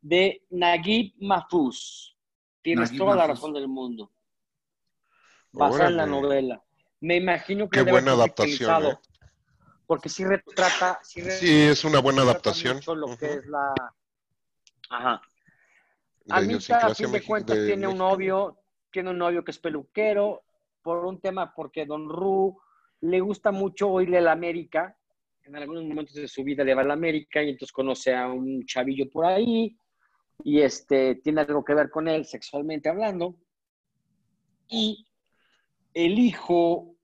de Naguib Mahfouz. Tienes Naguib toda la razón del mundo. Basada en la novela. Me imagino que Qué buena adaptación, ¿eh? Porque sí retrata... Sí, re- Sí, es una buena retrata adaptación. mucho lo que Ujú. es la... Ajá. Anita, a fin de cuentas, de tiene un México. novio, tiene un novio que es peluquero, por un tema, porque Don Ru le gusta mucho oírle a la América. En algunos momentos de su vida le va a la América y entonces conoce a un chavillo por ahí y este tiene algo que ver con él sexualmente hablando. Y el hijo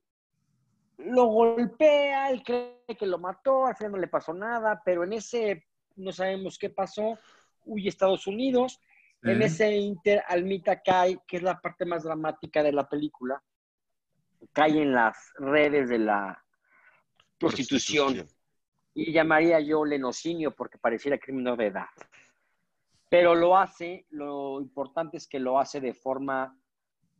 lo golpea, él cree que lo mató, al final no le pasó nada, pero en ese no sabemos qué pasó, huye a Estados Unidos, en ese inter Almita cae, que es la parte más dramática de la película, cae en las redes de la prostitución. Y llamaría yo lenocinio porque pareciera crimen de edad. Pero lo hace, lo importante es que lo hace de forma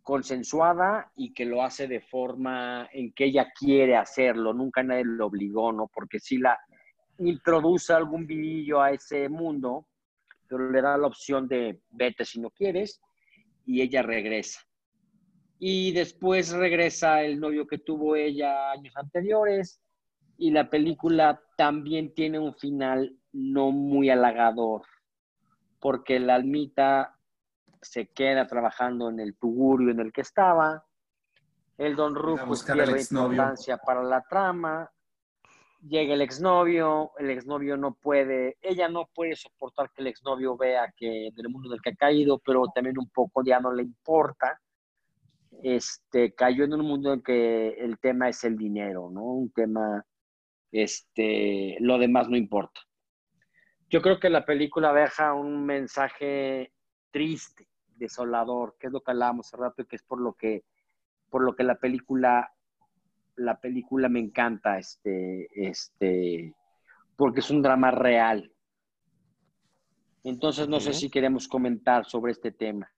consensuada y que lo hace de forma en que ella quiere hacerlo, nunca nadie lo obligó, ¿no? Porque si la introduce algún vidillo a ese mundo, pero le da la opción de vete si no quieres, y ella regresa. Y después regresa el novio que tuvo ella años anteriores, y la película también tiene un final no muy halagador, porque la almita se queda trabajando en el tugurio en el que estaba. El don Rufo pierde importancia para la trama. Llega el exnovio, el exnovio no puede, ella no puede soportar que el exnovio vea que del mundo del que ha caído, pero también un poco ya no le importa. Este, cayó en un mundo en que el tema es el dinero, ¿no? Un tema, este, lo demás no importa. Yo creo que la película deja un mensaje triste, desolador, que es lo que hablábamos hace rato y que es por lo que, por lo que la película, la película me encanta, este, este, porque es un drama real. Entonces, no sé si queremos comentar sobre este tema.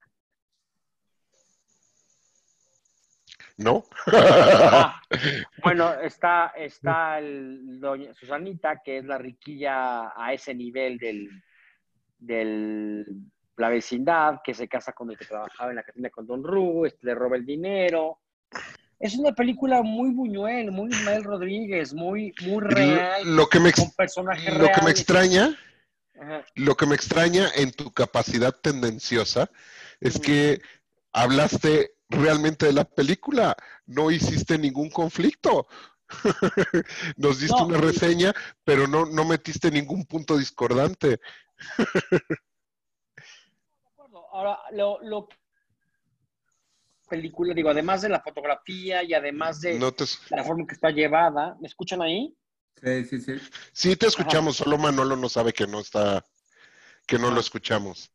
¿No? Ah, bueno, está, está el, doña Susanita, que es la riquilla a ese nivel del, del la vecindad, que se casa con el que trabajaba en la cantina con Don Ru, este, le roba el dinero. Es una película muy Buñuel, muy Ismael Rodríguez, muy, muy real. Lo que me, lo que me extraña, lo que me extraña en tu capacidad tendenciosa es que hablaste realmente de la película, no hiciste ningún conflicto. Nos diste una reseña, pero no, no metiste ningún punto discordante. Ahora, lo, lo película, digo, además de la fotografía y además de la forma que está llevada, ¿me escuchan ahí? Sí, sí, sí. Sí, te escuchamos, solo Manolo no sabe que no está, que no lo escuchamos.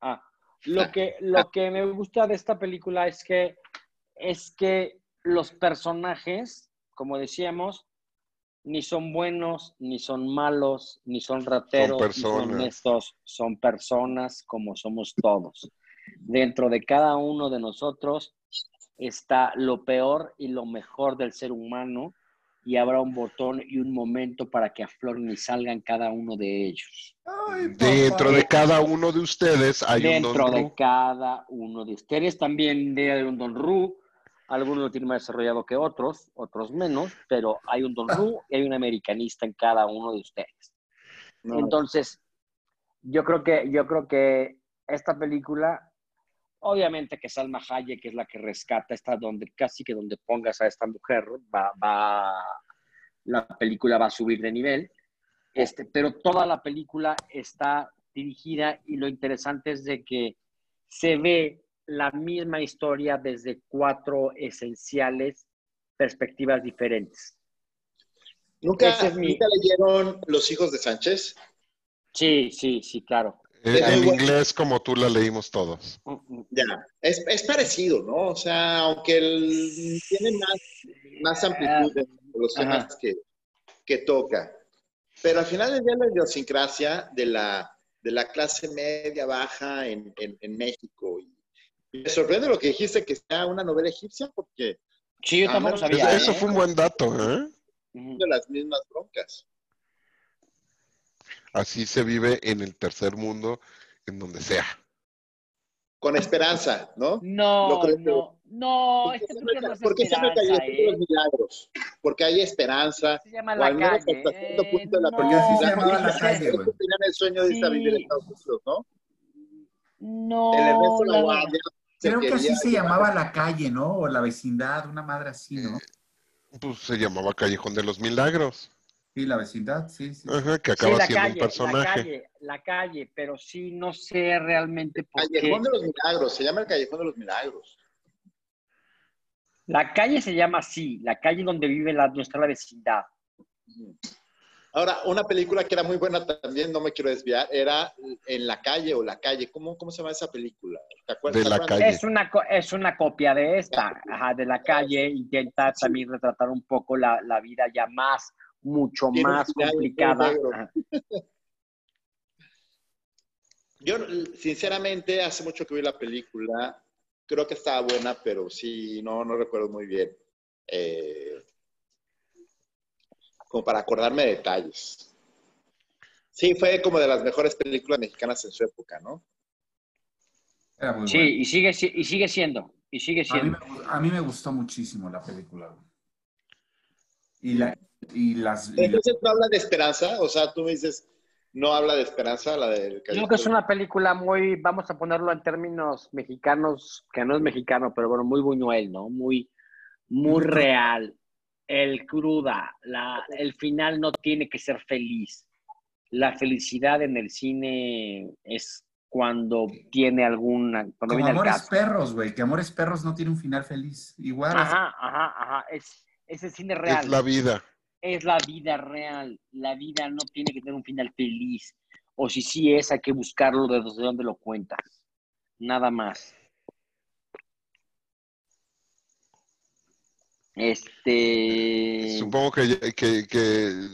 Ah, lo que, lo que me gusta de esta película es que, es que los personajes, como decíamos, ni son buenos, ni son malos, ni son rateros, ni son honestos, son personas como somos todos. Dentro de cada uno de nosotros está lo peor y lo mejor del ser humano y habrá un botón y un momento para que afloren y salgan cada uno de ellos. Dentro de cada uno de ustedes hay un don Dentro de cada uno de ustedes también debe haber un don Ru, algunos lo tienen más desarrollado que otros, otros menos, pero hay un Don Ru y hay un americanista en cada uno de ustedes. Entonces, yo creo que, yo creo que esta película, obviamente que Salma Hayek es la que rescata, está donde casi que donde pongas a esta mujer, va, va, la película va a subir de nivel, este, pero toda la película está dirigida y lo interesante es de que se ve la misma historia desde cuatro esenciales perspectivas diferentes. ¿Nunca, leyeron Los hijos de Sánchez? Sí, sí, sí, claro. Eh, en inglés como tú la leímos todos. Ya, es, es parecido, ¿no? O sea, aunque tiene más, más amplitud en los temas que, que, toca. Pero al final del día la idiosincrasia de la, de la clase media baja en, en, en México y me sorprende lo que dijiste, que sea una novela egipcia, porque... Sí, yo tampoco sabía. Eso ¿eh? fue un buen dato, ¿eh? De las mismas broncas. Así se vive en el tercer mundo, en donde sea. Con esperanza, ¿no? No, no, no. Este no ¿Por qué se me cayó ¿eh? los milagros? Porque hay esperanza. Se llama la calle. Hasta cierto punto de la porque así se llamaba la calle, güey. Tenían el sueño de sí. vivir en Estados Unidos, ¿no? No. El Ernesto la Guardia Creo que así se llamaba la calle, ¿no? O la vecindad, una madre así, ¿no? Pues se llamaba Callejón de los Milagros. Sí, la vecindad, sí, sí. Ajá, que acaba siendo un personaje. La calle, la calle, pero sí no sé realmente por Callejón de los Milagros, se llama el Callejón de los Milagros. La calle se llama así, la calle donde vive la, nuestra vecindad. Ahora, una película que era muy buena también, no me quiero desviar, era En la calle o La calle. ¿Cómo, cómo se llama esa película? ¿Te acuerdas? De la. Es una, co- es una copia de esta, ajá, de la calle. Intenta también retratar un poco la, la vida ya más, mucho Tiene más complicada. Yo, sinceramente, hace mucho que vi la película. Creo que estaba buena, pero sí, no, no recuerdo muy bien. Eh, como para acordarme de detalles. Sí, fue como de las mejores películas mexicanas en su época, ¿no? Era muy Sí, buena. y sigue, si- y sigue siendo, y sigue A mí, siendo. me, a mí me gustó muchísimo la película. Y, la, y las... y la- Entonces no habla de esperanza, o sea, tú me dices, no habla de esperanza la del Creo que es una película muy, vamos a ponerlo en términos mexicanos, que no es mexicano, pero bueno, muy buñuel, ¿no? Muy, muy real. El cruda, la, el final no tiene que ser feliz. La felicidad en el cine es cuando tiene alguna, cuando Como viene Amores. Perros, güey, que Amores Perros no tiene un final feliz. Igual. Ajá, ajá, ajá. Es, es el cine real. Es la vida. es la vida real. La vida no tiene que tener un final feliz. O si sí es, hay que buscarlo de desde dónde lo cuentas. Nada más. Este. Supongo que, ya- que, que,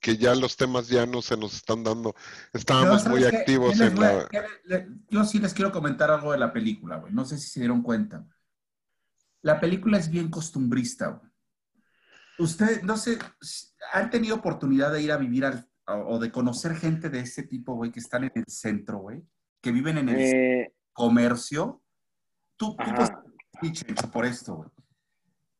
que ya los temas ya no se nos están dando. Estábamos ¿sabes muy qué? activos ¿Qué les en voy la... qué le- le- yo sí les quiero comentar algo de la película, güey. No sé si se dieron cuenta. La película es bien costumbrista, güey. Ustedes, no sé, ¿han tenido oportunidad de ir a vivir al, o o de conocer gente de ese tipo, güey, que están en el centro, güey? Que viven en el eh, comercio. Tú, tú pues, por esto, güey.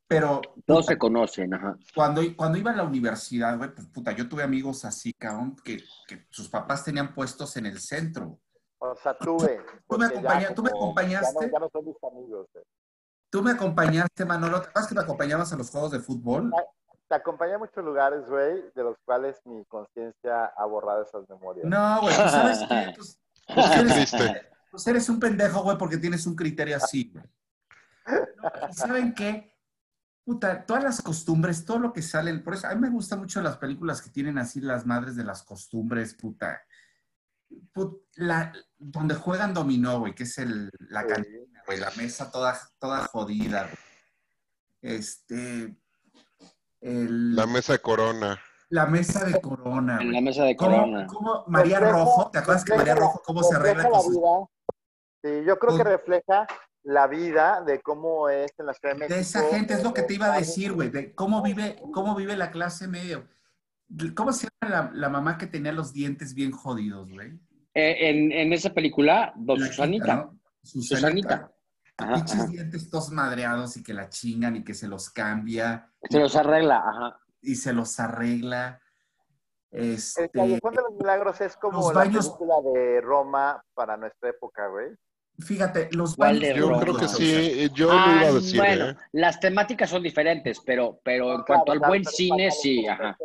Pero todos se conocen, ajá. cuando, cuando iba a la universidad, güey, pues puta, yo tuve amigos así, cabrón, que, que sus papás tenían puestos en el centro. O sea, tuve. Tú me ya acompaña- tú me acompañaste. Ya no, ya no son mis amigos. eh. Tú me acompañaste, Manolo. ¿Te acuerdas que me acompañabas a los juegos de fútbol? Te acompañé a muchos lugares, güey, de los cuales mi conciencia ha borrado esas memorias. No, güey, pues sabes qué? Pues, pues Qué eres, triste. pues eres un pendejo, güey, porque tienes un criterio así, güey. No, ¿Saben qué? Puta, todas las costumbres, todo lo que salen, por eso a mí me gustan mucho las películas que tienen así las madres de las costumbres, puta. Put- la, donde juegan dominó, güey, que es el, la cantina, güey, la mesa toda, toda jodida, güey. Este. el- La mesa de corona. la mesa de corona, En la mesa de ¿Cómo, corona. cómo María Refleja- Rojo, ¿te acuerdas que María Rojo cómo se arregla con la sus- vida. Sí, yo creo que refleja la vida de cómo es en la Ciudad de México. de esa gente? Es lo que te iba a decir, güey, de cómo vive, cómo vive la clase media. ¿Cómo se llama la, la mamá que tenía los dientes bien jodidos, güey? Eh, en, en esa película, Don Susanita. Susanita. Ajá, Pinches ajá. dientes todos madreados y que la chingan y que se los cambia Se los arregla, ajá. y se los arregla. El Este, Callejón de los Milagros es como Los la baños- película de Roma para nuestra época, güey. Fíjate, los ¿Cuál baños de Yo creo que sí, yo lo Ah, iba a decir, bueno, ¿eh? las temáticas son diferentes, pero, pero en cuanto claro, al buen cine, lo sí, ajá.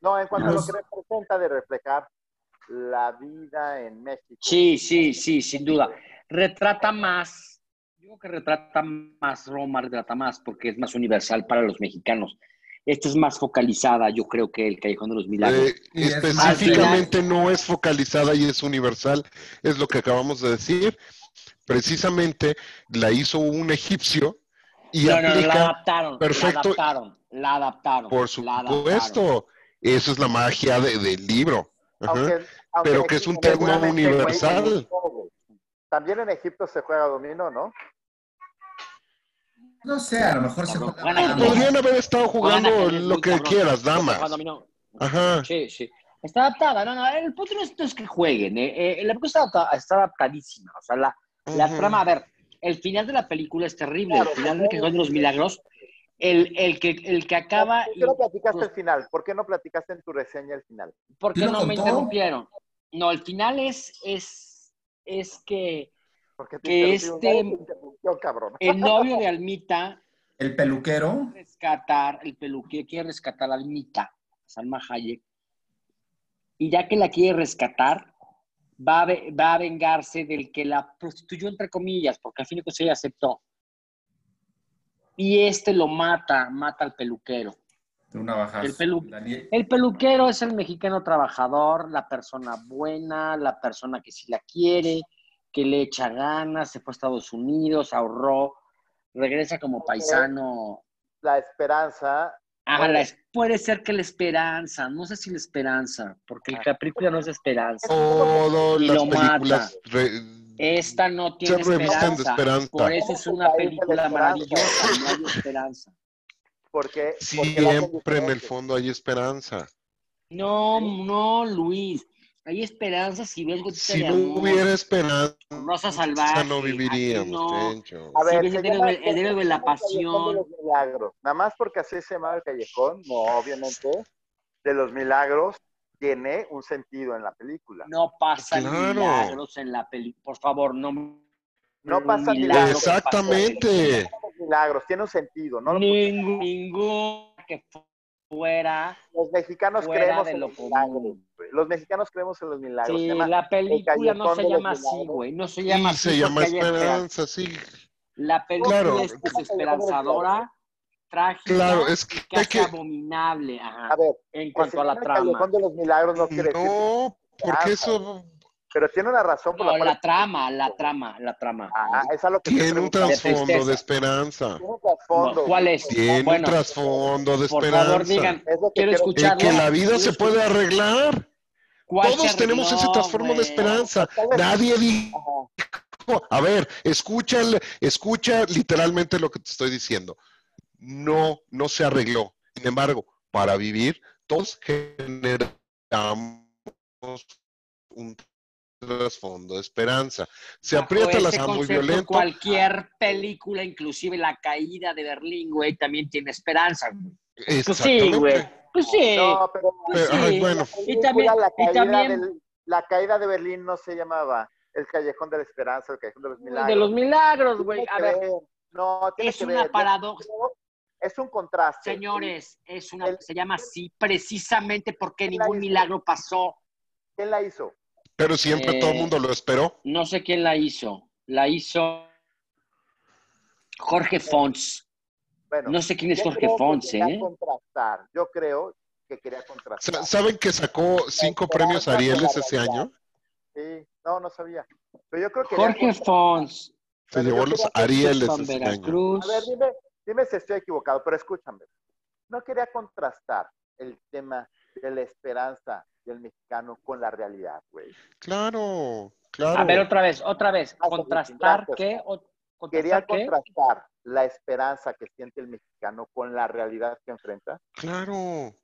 No, en cuanto a lo que representa de reflejar la vida en México. Sí, sí, sí, sin duda. Retrata más, yo creo que retrata más Roma, retrata más porque es más universal para los mexicanos. Esta es más focalizada, yo creo que el Callejón de los Milagros. Eh, específicamente no es focalizada y es universal, es lo que acabamos de decir. Precisamente la hizo un egipcio y no, no, no, la adaptaron, perfecto. la adaptaron, la adaptaron. por supuesto, eso es la magia de- del libro. Ajá. Aunque- aunque Pero que es un tema universal. También en Egipto se juega dominó, ¿no? no sé, a lo mejor se juega más. Podrían haber estado jugando lo que quieras, damas. dominó. Ajá. Sí, sí. Está adaptada, no, no, el punto no es, que jueguen, eh, eh, la adapta- está adaptadísima, o sea, la, la trama, a ver, el final de la película es terrible, Claro, el final de porque- Cajón de los Milagros, el, el, que, el que acaba, ¿Por qué no platicaste pues- el final? ¿Por qué no platicaste en tu reseña el final? ¿por qué ¿Sí lo no me contó? interrumpieron? No, el final es, es, es que Porque te Que este- nadie te interrumpió, cabrón. el novio de Almita El peluquero, rescatar, el peluquero quiere rescatar a Almita, Salma Hayek, y ya que la quiere rescatar, va a, va a vengarse del que la prostituyó, entre comillas, porque al fin y al cabo ella aceptó. Y este lo mata, mata al peluquero. De una bajada. El, pelu- el peluquero es el mexicano trabajador, la persona buena, la persona que sí la quiere, que le echa ganas, se fue a Estados Unidos, ahorró, regresa como paisano. La esperanza. Ah, la es- puede ser que la esperanza, no sé si la esperanza, porque la película no es de esperanza. Todas Y las lo mata. re- Esta no tiene de esperanza, esperanza. por eso es una película maravillosa, no hay esperanza. Porque, la siempre en el fondo hay esperanza. No, no, Luis. Hay esperanza si ves Gotita Si de no Amor, hubiera esperanza, Rosa Salvaje. no viviríamos, no. Tencho. A ver, se el héroe- llama- el héroe de la pasión. De milagros. Nada más porque así se llama el callejón, no, obviamente, de los milagros, tiene un sentido en la película. No pasan Claro. milagros en la película. Por favor, no. No milagro milagros. Exactamente. Milagros, tiene un sentido, ¿no? Ningún, ningún que fuera. Los mexicanos fuera creemos de en lo los milagros. Los mexicanos creemos en los milagros. Sí, llama la película no se llama así, güey. No se llama Y así. se llama esperanza, sí. La película Claro. es desesperanzadora, trágica Claro, es que casi que... abominable ajá, A ver, en cuanto a la trama. Callejón de los milagros no quiere. No, porque eso Pero tiene una razón por No, la la trama, la trama, la trama. Ah, es a lo que te tiene un trasfondo de esperanza. Tiene un trasfondo. ¿Cuál es? Tiene un Bueno, trasfondo de por esperanza. favor, digan, Es que quiero quiero- Y escucharlo. que la vida se puede arreglar. ¿Cuál se Todos tenemos ese trasfondo de esperanza. Nadie dijo. A ver, escucha, escucha literalmente lo que te estoy diciendo. No, no se arregló. Sin embargo, para vivir, todos generamos un trasfondo de esperanza. Se Bajo aprieta la ese muy violento. Cualquier película, inclusive la caída de Berlín, güey, también tiene esperanza. güey. Pues sí, Exactamente. güey. Pues sí. No, pero Pues Pero, ay, sí. bueno, Y también, la y caída, también del- la caída de Berlín no se llamaba el Callejón de la Esperanza, el Callejón de los Milagros. de los milagros, güey. A ver. No, tiene es que una ver. paradoja. Es un contraste. Señores, es una, el- se llama así precisamente porque ¿Quién la ningún milagro pasó. ¿Quién la hizo? Pero siempre Eh, todo el mundo lo esperó. No sé quién la hizo. La hizo Jorge Fons. Bueno, No sé quién es Jorge que Fons, quería ¿eh? contrastar. Yo creo que quería contrastar. Sa- ¿Saben que sacó cinco premios Arieles ese año? Sí, no, no sabía. Pero yo creo que Jorge Fons. Se llevó los que Arieles Con ese año. A ver, dime, dime si estoy equivocado, pero escúchame. No quería contrastar el tema de la esperanza del mexicano con la realidad, güey. Claro, claro. A ver, otra vez, otra vez. ¿Contrastar qué? O- Quería ¿Contrastar qué? contrastar la esperanza que siente el mexicano con la realidad que enfrenta. Claro.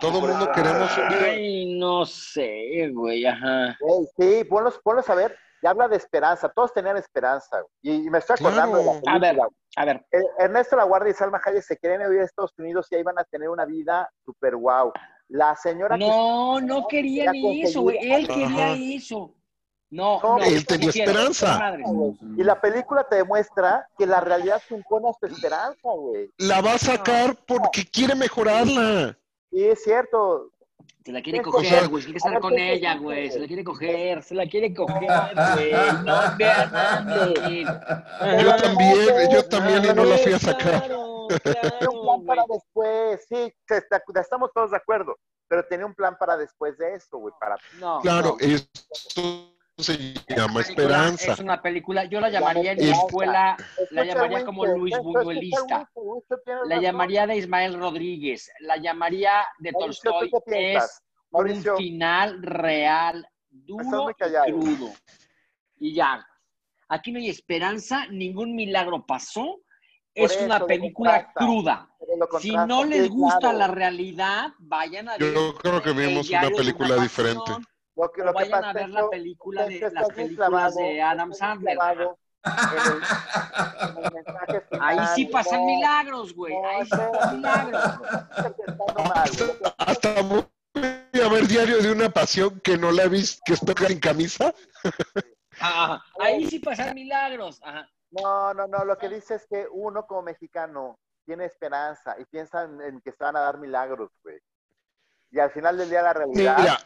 Todo el mundo queremos. Ay, no sé, güey, ajá. Güey, sí, ponlos, ponlos a ver. Y habla de esperanza. Todos tenían esperanza. Y, y me estoy acordando de la Claro. película. A ver, a ver. Eh, Ernesto Laguardia y Salma Hayek se querían ir a Estados Unidos y ahí van a tener una vida súper guau. La señora que No, no quería eso, güey. Él Ajá. quería eso. No, No, no. él tenía esperanza. Y la película te demuestra que la realidad se impone a su esperanza, güey. La va a sacar porque quiere mejorarla. Y es cierto. Se la quiere O coger, sea, güey. Estar con ¿qué- qué ella, güey. Se la quiere coger. Se la quiere coger, güey. No. Yo también, yo también y no la fui a sacar. Claro, Tenía claro, un plan para después. Sí, está- estamos todos de acuerdo. Pero tenía un plan para después de esto, güey. Para... No, Claro, no. esto se llama Película- esperanza. Es una película, yo la llamaría en mi escuela, la Escucha, llamaría como Luis Buñuelista. La llamaría de Ismael Rodríguez, la llamaría de Mauricio, ¿tú Tolstoy. Es Mauricio. un final real, duro y crudo. Y ya. Aquí no hay esperanza, ningún milagro pasó. Es una eso película cruda. Si no les gusta claro. la realidad, vayan a ver. Yo creo que vimos una película diferente. Lo que, o lo que vayan pasa a ver la película de las películas clavado, de Adam Sandler. Ahí sí pasan no, milagros, güey. no, Ahí sí pasan milagros. güey. Hasta voy a ver diario de una pasión que no la he visto, que está en camisa. Ajá. Ahí sí pasan milagros. Ajá. No, no, no, lo que dice es que uno como mexicano tiene esperanza y piensa en, en que se van a dar milagros, güey. Y al final del día la realidad... Mira.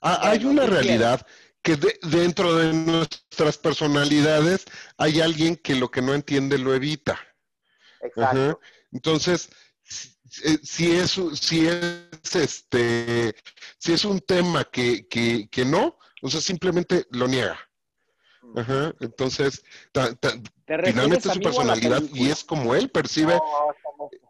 Ah, hay una realidad que de- dentro de nuestras personalidades hay alguien que lo que no entiende lo evita. Exacto. Ajá. Entonces, si, si es, si es este, si es un tema que, que, que no, o sea, simplemente lo niega. Ajá, entonces, ta- ta- ¿Te refieres, finalmente su personalidad y es como él percibe, No,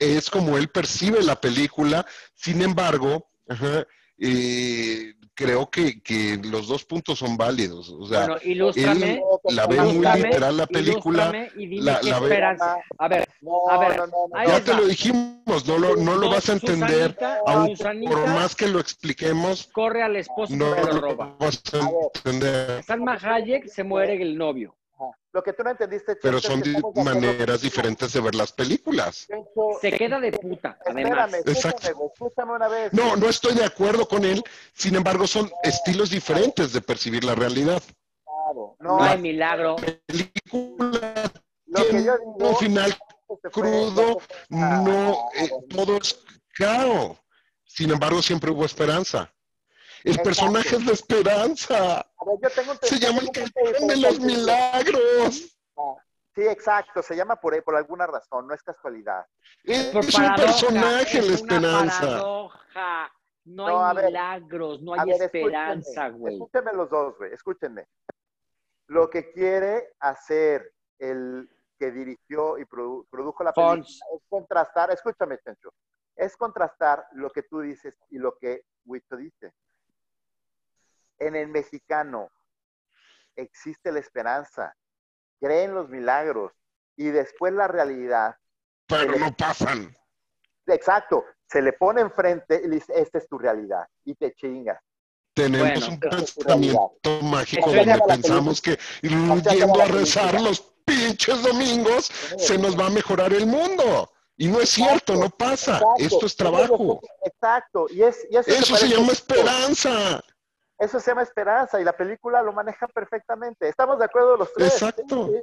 es como él percibe la película. Sin embargo, ajá, eh, creo que, que los dos puntos son válidos. O sea, Bueno, ilústrame. la ve muy literal la película. y dime la- qué la ve- esperanza. A ver, No, A ver, no, no, no, ahí no. Ya te lo dijimos, no lo, no lo No, vas a entender, Susanita, aunque Susanita por más que lo expliquemos, corre al esposo y no lo roba. vas a entender. Salma Hayek se muere el novio. Lo que tú no entendiste, Pero son que maneras diferentes de ver las películas. Se queda de puta, además. Espérame, escúchame, Exacto. güey, escúchame una vez. No, no estoy de acuerdo con él, sin embargo son estilos diferentes de percibir la realidad. Claro. No No, hay milagro. Película lo que un final crudo, no, eh, todo es claro. Sin embargo, siempre hubo esperanza. El Exacto. personaje es de esperanza. A ver, yo tengo un Se llama el un callejón de los milagros. Sí, exacto, se llama por, por alguna razón, no es casualidad. Es, Por un paradoja, personaje es la una esperanza. paradoja. No, hay ver, milagros, no hay ver, esperanza, güey. Escúchenme los dos, güey, escúchenme. Lo que quiere hacer el que dirigió y produ- produjo la película Fons. es contrastar, escúchame, Chencho, es contrastar lo que tú dices y lo que Huito dice. En el mexicano existe la esperanza, creen los milagros y después la realidad Pero no pasan. Exacto, se le pone enfrente y le dice, esta es tu realidad, y te chingas. Tenemos Bueno, un pensamiento mágico donde pensamos que yendo a rezar los pinches domingos se nos va a mejorar el mundo. Y no es cierto, no pasa. Exacto. Esto es trabajo. Exacto, y, es, y eso, Eso se llama esperanza. Eso se llama esperanza, y la película lo maneja perfectamente. ¿Estamos de acuerdo los tres? Exacto. Sí,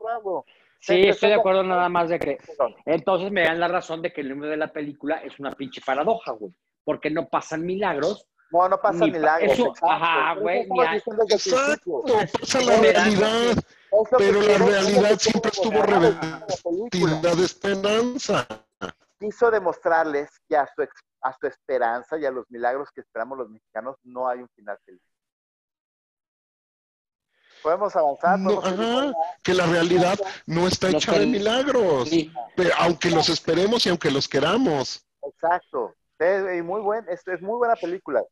bravo. Sí, estoy de acuerdo nada más de que... Entonces me dan la razón de que el nombre de la película es una pinche paradoja, güey. Porque no pasan milagros. No, no pasa Ni pa- milagros. eso- ajá, güey, Exacto. Pasa la realidad. Pero la realidad siempre estuvo revestida de esperanza. Quiso demostrarles que a su, ex- a su esperanza y a los milagros que esperamos los mexicanos no hay un final feliz. Podemos avanzar. No, podemos seguir ajá, que la realidad no está hecha de milagros. Sí. Pero aunque los esperemos y aunque los queramos. Exacto. Es, y muy buen, es, es muy buena película.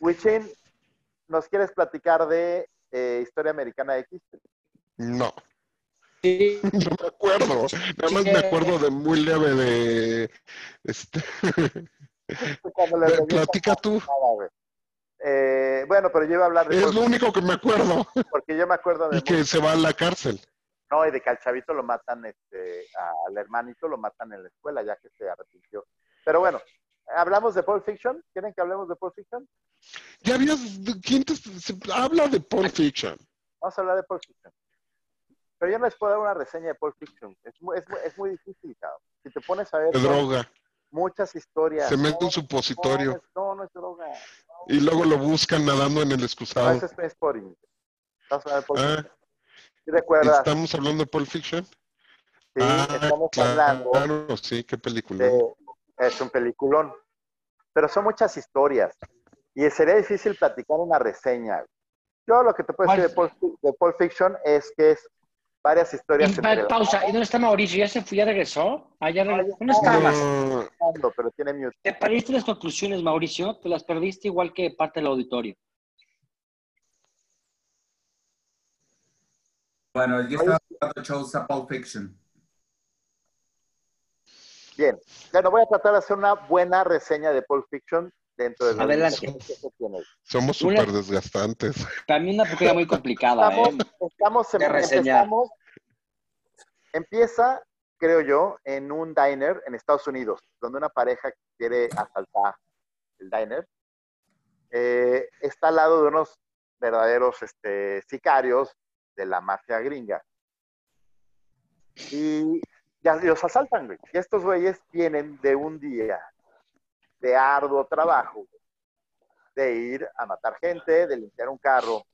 Wichin, ¿nos quieres platicar de eh, Historia Americana X? No, Sí, no me acuerdo. Nada más me acuerdo de muy leve de... Este, platica tú. nada. Eh, bueno, pero yo iba a hablar de Es lo único que me acuerdo. porque yo me acuerdo de Y que se va a la cárcel. no, y de que al chavito lo matan, este, al hermanito lo matan en la escuela, ya que se arrepintió. Pero bueno, ¿hablamos de Pulp Fiction? ¿Quieren que hablemos de Pulp Fiction? Ya habías... ¿Quién te se habla de Pulp Fiction? Vamos a hablar de Pulp Fiction. Pero yo no les puedo dar una reseña de Pulp Fiction. Es muy, es muy, es muy difícil, cabrón. Si te pones a ver De son droga. muchas historias. Se mete un No, supositorio. No, no es, no, no es droga. Y luego lo buscan nadando en el No, excusado. eso es Trainspotting. Vamos a ver Pulp Ah, Fiction. ¿Sí recuerdas? ¿Estamos hablando de Pulp Fiction? Sí, ah, estamos hablando claro, sí, qué película. de- es un peliculón. Pero son muchas historias. Y sería difícil platicar una reseña. Yo lo que te puedo decir de Pulp, de Pulp Fiction es que es varias historias. Y pa- entre- pausa. ¿Y dónde está Mauricio? ¿Ya se fue? ¿Ya regresó? Ah, ya regresó. ¿Dónde estabas? No, Pero tiene mute. ¿Te perdiste las conclusiones, Mauricio? Te las perdiste igual que parte del auditorio. Bueno, yo estaba de shows a Pulp Fiction. Bien. Bueno, voy a tratar de hacer una buena reseña de Pulp Fiction dentro de los Adelante. que somos súper desgastantes. Mí una película muy complicada, ¿eh? Estamos, en- empezamos- empieza, creo yo, en un diner en Estados Unidos, donde una pareja quiere asaltar el diner. Eh, está al lado de unos verdaderos este, sicarios de la mafia gringa. Y ya los asaltan, güey. Y estos güeyes vienen de un día de arduo trabajo, de ir a matar gente, de limpiar un carro.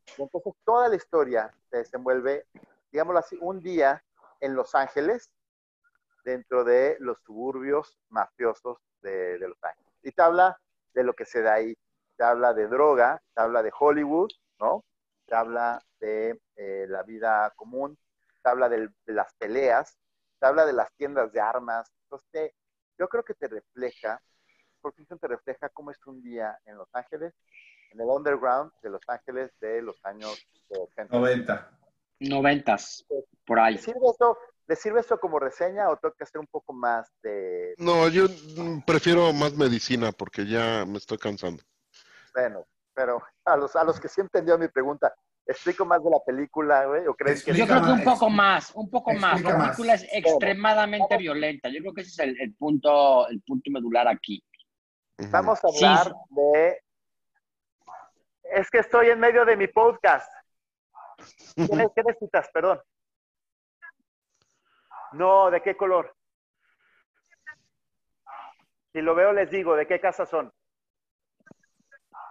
Toda la historia se desenvuelve, digámoslo así, un día en Los Ángeles, dentro de los suburbios mafiosos de, Los Ángeles. Y te habla de lo que se da ahí. Te habla de droga, te habla de Hollywood, ¿no? Te habla de eh, la vida común, te habla de las peleas, te habla de las tiendas de armas. Entonces, yo creo que te refleja, por fin te refleja cómo es un día en Los Ángeles, en el underground de Los Ángeles de los años 80. 90. Noventas, por ahí. ¿Le sirve, eso, ¿Le sirve eso como reseña o tengo que hacer un poco más de... No, yo mm, prefiero más medicina porque ya me estoy cansando. Bueno, pero a los, a los que sí entendió mi pregunta, ¿explico más de la película, güey? ¿O creen que... Yo creo que un poco más, un poco más. La más. película es extremadamente violenta. Yo creo que ese es el, el punto, el punto medular aquí. Vamos a Sí. hablar de... Es que estoy en medio de mi podcast. ¿Qué, qué necesitas? Perdón. No, ¿de qué color? Si lo veo, les digo, ¿de qué casa son?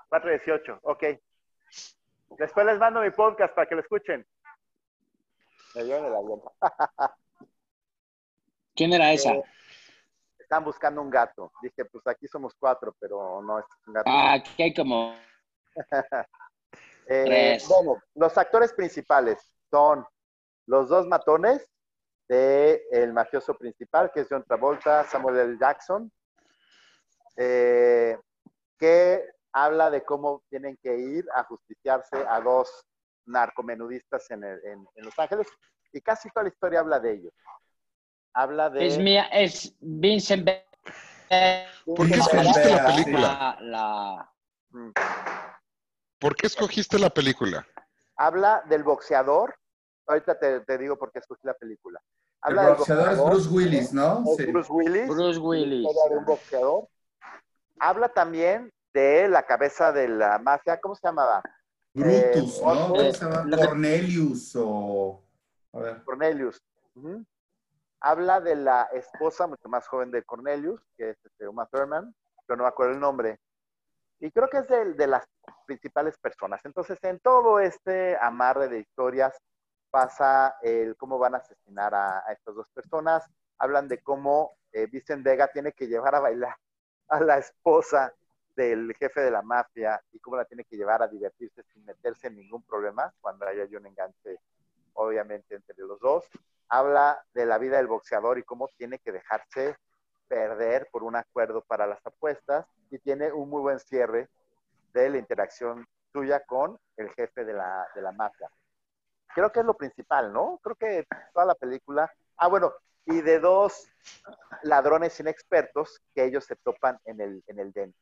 418, ok. Después les mando mi podcast para que lo escuchen. Me dio en el avión. ¿Quién era esa? Eh, Están buscando un gato. Dije, pues aquí somos cuatro, pero no es un gato. Ah, aquí hay como Eh, Tres. bueno, los actores principales son los dos matones de el mafioso principal, que es John Travolta, Samuel L. Jackson, eh, que habla de cómo tienen que ir a justiciarse a dos narcomenudistas en, el- en- en Los Ángeles, y casi toda la historia habla de ellos. Habla de... es mía, es Vincent Be- ¿Por qué escogiste la película? la, la- Mm. ¿Por qué escogiste la película? Habla del boxeador. Ahorita te, te digo por qué escogí la película. El Habla del boxeador es Bruce Willis, ¿no? Sí. Bruce Willis. Bruce Willis. de un boxeador. Habla también de la cabeza de la mafia, ¿cómo se llamaba? Brutus, Eh, ¿no? eh, ¿Cómo se llama? lo que- Cornelius o... A ver. Cornelius. Habla de la esposa mucho más joven de Cornelius, que es este, Uma Thurman, pero no me acuerdo el nombre. Y creo que es de, de las principales personas. Entonces, en todo este amarre de historias pasa el cómo van a asesinar a, estas dos personas. Hablan de cómo eh, Vincent Vega tiene que llevar a bailar a la esposa del jefe de la mafia y cómo la tiene que llevar a divertirse sin meterse en ningún problema cuando haya un enganche, obviamente, entre los dos. Habla de la vida del boxeador y cómo tiene que dejarse perder por un acuerdo para las apuestas y tiene un muy buen cierre de la interacción suya con el jefe de la, de la mafia. Creo que es lo principal, ¿no? Creo que toda la película... Ah, bueno, y de dos ladrones inexpertos que ellos se topan en el, en el den.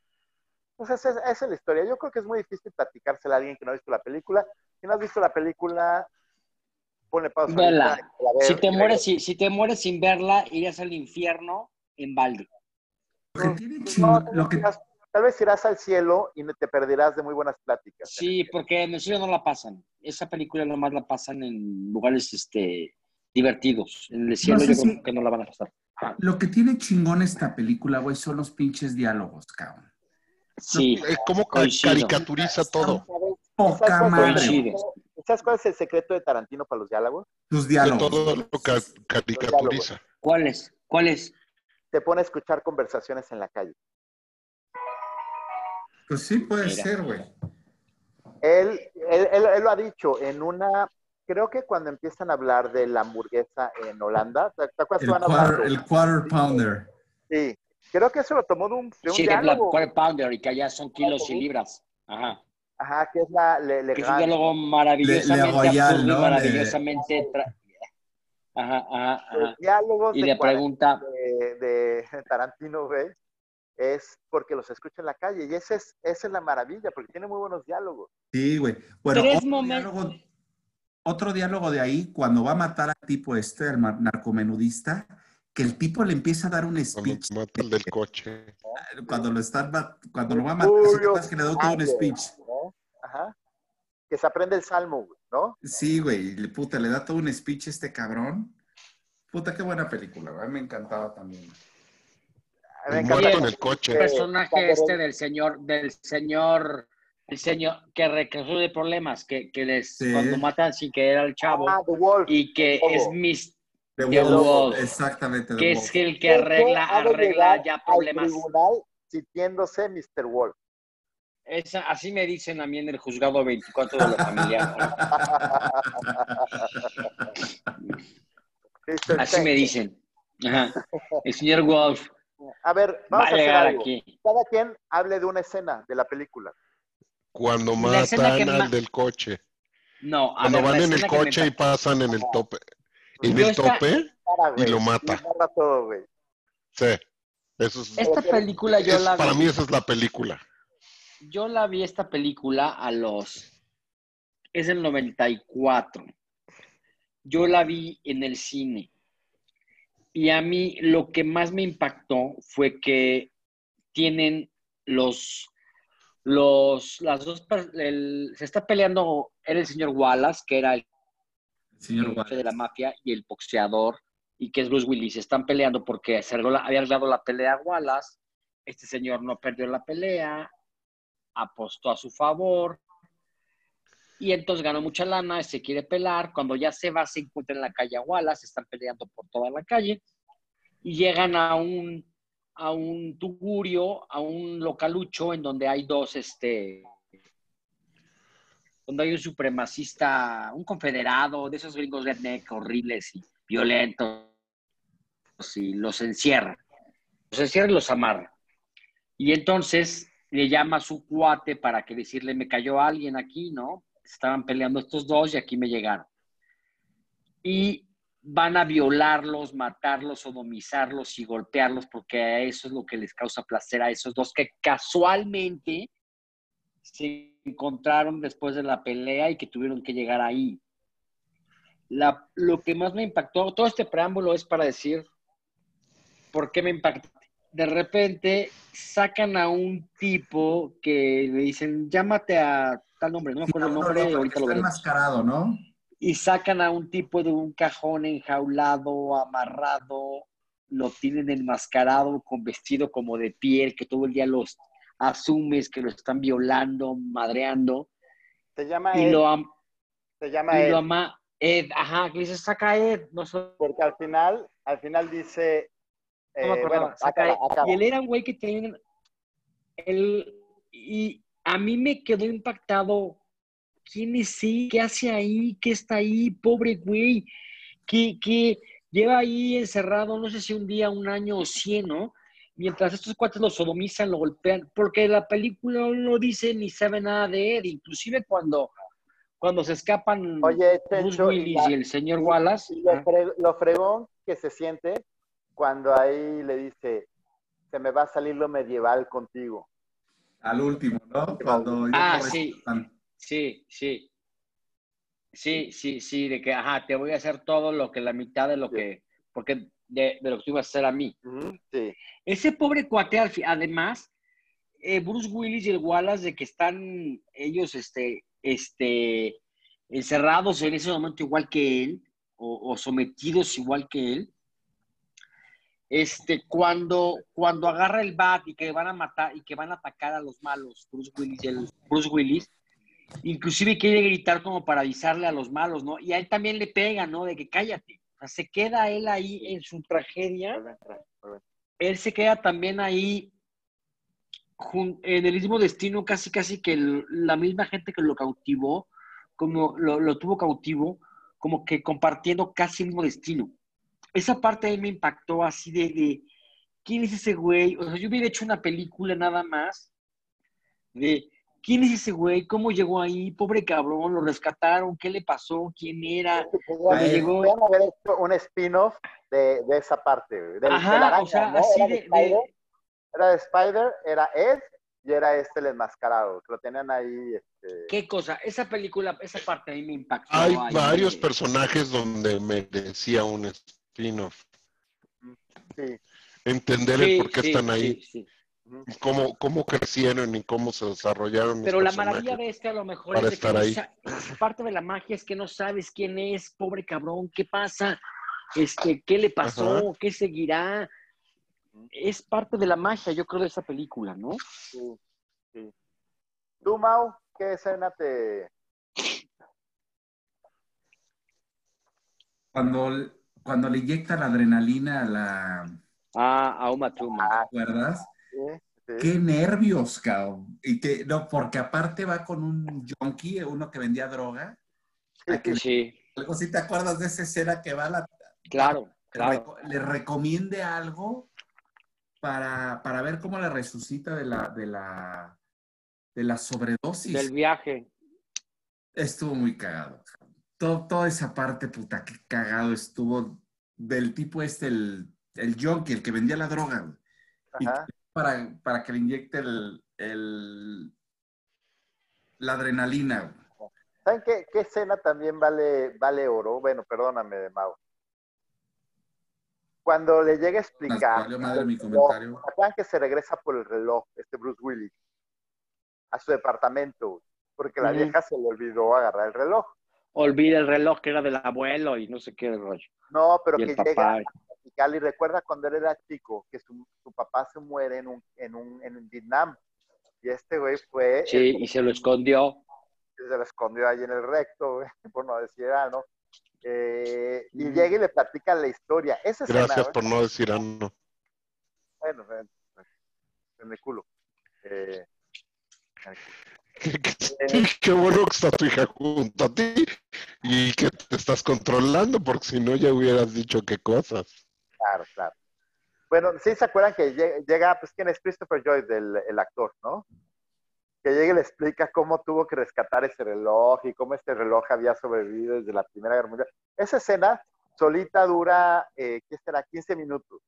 Entonces, esa, esa es la historia. Yo creo que es muy difícil platicársela a alguien que no ha visto la película. Si no has visto la película, ponle pausa. Si te, mueres, si, si te mueres sin verla, irías al infierno en balde. Lo que tiene No, chingón- tal, lo vez que, irás, tal vez irás al cielo y te perderás de muy buenas pláticas. Sí, porque en el cielo no la pasan. Esa película nomás la pasan en lugares este, divertidos. En el cielo sé yo si- creo que no la van a pasar. lo que tiene chingón esta película, güey, son los pinches diálogos, cabrón. Sí, Eh, ¿Cómo ca- Coincido. caricaturiza todo? ¿Sabes, Poca ¿sabes cuál, madre. ¿Sabes cuál es el secreto de Tarantino para los diálogos? Tus De diálogos. todo lo ca- caricaturiza. ¿cuál es? ¿Cuál es? Te pone a escuchar conversaciones en la calle. Pues sí, puede Mira. ser, güey. Él, él, él- él lo ha dicho en una, creo que cuando empiezan a hablar de la hamburguesa en Holanda, ¿te, te acuerdas El que van quarter, el pounder. Sí, creo que eso lo tomó de un, de un Sí, de la diálogo. quarter pounder y que allá son kilos y libras. Ajá. Ajá, que es la le, le- Que es un diálogo maravillosamente Le- Le Royal, absurdo ¿no? maravillosamente... tra- Ajá, ajá, ajá. diálogos Y de, le pregunta, de, de Tarantino, güey, es porque los escucha en la calle. Y esa es, esa es la maravilla, porque tiene muy buenos diálogos. Sí, güey. Bueno, Tres otro momentos. diálogo, otro diálogo de ahí, cuando va a matar al tipo este, el narcomenudista, que el tipo le empieza a dar un Cuando speech. mata el del coche. Cuando lo están cuando lo va a matar, ¿sí te acuerdas que le da todo un speech. Que se aprende el salmo, güey, ¿no? Sí, güey, le- puta, le da todo un speech este cabrón. Puta, qué buena película, güey. A me encantaba también. Me El encanta cuando- el coche. el Eh, personaje este del señor, del señor, el señor que resuelve problemas, que, que les, Sí. cuando matan sin querer al chavo, Ah, The Wolf. y que es mis, The The Wolf, Wolf. Exactamente. The Que Wolf. es el que arregla, arregla ya al problemas. tribunal sintiéndose Mr. Wolf. Esa- así me dicen a mí en el juzgado 24 de la familia. Así me dicen. Ajá. El señor Wolf A ver, va vamos a a hacer algo. aquí. Cada quien hable de una escena de la película. Cuando matan ma- al del coche. No, a Cuando ver, van en el me coche y pasan en el tope. En Yo el esta- tope, Para, Y lo mata. Y narra todo, güey. sí. Eso es, Esta película yo es- la para vi. mí esa es la película. Yo la vi esta película a los. Es el 94. Yo la vi en el cine. Y a mí lo que más me impactó fue que tienen los. Los, las dos, el- se está peleando, era el señor Wallace, que era el Señor Wallace. de la mafia, y el boxeador, y que es Bruce Willis. Se están peleando porque se había arreglado la pelea Wallace. Este señor no perdió la pelea, apostó a su favor. Y entonces ganó mucha lana, se quiere pelar. Cuando ya se va, se encuentra en la calle a Wallace, están peleando por toda la calle. Y llegan a un, a un tugurio, a un localucho, en donde hay dos, este, donde hay un supremacista, un confederado, de esos gringos redneck horribles y violentos, y los encierra. Los encierra y los amarra. Y entonces le llama a su cuate para que decirle, me cayó alguien aquí, ¿no? Estaban peleando estos dos y aquí me llegaron. Y van a violarlos, matarlos, sodomizarlos y golpearlos porque eso es lo que les causa placer a esos dos que casualmente se encontraron después de la pelea y que tuvieron que llegar ahí. La- lo que más me impactó, todo este preámbulo es para decir por qué me impactó. De repente sacan a un tipo que le dicen, llámate a tal nombre, no me acuerdo el nombre, ahorita que lo está veré. enmascarado, ¿no? Y sacan a un tipo de un cajón enjaulado, amarrado, lo tienen enmascarado con vestido como de piel, que todo el día los asumes que lo están violando, madreando, Se llama y Ed. lo, am- Se llama y Ed. lo ama Ed, ajá, que dice, saca a Ed, no sé, Porque al final, al final dice. No me eh, acordaba, bueno, saca acaba, Ed. acaba. Y él era un güey que tenía, él, y a mí me quedó impactado, ¿quién es él? ¿Qué hace ahí? ¿Qué está ahí? Pobre güey, que, que lleva ahí encerrado, no sé si un día, un año o cien, ¿no? Mientras estos cuates lo sodomizan, lo golpean, porque la película no dice ni sabe nada de él, inclusive cuando, cuando se escapan Oye, Bruce Chencho, y Willis la- y el señor Wallace, Y lo, fre- lo fregón que se siente cuando ahí le dice, se me va a salir lo medieval contigo. Al último, ¿no? Cuando Ah, sí. están. Sí, sí. Sí, sí, sí, de que, ajá, te voy a hacer todo lo que la mitad de lo Sí. que, porque de, de lo que tú ibas a hacer a mí. Sí. Ese pobre cuate, además, eh, Bruce Willis y el Wallace, de que están ellos, este, este, encerrados en ese momento igual que él, o, o sometidos igual que él, este, cuando, cuando agarra el bat y que van a matar y que van a atacar a los malos, Bruce Willis, el, Bruce Willis, inclusive quiere gritar como para avisarle a los malos, ¿no? Y a él también le pega, ¿no? De que cállate. Se queda él ahí en su tragedia él se queda también ahí en el mismo destino, casi casi que la misma gente que lo cautivó, como lo, lo tuvo cautivo, como que compartiendo casi el mismo destino. Esa parte ahí me impactó así de, de, ¿quién es ese güey? O sea, yo hubiera hecho una película nada más de, ¿quién es ese güey? ¿Cómo llegó ahí? Pobre cabrón, lo rescataron, ¿qué le pasó? ¿Quién era? Le llegó- haber hecho un spin-off de, de esa parte, de, la araña, o sea, ¿no? así Era de, Spider, de- Era de Spider, era Ed y era este el enmascarado, que lo tenían ahí. Este... ¿Qué cosa? Esa película, esa parte a mí me impactó. Hay ahí varios personajes donde merecía un Sí. Entender Sí, el por qué sí, están ahí, sí, sí. ujú. cómo, cómo crecieron y cómo se desarrollaron Pero la maravilla de este a lo mejor para es de que estar no ahí. parte de la magia es que no sabes quién es, pobre cabrón, qué pasa, este, qué le pasó, qué seguirá. Es parte de la magia, yo creo, de esa película, ¿no? Sí, sí. Tú, Mau, ¿qué escena te...? Cuando, cuando le inyecta la adrenalina a la... Ah, a Uma Thurman. ¿Te acuerdas? Sí, sí. Qué nervios, cabrón. Y que, no, porque aparte va con un junkie, uno que vendía droga. Que Sí, algo si te acuerdas de esa escena que va a la, claro, le claro. le recomiende algo para, para ver cómo la resucita de la, de la, de la sobredosis. Del viaje. Estuvo muy cagado. Todo, toda esa parte, puta, qué cagado estuvo del tipo este, el, el junkie, el que vendía la droga, güey. Y Ajá. para, para que le inyecte el, el- la adrenalina. ¿Saben qué, qué escena también vale, vale oro? Bueno, perdóname, de Mau. Cuando le llega a explicar. valió madre mi No, comentario. ¿se acuerdan que se regresa por el reloj, este Bruce Willis, a su departamento, porque la vieja se le olvidó agarrar el reloj. Olvida el reloj que era del abuelo y no sé qué rollo. No, pero Y que el llega papá. a y recuerda cuando él era chico que su, su papá se muere en un, en un en Vietnam. Y este güey fue Sí, el y se lo escondió. se lo escondió ahí en el recto, güey, por no decir algo. Eh, y Mm. llega y le platica la historia. Esa escena, Gracias güey, por no decir ano. bueno, bueno, en el culo. Eh, Qué bueno que está tu hija junto a ti y que te estás controlando, porque si no ya hubieras dicho qué cosas. Claro, claro. Bueno, sí se acuerdan que lle- llega, pues, ¿quién es Christopher Joyce, el, el actor, no? Que llega y le explica cómo tuvo que rescatar ese reloj y cómo este reloj había sobrevivido desde la Primera Guerra Mundial. Esa escena solita dura, eh, ¿qué será? 15 minutos.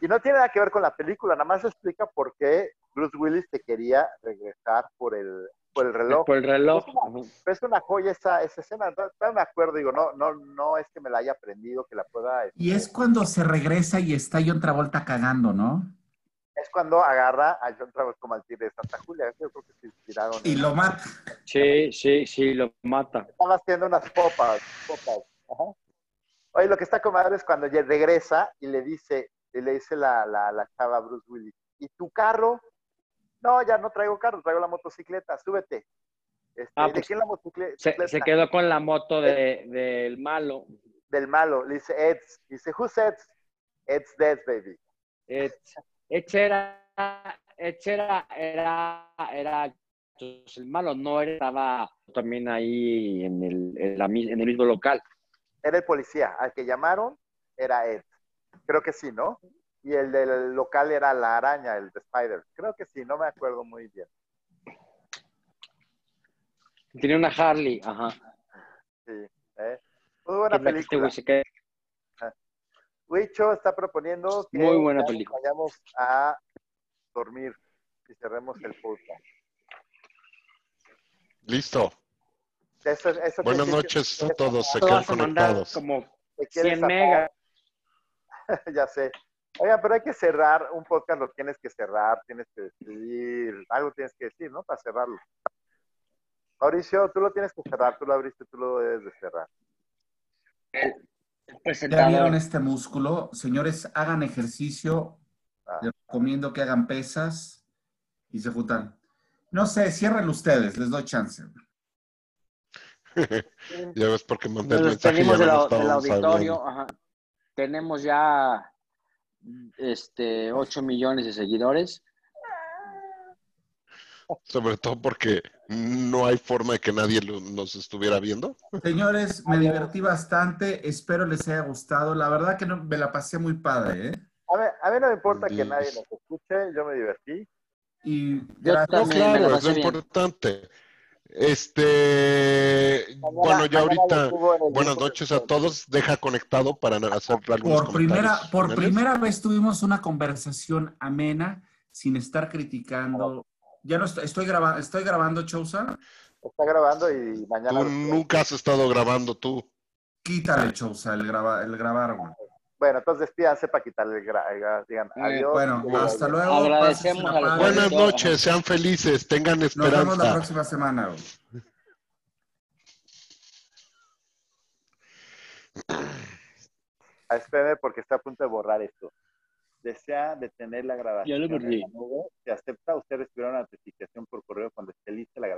Y no tiene nada que ver con la película, nada más explica por qué Bruce Willis te quería regresar por el, por el reloj. Por el reloj. Es una- Pero es una joya esa, esa escena. No, no me acuerdo, digo, no, no, no es que me la haya aprendido, que la pueda. Y este, es cuando se regresa y está John Travolta cagando, ¿no? es cuando agarra a John Travolta como al tigre de Santa Julia. Yo creo que se inspiraron. Y lo mata. Sí, sí, sí, lo mata. Estaba haciendo unas popas. popas. Ajá. Oye, lo que está con madre es cuando ya regresa y le dice, y le dice la, la, la chava a Bruce Willis, ¿y tu carro? No, ya no traigo carro, traigo la motocicleta, súbete. Este, Ah, ¿De pues, quién la motocicleta? Se, se quedó con la moto de, del malo. Del malo. Le dice Ed's. Dice, who's Ed's? Ed's dead, baby. Ech- Echera, Echera era, era pues, el malo, no era- estaba también ahí en el, en la en el mismo local. Era el policía. Al que llamaron era Ed. Creo que sí, ¿no? Y el del local era la araña, el de Spider. Creo que sí, no me acuerdo muy bien. Tenía una Harley, ajá. Sí. ¿eh? Muy Que buena que este película. güey se queda- Huicho está proponiendo que Muy buena película. vayamos a dormir y cerremos el podcast. Listo. Eso, eso Buenas noches que- a todos. Se quedan conectados. como que quieres 100 sacar. megas. ya sé. Oigan, pero hay que cerrar un podcast, lo tienes que cerrar, tienes que decir, algo tienes que decir, ¿no? Para cerrarlo. Mauricio, tú lo tienes que cerrar, tú lo abriste, tú lo debes de cerrar. ¿Ya vieron este músculo? Señores, hagan ejercicio. Ah. Les recomiendo que hagan pesas y se juntan. No sé, cierren ustedes, les doy chance. Ya ves porque mandé el mensaje no del, auditorio. Ajá. Tenemos ya este 8 millones de seguidores. Sobre todo porque no hay forma de que nadie lo- nos estuviera viendo. Señores, me divertí bastante. Espero les haya gustado. La verdad que no, me la pasé muy padre, ¿eh? A ver, a mí no me importa que nadie nos escuche, yo me divertí. Y gracias. No, claro, es lo bien. importante. Este, Mañana- bueno, ya ahorita, buenas noches a todos. Deja conectado para hacer algunos Por primera, comentarios por finales. primera vez tuvimos una conversación amena sin estar criticando. Ya no estoy, estoy, graba- estoy grabando, Chousa. Está grabando y mañana. Tú nunca has estado grabando tú. Quítale, Chousa, el, graba, el grabar, güey. Bueno, entonces despídanse para quitarle el digan Eh, adiós. Bueno, hasta luego. Agradecemos a los. Buenas noches, sean felices, tengan Nos vemos la esperanza. próxima semana. Ah, Espérame porque está a punto de borrar esto. Desea detener la grabación. Ya lo borré. Se acepta, usted recibirá una notificación por correo cuando esté lista la grabación.